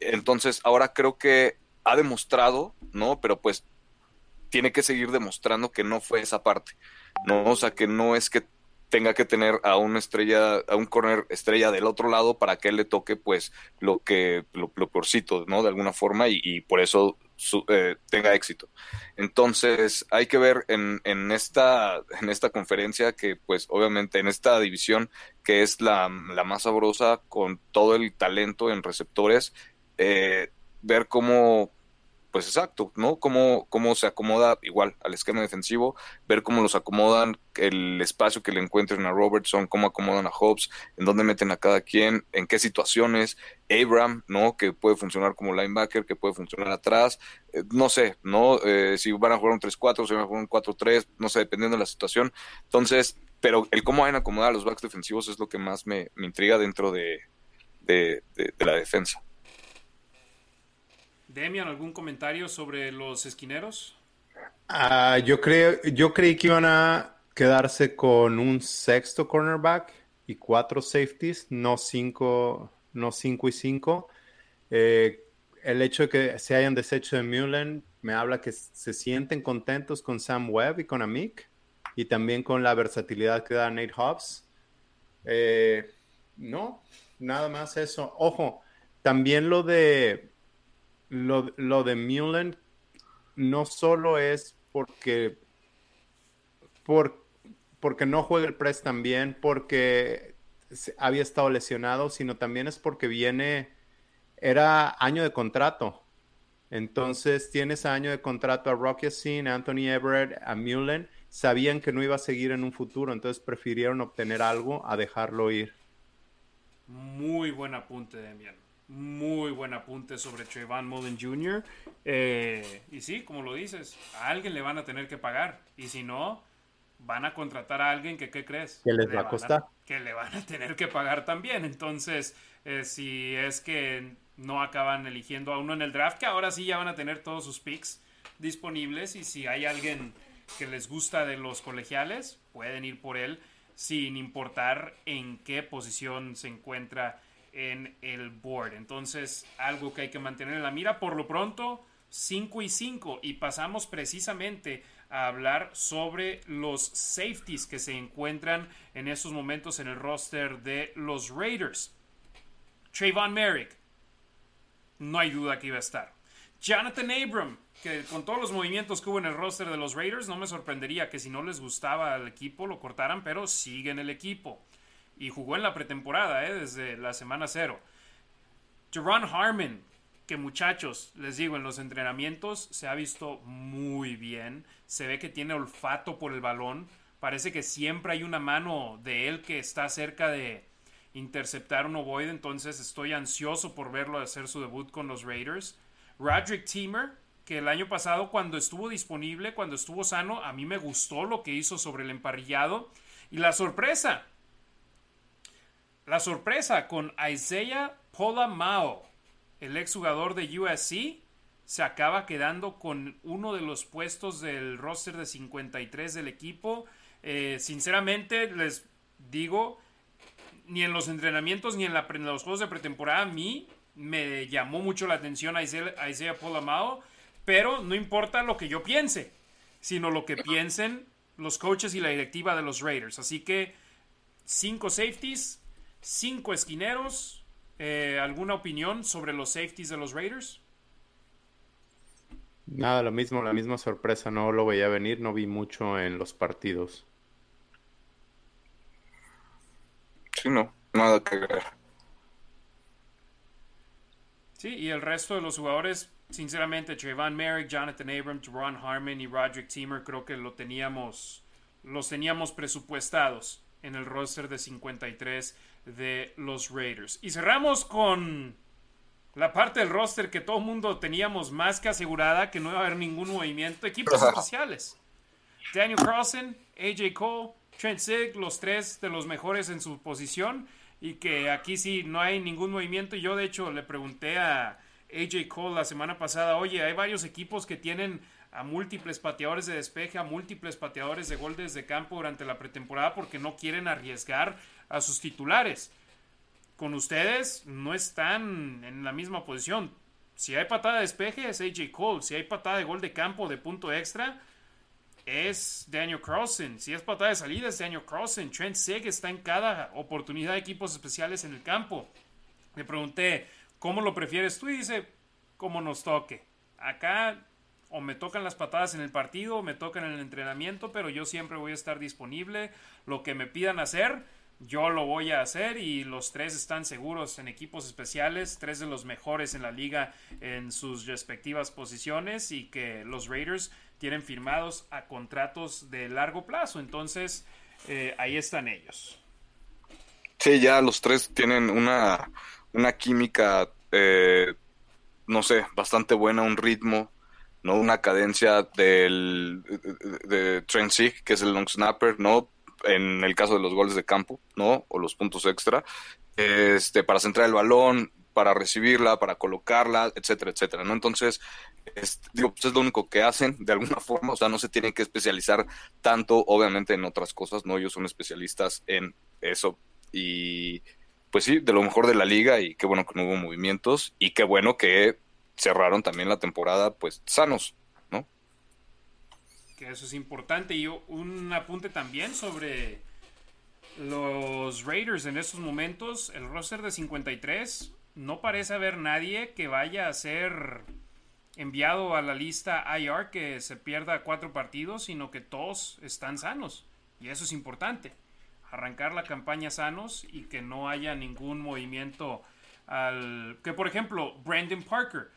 Entonces, ahora creo que ha demostrado, ¿no? Pero pues tiene que seguir demostrando que no fue esa parte, ¿no? O sea, que no es que tenga que tener a una estrella, a un corner estrella del otro lado para que él le toque pues lo que, lo, lo peorcito, ¿no? De alguna forma y, por eso eh, tenga éxito. Entonces hay que ver en, en, esta, en esta conferencia que pues obviamente en esta división que es la, la más sabrosa con todo el talento en receptores, eh, ver cómo pues exacto, ¿no? Cómo, cómo se acomoda igual al esquema defensivo, ver cómo los acomodan, el espacio que le encuentren a Robertson, cómo acomodan a Hobbs, en dónde meten a cada quien, en qué situaciones, Abram, ¿no? Que puede funcionar como linebacker, que puede funcionar atrás, eh, no sé, ¿no? Eh, si van a jugar un 3-4, si van a jugar un 4-3, no sé, dependiendo de la situación. Entonces, pero el cómo van a acomodar a los backs defensivos es lo que más me, intriga dentro de la defensa. Demian, ¿algún comentario sobre los esquineros? Ah, yo, creo, yo creí que iban a quedarse con un sexto cornerback y cuatro safeties, no cinco, no cinco y cinco. Eh, el hecho de que se hayan deshecho de Mullen me habla que se sienten contentos con Sam Webb y con Amik y también con la versatilidad que da Nate Hobbs. Eh, no, nada más eso. Ojo, también lo de lo, lo de Mullen no solo es porque, por, porque no juega el press tan bien, porque había estado lesionado, sino también es porque viene, era año de contrato. Entonces tienes año de contrato a Rocky Sin, Anthony Everett, a Mullen. Sabían que no iba a seguir en un futuro, entonces prefirieron obtener algo a dejarlo ir. Muy buen apunte, Demian muy buen apunte sobre Trayvon Mullen Jr. Eh, y sí, como lo dices, a alguien le van a tener que pagar. Y si no, van a contratar a alguien que, ¿qué crees? Que les va a costar. que le van a tener que pagar también. Entonces, eh, si es que no acaban eligiendo a uno en el draft, que ahora sí ya van a tener todos sus picks disponibles. Y si hay alguien que les gusta de los colegiales, pueden ir por él sin importar en qué posición se encuentra en el board. Entonces, algo que hay que mantener en la mira. Por lo pronto, 5 y 5. Y pasamos precisamente a hablar sobre los safeties que se encuentran en estos momentos en el roster de los Raiders. Trayvon Merrick. No hay duda que iba a estar. Jonathan Abram, que con todos los movimientos que hubo en el roster de los Raiders, no me sorprendería que si no les gustaba al equipo lo cortaran, pero sigue en el equipo y jugó en la pretemporada, ¿eh? desde la semana cero. Jerron Harmon, que muchachos, les digo, en los entrenamientos se ha visto muy bien. Se ve que tiene olfato por el balón, Parece que siempre hay una mano de él que está cerca de interceptar un ovoide, entonces estoy ansioso por verlo hacer su debut con los Raiders. Roderick Teamer, que el año pasado cuando estuvo disponible, cuando estuvo sano, a mí me gustó lo que hizo sobre el emparrillado. Y la sorpresa, la sorpresa con Isaiah Polamao, el exjugador de USC, se acaba quedando con uno de los puestos del roster de 53 del equipo. Eh, sinceramente, les digo, ni en los entrenamientos ni en, los juegos de pretemporada a mí me llamó mucho la atención Isaiah Polamao, pero no importa lo que yo piense, sino lo que piensen los coaches y la directiva de los Raiders. Así que cinco safeties, cinco esquineros. Eh, ¿Alguna opinión sobre los safeties de los Raiders? Nada, lo mismo, la misma sorpresa. No lo veía venir, no vi mucho en los partidos. Sí, no, nada que ver. Sí, y el resto de los jugadores, sinceramente, Trayvon Merrick, Jonathan Abrams, Ron Harmon y Roderick Teamer, creo que lo teníamos, los teníamos presupuestados en el roster de 53 de los Raiders. Y cerramos con la parte del roster que todo el mundo teníamos más que asegurada que no iba a haber ningún movimiento. Equipos especiales. Daniel Carlson, AJ Cole, Trent Sig, los tres de los mejores en su posición. Y que aquí sí no hay ningún movimiento. Yo, de hecho, le pregunté a AJ Cole la semana pasada: Oye, hay varios equipos que tienen a múltiples pateadores de despeje, a múltiples pateadores de gol desde campo durante la pretemporada porque no quieren arriesgar a sus titulares. Con ustedes no están en la misma posición. Si hay patada de despeje es AJ Cole. Si hay patada de gol de campo de punto extra es Daniel Carlson. Si es patada de salida es Daniel Carlson. Trent Sig está en cada oportunidad de equipos especiales en el campo. Le pregunté, ¿cómo lo prefieres tú? Y dice, como nos toque. Acá o me tocan las patadas en el partido o me tocan en el entrenamiento, pero yo siempre voy a estar disponible. Lo que me pidan hacer, yo lo voy a hacer y los tres están seguros en equipos especiales, tres de los mejores en la liga en sus respectivas posiciones y que los Raiders tienen firmados a contratos de largo plazo. Entonces, eh, ahí están ellos. Sí, ya los tres tienen una, una química, eh, no sé, bastante buena, un ritmo, ¿no? Una cadencia del, de, de que es el long snapper, ¿no? En el caso de los goles de campo, ¿no? O los puntos extra, este, para centrar el balón, para recibirla, para colocarla, etcétera, etcétera, ¿no? Entonces, es, digo, pues es lo único que hacen de alguna forma, o sea, no se tienen que especializar tanto, obviamente, en otras cosas, ¿no? Ellos son especialistas en eso y, pues sí, de lo mejor de la liga y qué bueno que no hubo movimientos y qué bueno que cerraron también la temporada, pues, sanos, ¿no? Que eso es importante y un apunte también sobre los Raiders en estos momentos, el roster de 53 no parece haber nadie que vaya a ser enviado a la lista IR que se pierda cuatro partidos, sino que todos están sanos. Y eso es importante. Arrancar la campaña sanos y que no haya ningún movimiento al... Que por ejemplo, Brandon Parker.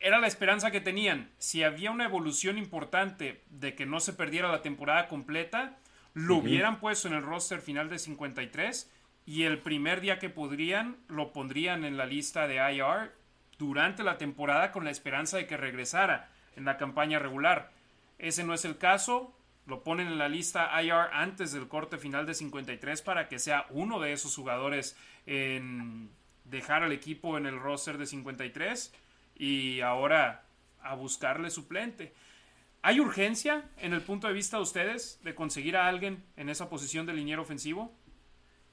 Era la esperanza que tenían. Si había una evolución importante de que no se perdiera la temporada completa, lo hubieran puesto en el roster final de 53 y el primer día que podrían lo pondrían en la lista de IR durante la temporada con la esperanza de que regresara en la campaña regular. Ese no es el caso, lo ponen en la lista IR antes del corte final de 53 para que sea uno de esos jugadores en dejar al equipo en el roster de 53 y ahora a buscarle suplente. ¿Hay urgencia en el punto de vista de ustedes de conseguir a alguien en esa posición de liniero ofensivo?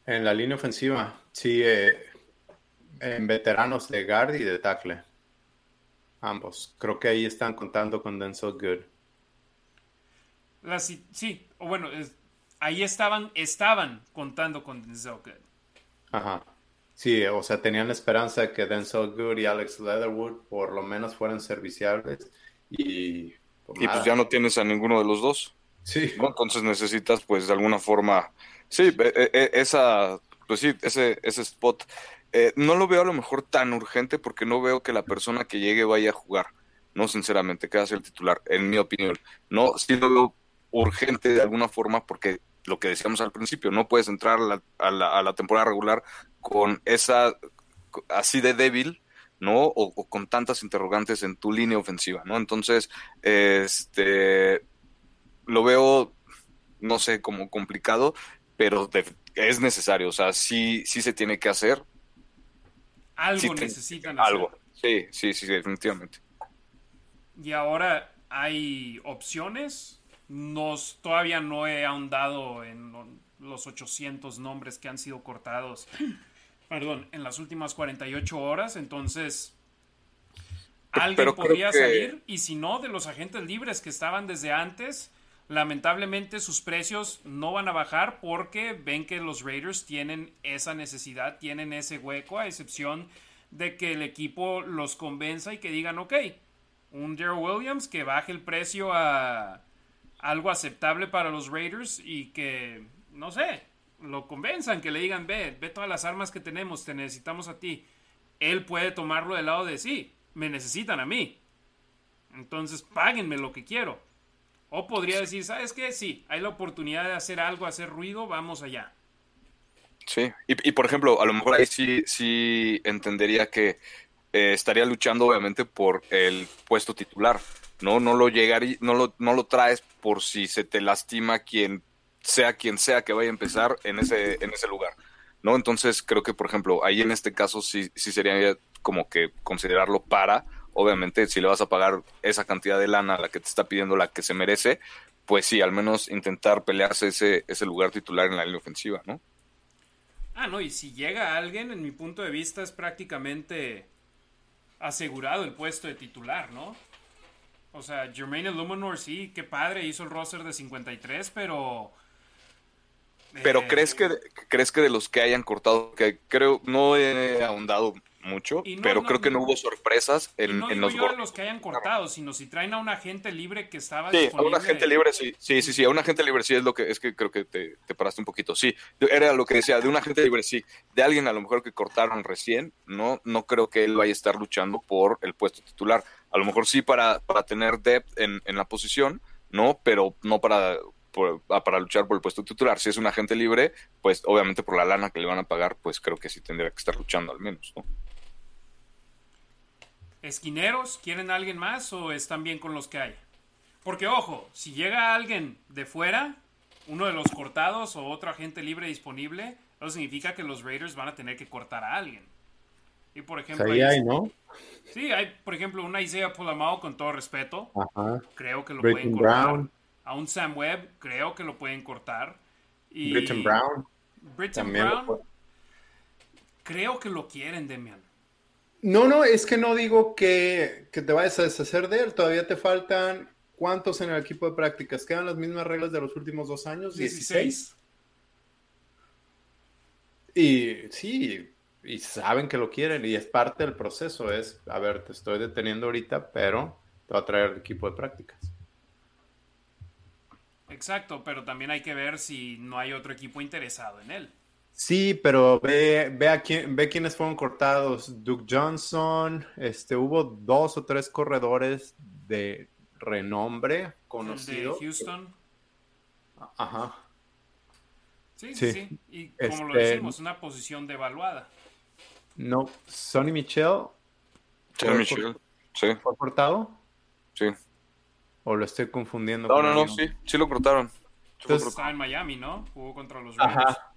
En la línea ofensiva, sí, eh, en veteranos de guard y de tackle. Ambos. Creo que ahí están contando con Denzel Good. sí, o bueno, ahí estaban, estaban contando con Denzel Good. Ajá. Sí, o sea, tenían la esperanza de que Denzel Good y Alex Leatherwood por lo menos fueran serviciables y... Pues, y pues ya no tienes a ninguno de los dos. Sí. Entonces necesitas pues de alguna forma Sí, e, e, e, esa, pues sí, ese, ese spot. Eh, no lo veo a lo mejor tan urgente porque no veo que la persona que llegue vaya a jugar, no sinceramente, que va a ser el titular, en mi opinión. No, sí lo veo urgente de alguna forma porque lo que decíamos al principio, no puedes entrar a la, temporada regular con esa así de débil, ¿no? O, con tantas interrogantes en tu línea ofensiva, ¿no? Entonces, este, lo veo, no sé, como complicado, pero es necesario, o sea, sí, sí se tiene que hacer. Algo necesitan hacer. Algo, sí, sí, sí, definitivamente. Y ahora hay opciones. Nos, todavía no he ahondado en los 800 nombres que han sido cortados, perdón, en las últimas 48 horas. Entonces, alguien podría salir. Y si no, de los agentes libres que estaban desde antes, lamentablemente sus precios no van a bajar porque ven que los Raiders tienen esa necesidad, tienen ese hueco, a excepción de que el equipo los convenza y que digan, ok, un Daryl Williams que baje el precio a algo aceptable para los Raiders y que, no sé, lo convenzan, que le digan, ve, ve todas las armas que tenemos, te necesitamos a ti. Él puede tomarlo del lado de sí, me necesitan a mí. Entonces páguenme lo que quiero. O podría decir, ¿sabes qué? Sí, hay la oportunidad de hacer algo, hacer ruido, vamos allá. Sí, y, por ejemplo, a lo mejor ahí sí, sí entendería que eh, estaría luchando obviamente por el puesto titular. No, no lo llegaría, no lo, no lo traes por si se te lastima quien sea quien sea que vaya a empezar en ese, en ese lugar. ¿No? Entonces creo que, por ejemplo, ahí en este caso sí, sí sería como que considerarlo para, obviamente, si le vas a pagar esa cantidad de lana a la que te está pidiendo la que se merece, pues sí, al menos intentar pelearse ese, ese lugar titular en la línea ofensiva, ¿no? Ah, no, y si llega alguien, en mi punto de vista, es prácticamente asegurado el puesto de titular, ¿no? O sea, Jermaine Illuminor sí, qué padre, hizo el roster de 53, pero... Pero eh, crees que crees que de los que hayan cortado, que creo no he ahondado mucho, pero creo que no, hubo sorpresas en, no en los yo los que hayan cortado, sino si traen a un agente libre que estaba Sí, a un agente libre sí, sí, sí, sí, a un agente libre sí es lo que es que creo que te, te, paraste un poquito. Sí, era lo que decía, de un agente libre sí, de alguien a lo mejor que cortaron recién, no no creo que él vaya a estar luchando por el puesto titular. A lo mejor sí para, para tener depth en, en la posición, no, pero no para para luchar por el puesto titular. Si es un agente libre, pues obviamente por la lana que le van a pagar, pues creo que sí tendría que estar luchando al menos, ¿no? esquineros, ¿quieren a alguien más o están bien con los que hay? Porque ojo, si llega alguien de fuera, uno de los cortados o otro agente libre disponible, eso significa que los Raiders van a tener que cortar a alguien. Y por ejemplo, ahí hay, ¿no? Sí, hay, por ejemplo, una Isaiah Polamao con todo respeto. Creo que lo pueden cortar. A un Sam Webb, creo que lo pueden cortar. Y Britton Brown. Britton Brown. Creo que lo quieren, Demian. No, no, es que no digo que, te vayas a deshacer de él. Todavía te faltan. ¿Cuántos en el equipo de prácticas? ¿Quedan las mismas reglas de los últimos dos años? 16. Y sí, y saben que lo quieren y es parte del proceso. Es, a ver, te estoy deteniendo ahorita, pero te va a traer el equipo de prácticas. Exacto, pero también hay que ver si no hay otro equipo interesado en él. Sí, pero ve, ve, a quién, ve quiénes fueron cortados. Duke Johnson, este, hubo dos o tres corredores de renombre conocido. de Houston. Ajá. Sí, sí, sí. Y como lo este, decimos, una posición devaluada. No, Sonny Michel. Sonny Michel, sí. ¿Fue cortado? Sí. ¿O lo estoy confundiendo? No, no, no, sí, sí lo cortaron. Entonces, estaba en Miami, ¿no? Jugó contra los. Ajá.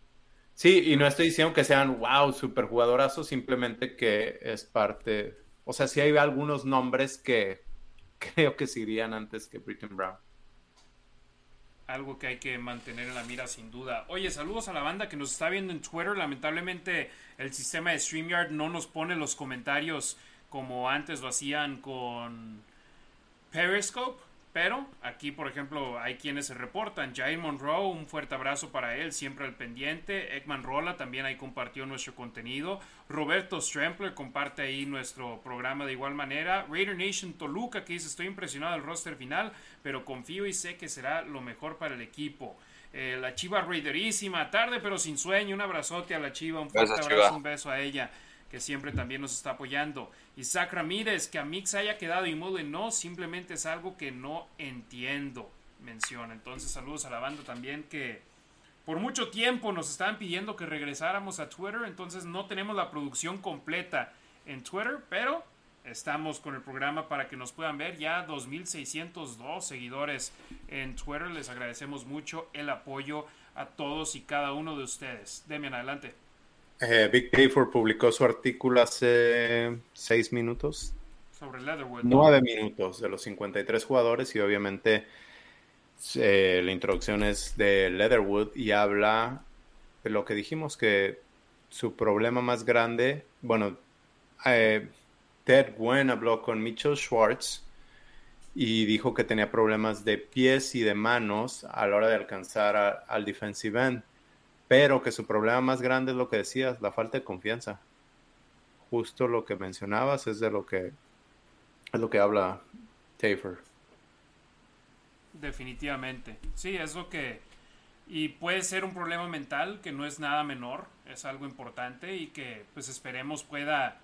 Sí, y no estoy diciendo que sean, wow, super jugadorazos, simplemente que es parte. O sea, sí hay algunos nombres que creo que se irían antes que Britton Brown. Algo que hay que mantener en la mira sin duda. Oye, saludos a la banda que nos está viendo en Twitter. Lamentablemente el sistema de StreamYard no nos pone los comentarios como antes lo hacían con Periscope. Pero aquí, por ejemplo, hay quienes se reportan. Jair Monroe, un fuerte abrazo para él, siempre al pendiente. Ekman Rola también ahí compartió nuestro contenido. Roberto Strempler comparte ahí nuestro programa de igual manera. Raider Nation Toluca que dice, estoy impresionado del roster final, pero confío y sé que será lo mejor para el equipo. Eh, la Chiva Raiderísima, tarde pero sin sueño. Un abrazote a la Chiva, un fuerte abrazo, un beso a ella que siempre también nos está apoyando. Isaac Ramírez, que a Mix haya quedado inmóvil, no, simplemente es algo que no entiendo. mención. Entonces saludos a la banda también que por mucho tiempo nos estaban pidiendo que regresáramos a Twitter, entonces no tenemos la producción completa en Twitter, pero estamos con el programa para que nos puedan ver. Ya 2.602 seguidores en Twitter. Les agradecemos mucho el apoyo a todos y cada uno de ustedes. Demian, adelante. Eh, Big Payfor publicó su artículo hace seis minutos. Sobre Leatherwood. Nueve minutos de los 53 jugadores y obviamente eh, la introducción es de Leatherwood y habla de lo que dijimos que su problema más grande, bueno, eh, Ted Gwen habló con Mitchell Schwartz y dijo que tenía problemas de pies y de manos a la hora de alcanzar al defensive end, pero que su problema más grande es lo que decías, la falta de confianza. Justo lo que mencionabas es de lo que es lo que habla Tafer. Definitivamente. Sí, es lo que y puede ser un problema mental que no es nada menor, es algo importante y que pues esperemos pueda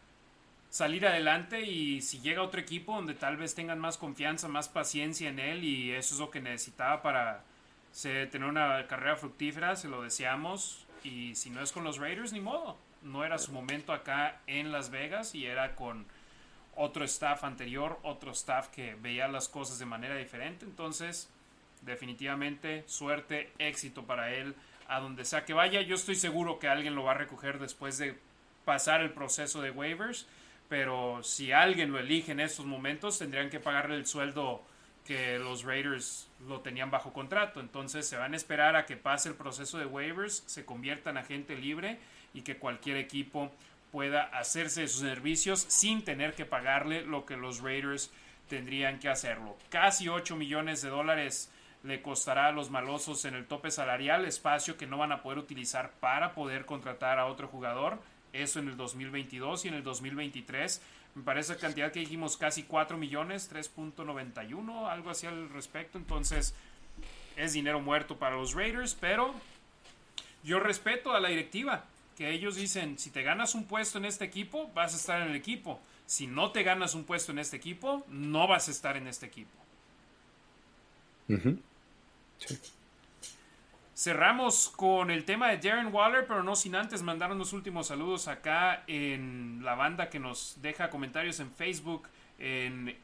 salir adelante y si llega otro equipo donde tal vez tengan más confianza, más paciencia en él y eso es lo que necesitaba para tener una carrera fructífera, se lo deseamos y si no es con los Raiders, ni modo. No era su momento acá en Las Vegas y era con otro staff anterior, otro staff que veía las cosas de manera diferente. Entonces, definitivamente, suerte, éxito para él a donde sea que vaya. Yo estoy seguro que alguien lo va a recoger después de pasar el proceso de waivers pero si alguien lo elige en estos momentos, tendrían que pagarle el sueldo que los Raiders lo tenían bajo contrato. Entonces se van a esperar a que pase el proceso de waivers, se convierta en agente libre y que cualquier equipo pueda hacerse de sus servicios sin tener que pagarle lo que los Raiders tendrían que hacerlo. Casi 8 millones de dólares le costará a los malosos en el tope salarial, espacio que no van a poder utilizar para poder contratar a otro jugador eso en el 2022 y en el 2023. Me parece la cantidad que dijimos casi 4 millones, 3.91, algo así al respecto. Entonces es dinero muerto para los Raiders, pero yo respeto a la directiva, que ellos dicen, si te ganas un puesto en este equipo, vas a estar en el equipo. Si no te ganas un puesto en este equipo, no vas a estar en este equipo. sí. Cerramos con el tema de Darren Waller, pero no sin antes mandar unos últimos saludos acá en la banda que nos deja comentarios en Facebook, en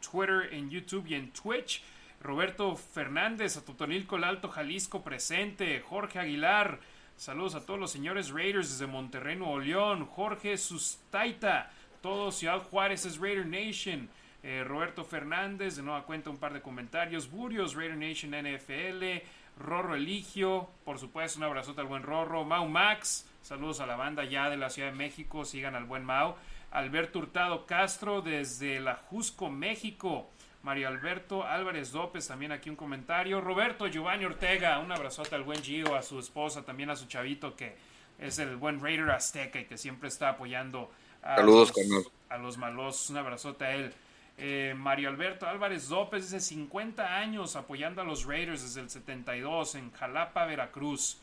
Twitter, en YouTube y en Twitch. Roberto Fernández, a Totonilco, el Alto Jalisco presente. Jorge Aguilar, saludos a todos los señores Raiders desde Monterrey, Nuevo León. Jorge Sustaita, todo Ciudad Juárez es Raider Nation. Eh, Roberto Fernández, de nueva cuenta un par de comentarios. Burios, Raider Nation NFL. Rorro Eligio, por supuesto, un abrazote al buen Rorro. Mau Max, saludos a la banda ya de la Ciudad de México, sigan al buen Mau. Alberto Hurtado Castro desde la Jusco, México. Mario Alberto Álvarez López, también aquí un comentario. Roberto Giovanni Ortega, un abrazote al buen Gio, a su esposa, también a su chavito que es el buen Raider Azteca y que siempre está apoyando a, Saludos, los, a los malos. Un abrazote a él. Eh, Mario Alberto Álvarez López dice 50 años apoyando a los Raiders desde el 72 en Jalapa, Veracruz.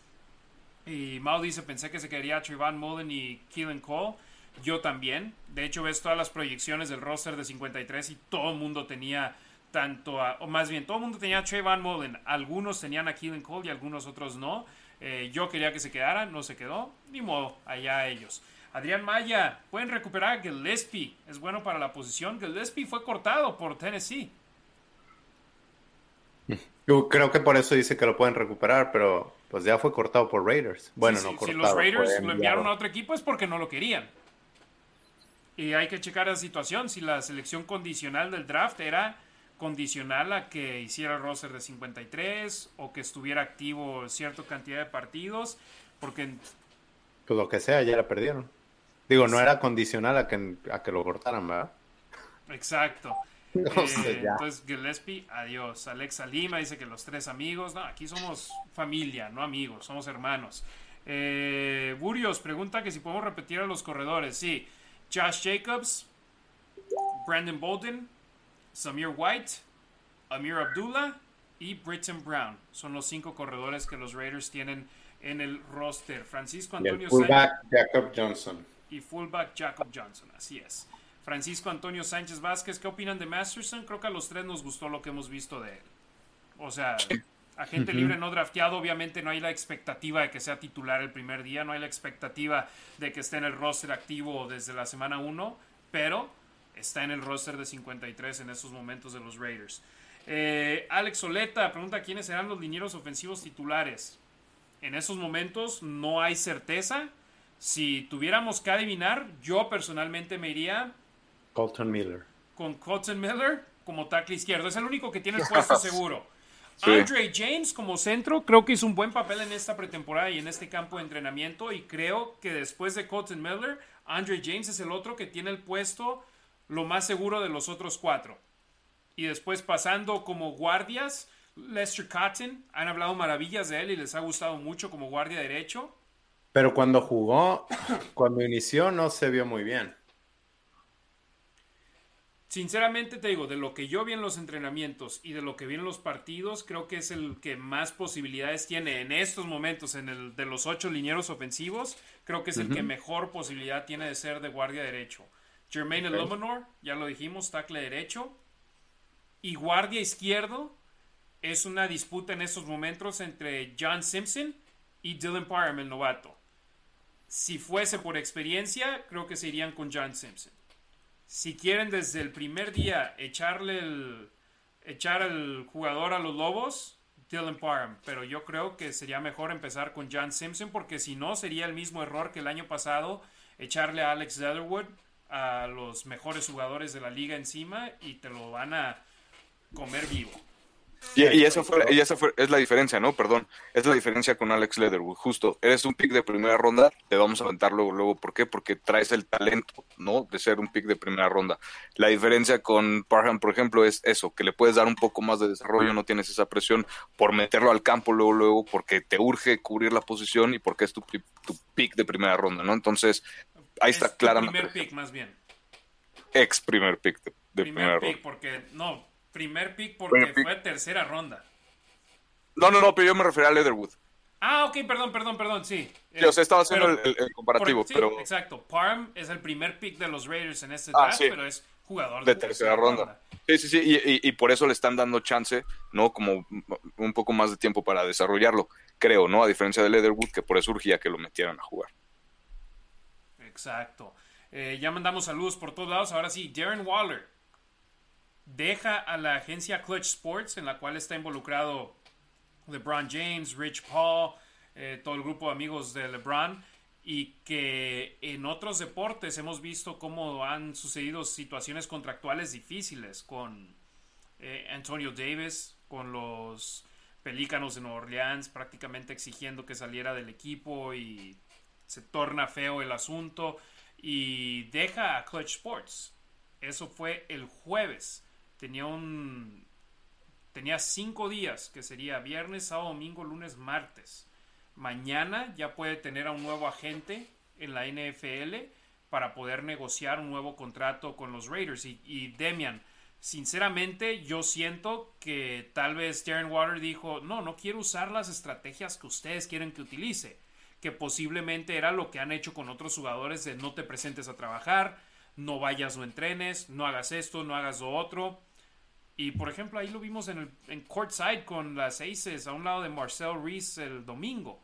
Y Mao dice, pensé que se quería Trayvon Mullen y Keelan Cole. Yo también. De hecho, ves todas las proyecciones del roster de 53 y todo el mundo tenía tanto, o más bien, todo el mundo tenía a Trayvon Mullen. Algunos tenían a Keelan Cole y algunos otros no. Eh, yo quería que se quedara, no se quedó. Ni modo, allá ellos. Adrián Maya, pueden recuperar a Gillespie. Es bueno para la posición. Gillespie fue cortado por Tennessee. Yo creo que por eso dice que lo pueden recuperar, pero pues ya fue cortado por Raiders. Bueno, no cortado. Si los Raiders lo enviaron a otro equipo es porque no lo querían. Y hay que checar la situación. Si la selección condicional del draft era condicional a que hiciera roster de 53 o que estuviera activo cierta cantidad de partidos, porque... Pues lo que sea, ya la perdieron. Digo, no era condicional a que, a que lo cortaran, ¿verdad? Exacto. Eh, entonces, Gillespie, adiós. Alexa Lima dice que los tres amigos. No, aquí somos familia, no amigos, somos hermanos. Eh, Burios pregunta que si podemos repetir a los corredores. Sí, Josh Jacobs, Brandon Bolden, Samir White, Amir Abdullah y Britton Brown. Son los cinco corredores que los Raiders tienen en el roster. Francisco Antonio Sánchez. Jacob Johnson y fullback Jacob Johnson. Así es. Francisco Antonio Sánchez Vázquez, ¿qué opinan de Masterson? Creo que a los tres nos gustó lo que hemos visto de él. O sea, agente libre no drafteado, obviamente no hay la expectativa de que sea titular el primer día, no hay la expectativa de que esté en el roster activo desde la semana 1, pero está en el roster de 53 en esos momentos de los Raiders. Eh, Alex Soleta pregunta quiénes serán los linieros ofensivos titulares. En esos momentos no hay certeza. Si tuviéramos que adivinar, yo personalmente me iría. Colton Miller. Con Colton Miller como tackle izquierdo. Es el único que tiene el puesto seguro. Andre James como centro, creo que hizo un buen papel en esta pretemporada y en este campo de entrenamiento. Y creo que después de Colton Miller, Andre James es el otro que tiene el puesto lo más seguro de los otros cuatro. Y después pasando como guardias, Lester Cotton, han hablado maravillas de él y les ha gustado mucho como guardia derecho. Pero cuando jugó, cuando inició, no se vio muy bien. Sinceramente te digo, de lo que yo vi en los entrenamientos y de lo que vi en los partidos, creo que es el que más posibilidades tiene en estos momentos, en el de los ocho linieros ofensivos, creo que es el que mejor posibilidad tiene de ser de guardia derecho. Jermaine okay. ya lo dijimos, tackle derecho. Y guardia izquierdo es una disputa en estos momentos entre John Simpson y Dylan Parham, el novato. Si fuese por experiencia, creo que se irían con John Simpson si quieren desde el primer día echarle el echar al jugador a los lobos, Dylan Parham, pero yo creo que sería mejor empezar con John Simpson porque si no sería el mismo error que el año pasado echarle a Alex Leatherwood a los mejores jugadores de la liga encima y te lo van a comer vivo. Y, y, eso fue, y esa fue, es la diferencia, ¿no? Perdón, es la diferencia con Alex Leatherwood. Justo, eres un pick de primera ronda, te vamos a aventar luego, luego. ¿Por qué? Porque traes el talento, ¿no? De ser un pick de primera ronda. La diferencia con Parham, por ejemplo, es eso, que le puedes dar un poco más de desarrollo, no tienes esa presión por meterlo al campo luego, luego, porque te urge cubrir la posición y porque es tu, tu pick de primera ronda, ¿no? Entonces, ahí está claramente. Primer pick, más bien. Ex primer pick de, primer pick, porque no, Primer pick porque fue tercera ronda. No, no, no, pero yo me refería a Leatherwood. Ah, ok, perdón, perdón, perdón, sí. sí o sea, estaba haciendo el, comparativo, pero... Exacto, Parm es el primer pick de los Raiders en este ah, draft, pero es jugador de, tercera, ronda. Sí, sí, sí, y, y, por eso le están dando chance, ¿no? Como un poco más de tiempo para desarrollarlo, creo, ¿no? A diferencia de Leatherwood, que por eso urgía que lo metieran a jugar. Exacto. Eh, ya mandamos saludos por todos lados. Ahora sí, Darren Waller deja a la agencia Clutch Sports, en la cual está involucrado LeBron James, Rich Paul, eh, todo el grupo de amigos de LeBron, y que en otros deportes hemos visto cómo han sucedido situaciones contractuales difíciles con eh, Antonio Davis, con los Pelícanos de Nueva Orleans, prácticamente exigiendo que saliera del equipo y se torna feo el asunto y deja a Clutch Sports. Eso fue el jueves tenía un tenía cinco días, que sería viernes, sábado, domingo, lunes, martes. Mañana ya puede tener a un nuevo agente en la NFL para poder negociar un nuevo contrato con los Raiders. Y, Demian, sinceramente yo siento que tal vez Darren Water dijo, no, no quiero usar las estrategias que ustedes quieren que utilice, que posiblemente era lo que han hecho con otros jugadores de no te presentes a trabajar, no vayas, no entrenes, no hagas esto, no hagas lo otro. Y por ejemplo, ahí lo vimos en, el, en courtside con las Aces a un lado de Marcel Reese el domingo.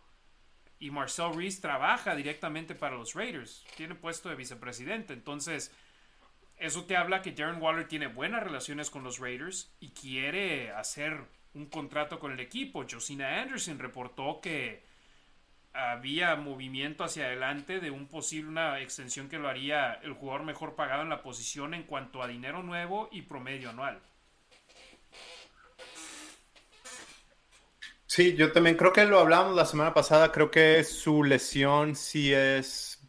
Y Marcel Reese trabaja directamente para los Raiders. Tiene puesto de vicepresidente. Entonces, eso te habla que Darren Waller tiene buenas relaciones con los Raiders y quiere hacer un contrato con el equipo. Josina Anderson reportó que había movimiento hacia adelante de un posible una extensión que lo haría el jugador mejor pagado en la posición en cuanto a dinero nuevo y promedio anual. Sí, yo también creo que lo hablamos la semana pasada. Creo que su lesión sí es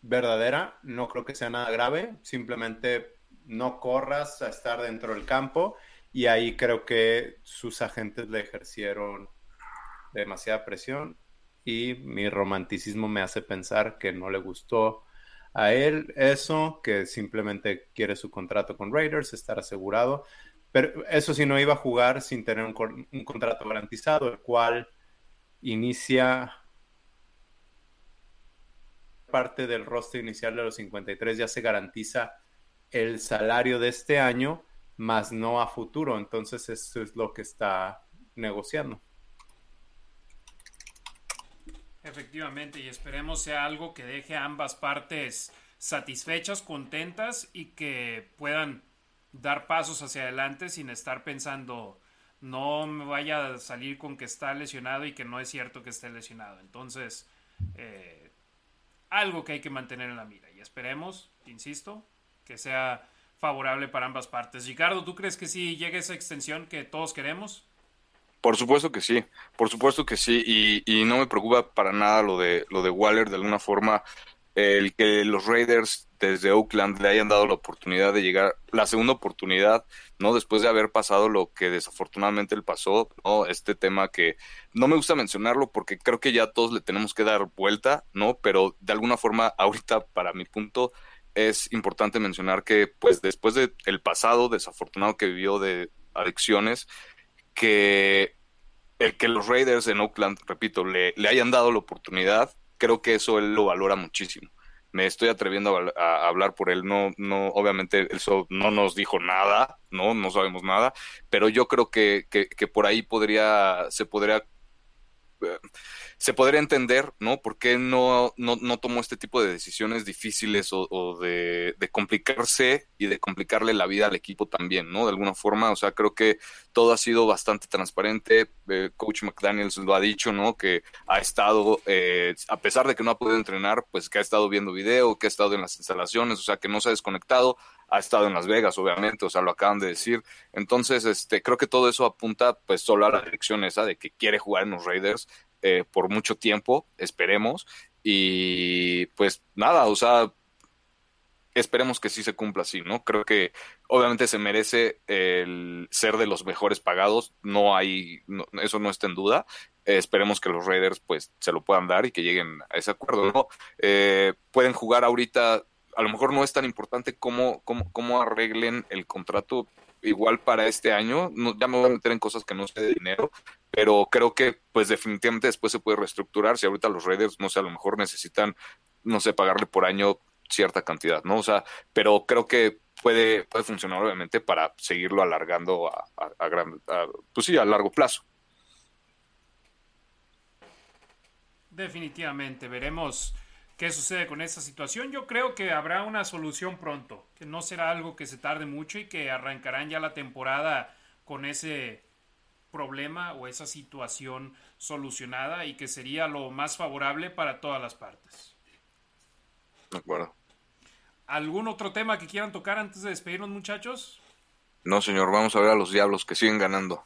verdadera. No creo que sea nada grave. Simplemente no corras a estar dentro del campo. Y ahí creo que sus agentes le ejercieron demasiada presión. Y mi romanticismo me hace pensar que no le gustó a él eso, que simplemente quiere su contrato con Raiders, estar asegurado. Pero eso sí, no iba a jugar sin tener un, contrato garantizado, el cual inicia parte del roster inicial de los 53 ya se garantiza el salario de este año, más no a futuro. Entonces eso es lo que está negociando. Efectivamente, y esperemos sea algo que deje a ambas partes satisfechas, contentas y que puedan dar pasos hacia adelante sin estar pensando no me vaya a salir con que está lesionado y que no es cierto que esté lesionado. Entonces, eh, algo que hay que mantener en la mira y esperemos, insisto, que sea favorable para ambas partes. Ricardo, ¿tú crees que sí llegue esa extensión que todos queremos? Por supuesto que sí, por supuesto que sí, y, y, no me preocupa para nada lo de lo de Waller de alguna forma el que los Raiders desde Oakland le hayan dado la oportunidad de llegar, la segunda oportunidad, ¿no? Después de haber pasado lo que desafortunadamente le pasó, ¿no? Este tema que no me gusta mencionarlo porque creo que ya todos le tenemos que dar vuelta, ¿no? Pero de alguna forma, ahorita, para mi punto, es importante mencionar que, pues, después del el pasado desafortunado que vivió de adicciones, que el que los Raiders en Oakland, repito, le, le hayan dado la oportunidad, creo que eso él lo valora muchísimo. Me estoy atreviendo a, hablar por él. No, no, obviamente eso no nos dijo nada, no, no sabemos nada, pero yo creo que, que, que por ahí podría, se podría se podría entender, ¿no? ¿Por qué no, no, no tomó este tipo de decisiones difíciles o, de, complicarse y de complicarle la vida al equipo también, ¿no? De alguna forma, o sea, creo que todo ha sido bastante transparente. Eh, Coach McDaniels lo ha dicho, ¿no? Que ha estado, eh, a pesar de que no ha podido entrenar, pues que ha estado viendo video, que ha estado en las instalaciones, o sea, que no se ha desconectado, ha estado en Las Vegas, obviamente, o sea, lo acaban de decir. Entonces, este, creo que todo eso apunta pues solo a la dirección esa de que quiere jugar en los Raiders eh, por mucho tiempo, esperemos. Y pues nada, o sea, esperemos que sí se cumpla así, ¿no? Creo que obviamente se merece el ser de los mejores pagados, no hay, eso no está en duda. esperemos que los Raiders pues se lo puedan dar y que lleguen a ese acuerdo, ¿no? Eh, pueden jugar ahorita, a lo mejor no es tan importante cómo, cómo, cómo arreglen el contrato igual para este año. No, ya me voy a meter en cosas que no sé de dinero, pero creo que pues definitivamente después se puede reestructurar. Si ahorita los Raiders, no sé, a lo mejor necesitan, no sé, pagarle por año cierta cantidad, ¿no? O sea, pero creo que puede, puede funcionar obviamente para seguirlo alargando a, a, gran, pues sí, a largo plazo. Definitivamente, veremos qué sucede con esta situación. Yo creo que habrá una solución pronto, que no será algo que se tarde mucho y que arrancarán ya la temporada con ese problema o esa situación solucionada y que sería lo más favorable para todas las partes. De acuerdo. ¿Algún otro tema que quieran tocar antes de despedirnos, muchachos? No, señor, vamos a ver a los diablos que siguen ganando.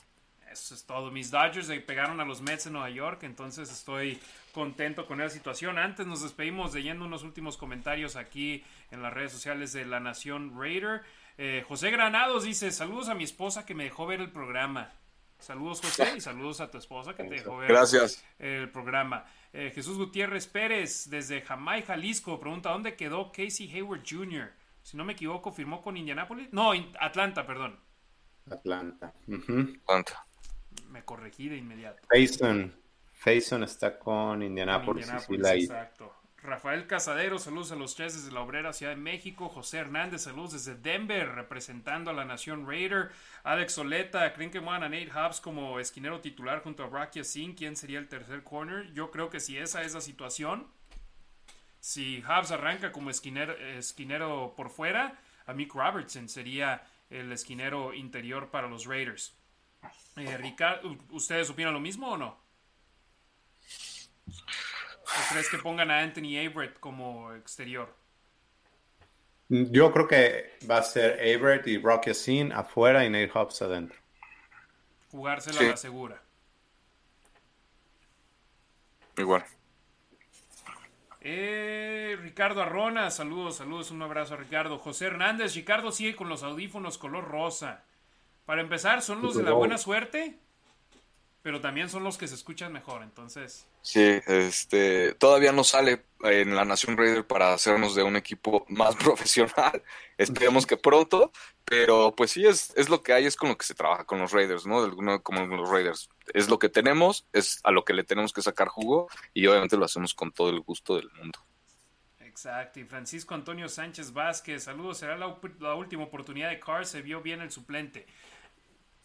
Eso es todo. Mis Dodgers le pegaron a los Mets en Nueva York, entonces estoy contento con esa situación. Antes nos despedimos leyendo unos últimos comentarios aquí en las redes sociales de La Nación Raider. Eh, José Granados dice, saludos a mi esposa que me dejó ver el programa. Saludos José y saludos a tu esposa que te dejó ver Gracias. el programa. Eh, Jesús Gutiérrez Pérez desde Jamaica, Jalisco, pregunta, ¿dónde quedó Casey Hayward Jr.? Si no me equivoco, firmó con Indianapolis. No, Atlanta, perdón. Atlanta. Atlanta me corregí de inmediato. Faison. Faison está con Indianapolis. exacto. Rafael Casadero, saludos a los tres desde la Obrera Ciudad de México. José Hernández, saludos desde Denver, representando a la Nación Raider. Alex Soleta, ¿creen que van a Nate Hobbs como esquinero titular junto a Rocky Sin? ¿Quién sería el tercer corner? Yo creo que si esa es la situación, si Hobbs arranca como esquinero, esquinero por fuera, a Mick Robertson sería el esquinero interior para los Raiders. Eh, Ricardo, ¿ustedes opinan lo mismo o no? ¿O crees que pongan a Anthony Averett como exterior? Yo creo que va a ser Averett y Rocky Sin afuera y Nate Hobbs adentro. Jugársela a la segura. Igual. Eh, Ricardo Arrona, saludos, saludos, un abrazo a Ricardo. José Hernández, Ricardo sigue con los audífonos color rosa. Para empezar, son los de la buena suerte, pero también son los que se escuchan mejor, entonces. Sí, este, todavía no sale en la Nación Raider para hacernos de un equipo más profesional. Esperemos que pronto, pero pues sí, es, es lo que hay, es con lo que se trabaja con los Raiders, ¿no? De como los Raiders. Es lo que tenemos, es a lo que le tenemos que sacar jugo y obviamente lo hacemos con todo el gusto del mundo. Exacto, y Francisco Antonio Sánchez Vázquez, saludos, será la, la última oportunidad de Carr, se vio bien el suplente.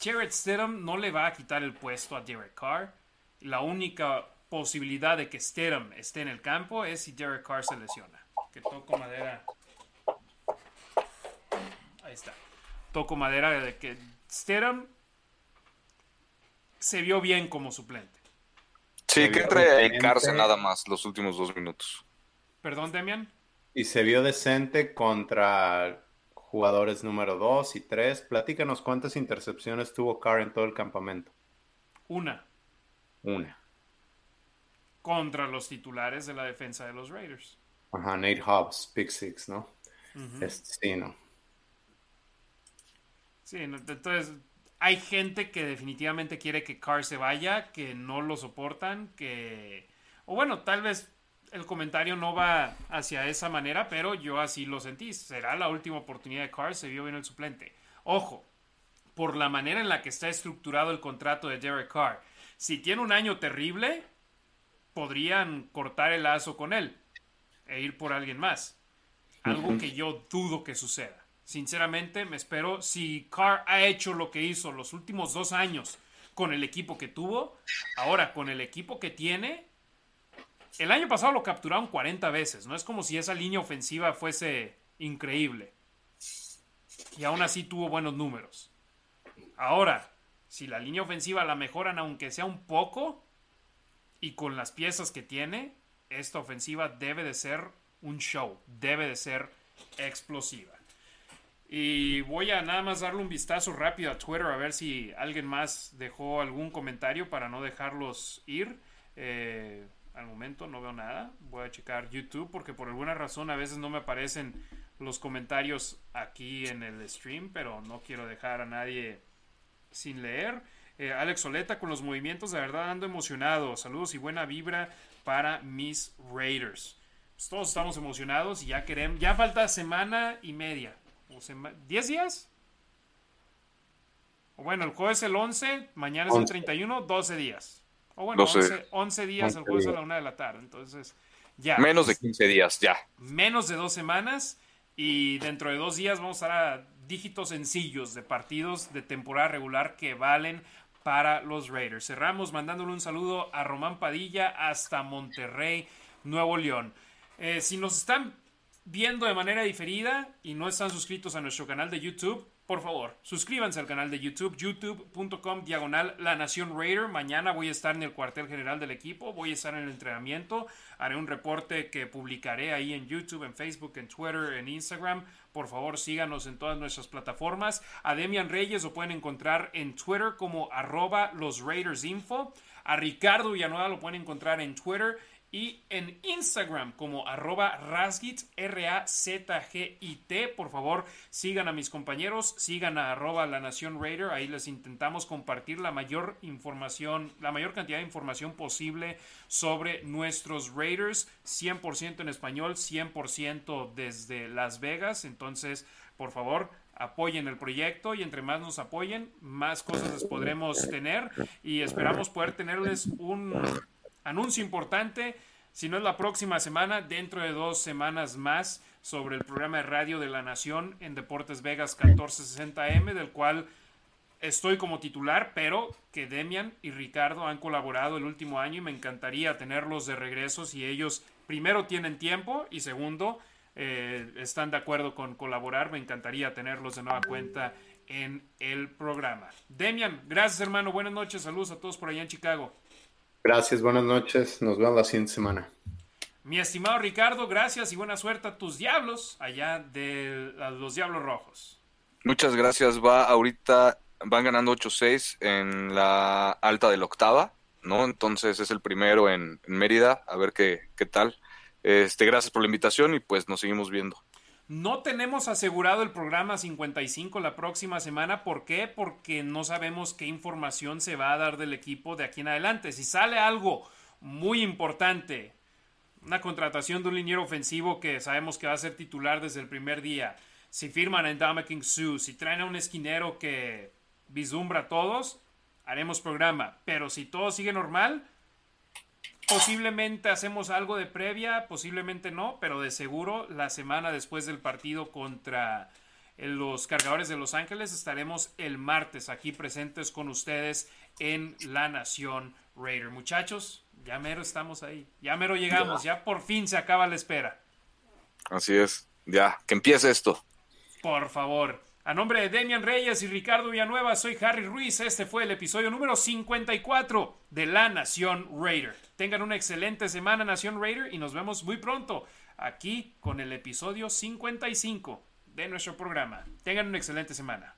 Jared Stidham no le va a quitar el puesto a Derek Carr. La única posibilidad de que Stidham esté en el campo es si Derek Carr se lesiona. Que toco madera. Ahí está. Toco madera de que Stidham se vio bien como suplente. Sí, que entre a dedicarse nada más los últimos dos minutos. Perdón, Demian. Y se vio decente contra jugadores número 2 y 3. Platícanos cuántas intercepciones tuvo Carr en todo el campamento. Una. Una. Contra los titulares de la defensa de los Raiders. Ajá, Nate Hobbs, Pick Six, ¿no? sí, ¿no? Sí, entonces hay gente que definitivamente quiere que Carr se vaya, que no lo soportan, que... O bueno, tal vez el comentario no va hacia esa manera, pero yo así lo sentí. Será la última oportunidad de Carr, se vio bien el suplente. Ojo, por la manera en la que está estructurado el contrato de Derek Carr, si tiene un año terrible, podrían cortar el lazo con él e ir por alguien más. Algo que yo dudo que suceda. Sinceramente, me espero, si Carr ha hecho lo que hizo los últimos dos años con el equipo que tuvo, ahora con el equipo que tiene, el año pasado lo capturaron 40 veces, no es como si esa línea ofensiva fuese increíble. Y aún así tuvo buenos números. Ahora, si la línea ofensiva la mejoran aunque sea un poco, y con las piezas que tiene, esta ofensiva debe de ser un show, debe de ser explosiva. Y voy a nada más darle un vistazo rápido a Twitter a ver si alguien más dejó algún comentario para no dejarlos ir. Eh, al momento no veo nada. Voy a checar YouTube porque por alguna razón a veces no me aparecen los comentarios aquí en el stream, pero no quiero dejar a nadie sin leer. Eh, Alex Soleta con los movimientos, de verdad ando emocionado. Saludos y buena vibra para mis Raiders. Pues todos estamos emocionados y ya queremos, ya falta semana y media. O ¿10 días? O bueno, el jueves es el 11, mañana es el 31, 12 días. O bueno, 11, días el jueves a la una de la tarde. Entonces, ya. Menos de 15 días, ya. Menos de dos semanas. Y dentro de dos días vamos a estar a dígitos sencillos de partidos de temporada regular que valen para los Raiders. Cerramos mandándole un saludo a Román Padilla hasta Monterrey, Nuevo León. Eh, si nos están viendo de manera diferida y no están suscritos a nuestro canal de YouTube, por favor, suscríbanse al canal de YouTube, youtube.com diagonal La Nación Raider. Mañana voy a estar en el cuartel general del equipo, voy a estar en el entrenamiento, haré un reporte que publicaré ahí en YouTube, en Facebook, en Twitter, en Instagram. Por favor, síganos en todas nuestras plataformas. A Demian Reyes lo pueden encontrar en Twitter como arroba los Raiders Info. A Ricardo Villanueva lo pueden encontrar en Twitter y en Instagram como arroba rasgit, R-A-Z-G-I-T. Por favor, sigan a mis compañeros, sigan a arroba la Nación Raider. Ahí les intentamos compartir la mayor información, la mayor cantidad de información posible sobre nuestros Raiders. 100% en español, 100% desde Las Vegas. Entonces, por favor, apoyen el proyecto y entre más nos apoyen, más cosas les podremos tener y esperamos poder tenerles un anuncio importante, si no es la próxima semana, dentro de dos semanas más, sobre el programa de radio de la Nación en Deportes Vegas 1460M, del cual estoy como titular, pero que Demian y Ricardo han colaborado el último año y me encantaría tenerlos de regreso si ellos primero tienen tiempo y segundo eh, están de acuerdo con colaborar. Me encantaría tenerlos de nueva cuenta en el programa. Demian, gracias hermano, buenas noches, saludos a todos por allá en Chicago. Gracias, buenas noches. Nos vemos la siguiente semana. Mi estimado Ricardo, gracias y buena suerte a tus diablos allá de los Diablos Rojos. Muchas gracias. Va ahorita, van ganando 8-6 en la alta de la octava, ¿no? Entonces es el primero en, Mérida. A ver qué, qué tal. Este, gracias por la invitación y pues nos seguimos viendo. No tenemos asegurado el programa 55 la próxima semana. ¿Por qué? Porque no sabemos qué información se va a dar del equipo de aquí en adelante. Si sale algo muy importante, una contratación de un liniero ofensivo que sabemos que va a ser titular desde el primer día, si firman en King Sue, si traen a un esquinero que vislumbra a todos, haremos programa. Pero si todo sigue normal, Posiblemente hacemos algo de previa, posiblemente no, pero de seguro la semana después del partido contra los cargadores de Los Ángeles. Estaremos el martes aquí presentes con ustedes en La Nación Raider. Muchachos, ya mero estamos ahí. Ya mero llegamos. Ya, por fin se acaba la espera. Así es. Ya, que empiece esto. Por favor. A nombre de Demian Reyes y Ricardo Villanueva, soy Harry Ruiz. Este fue el episodio número 54 de La Nación Raider. Tengan una excelente semana, Nación Raider, y nos vemos muy pronto aquí con el episodio 55 de nuestro programa. Tengan una excelente semana.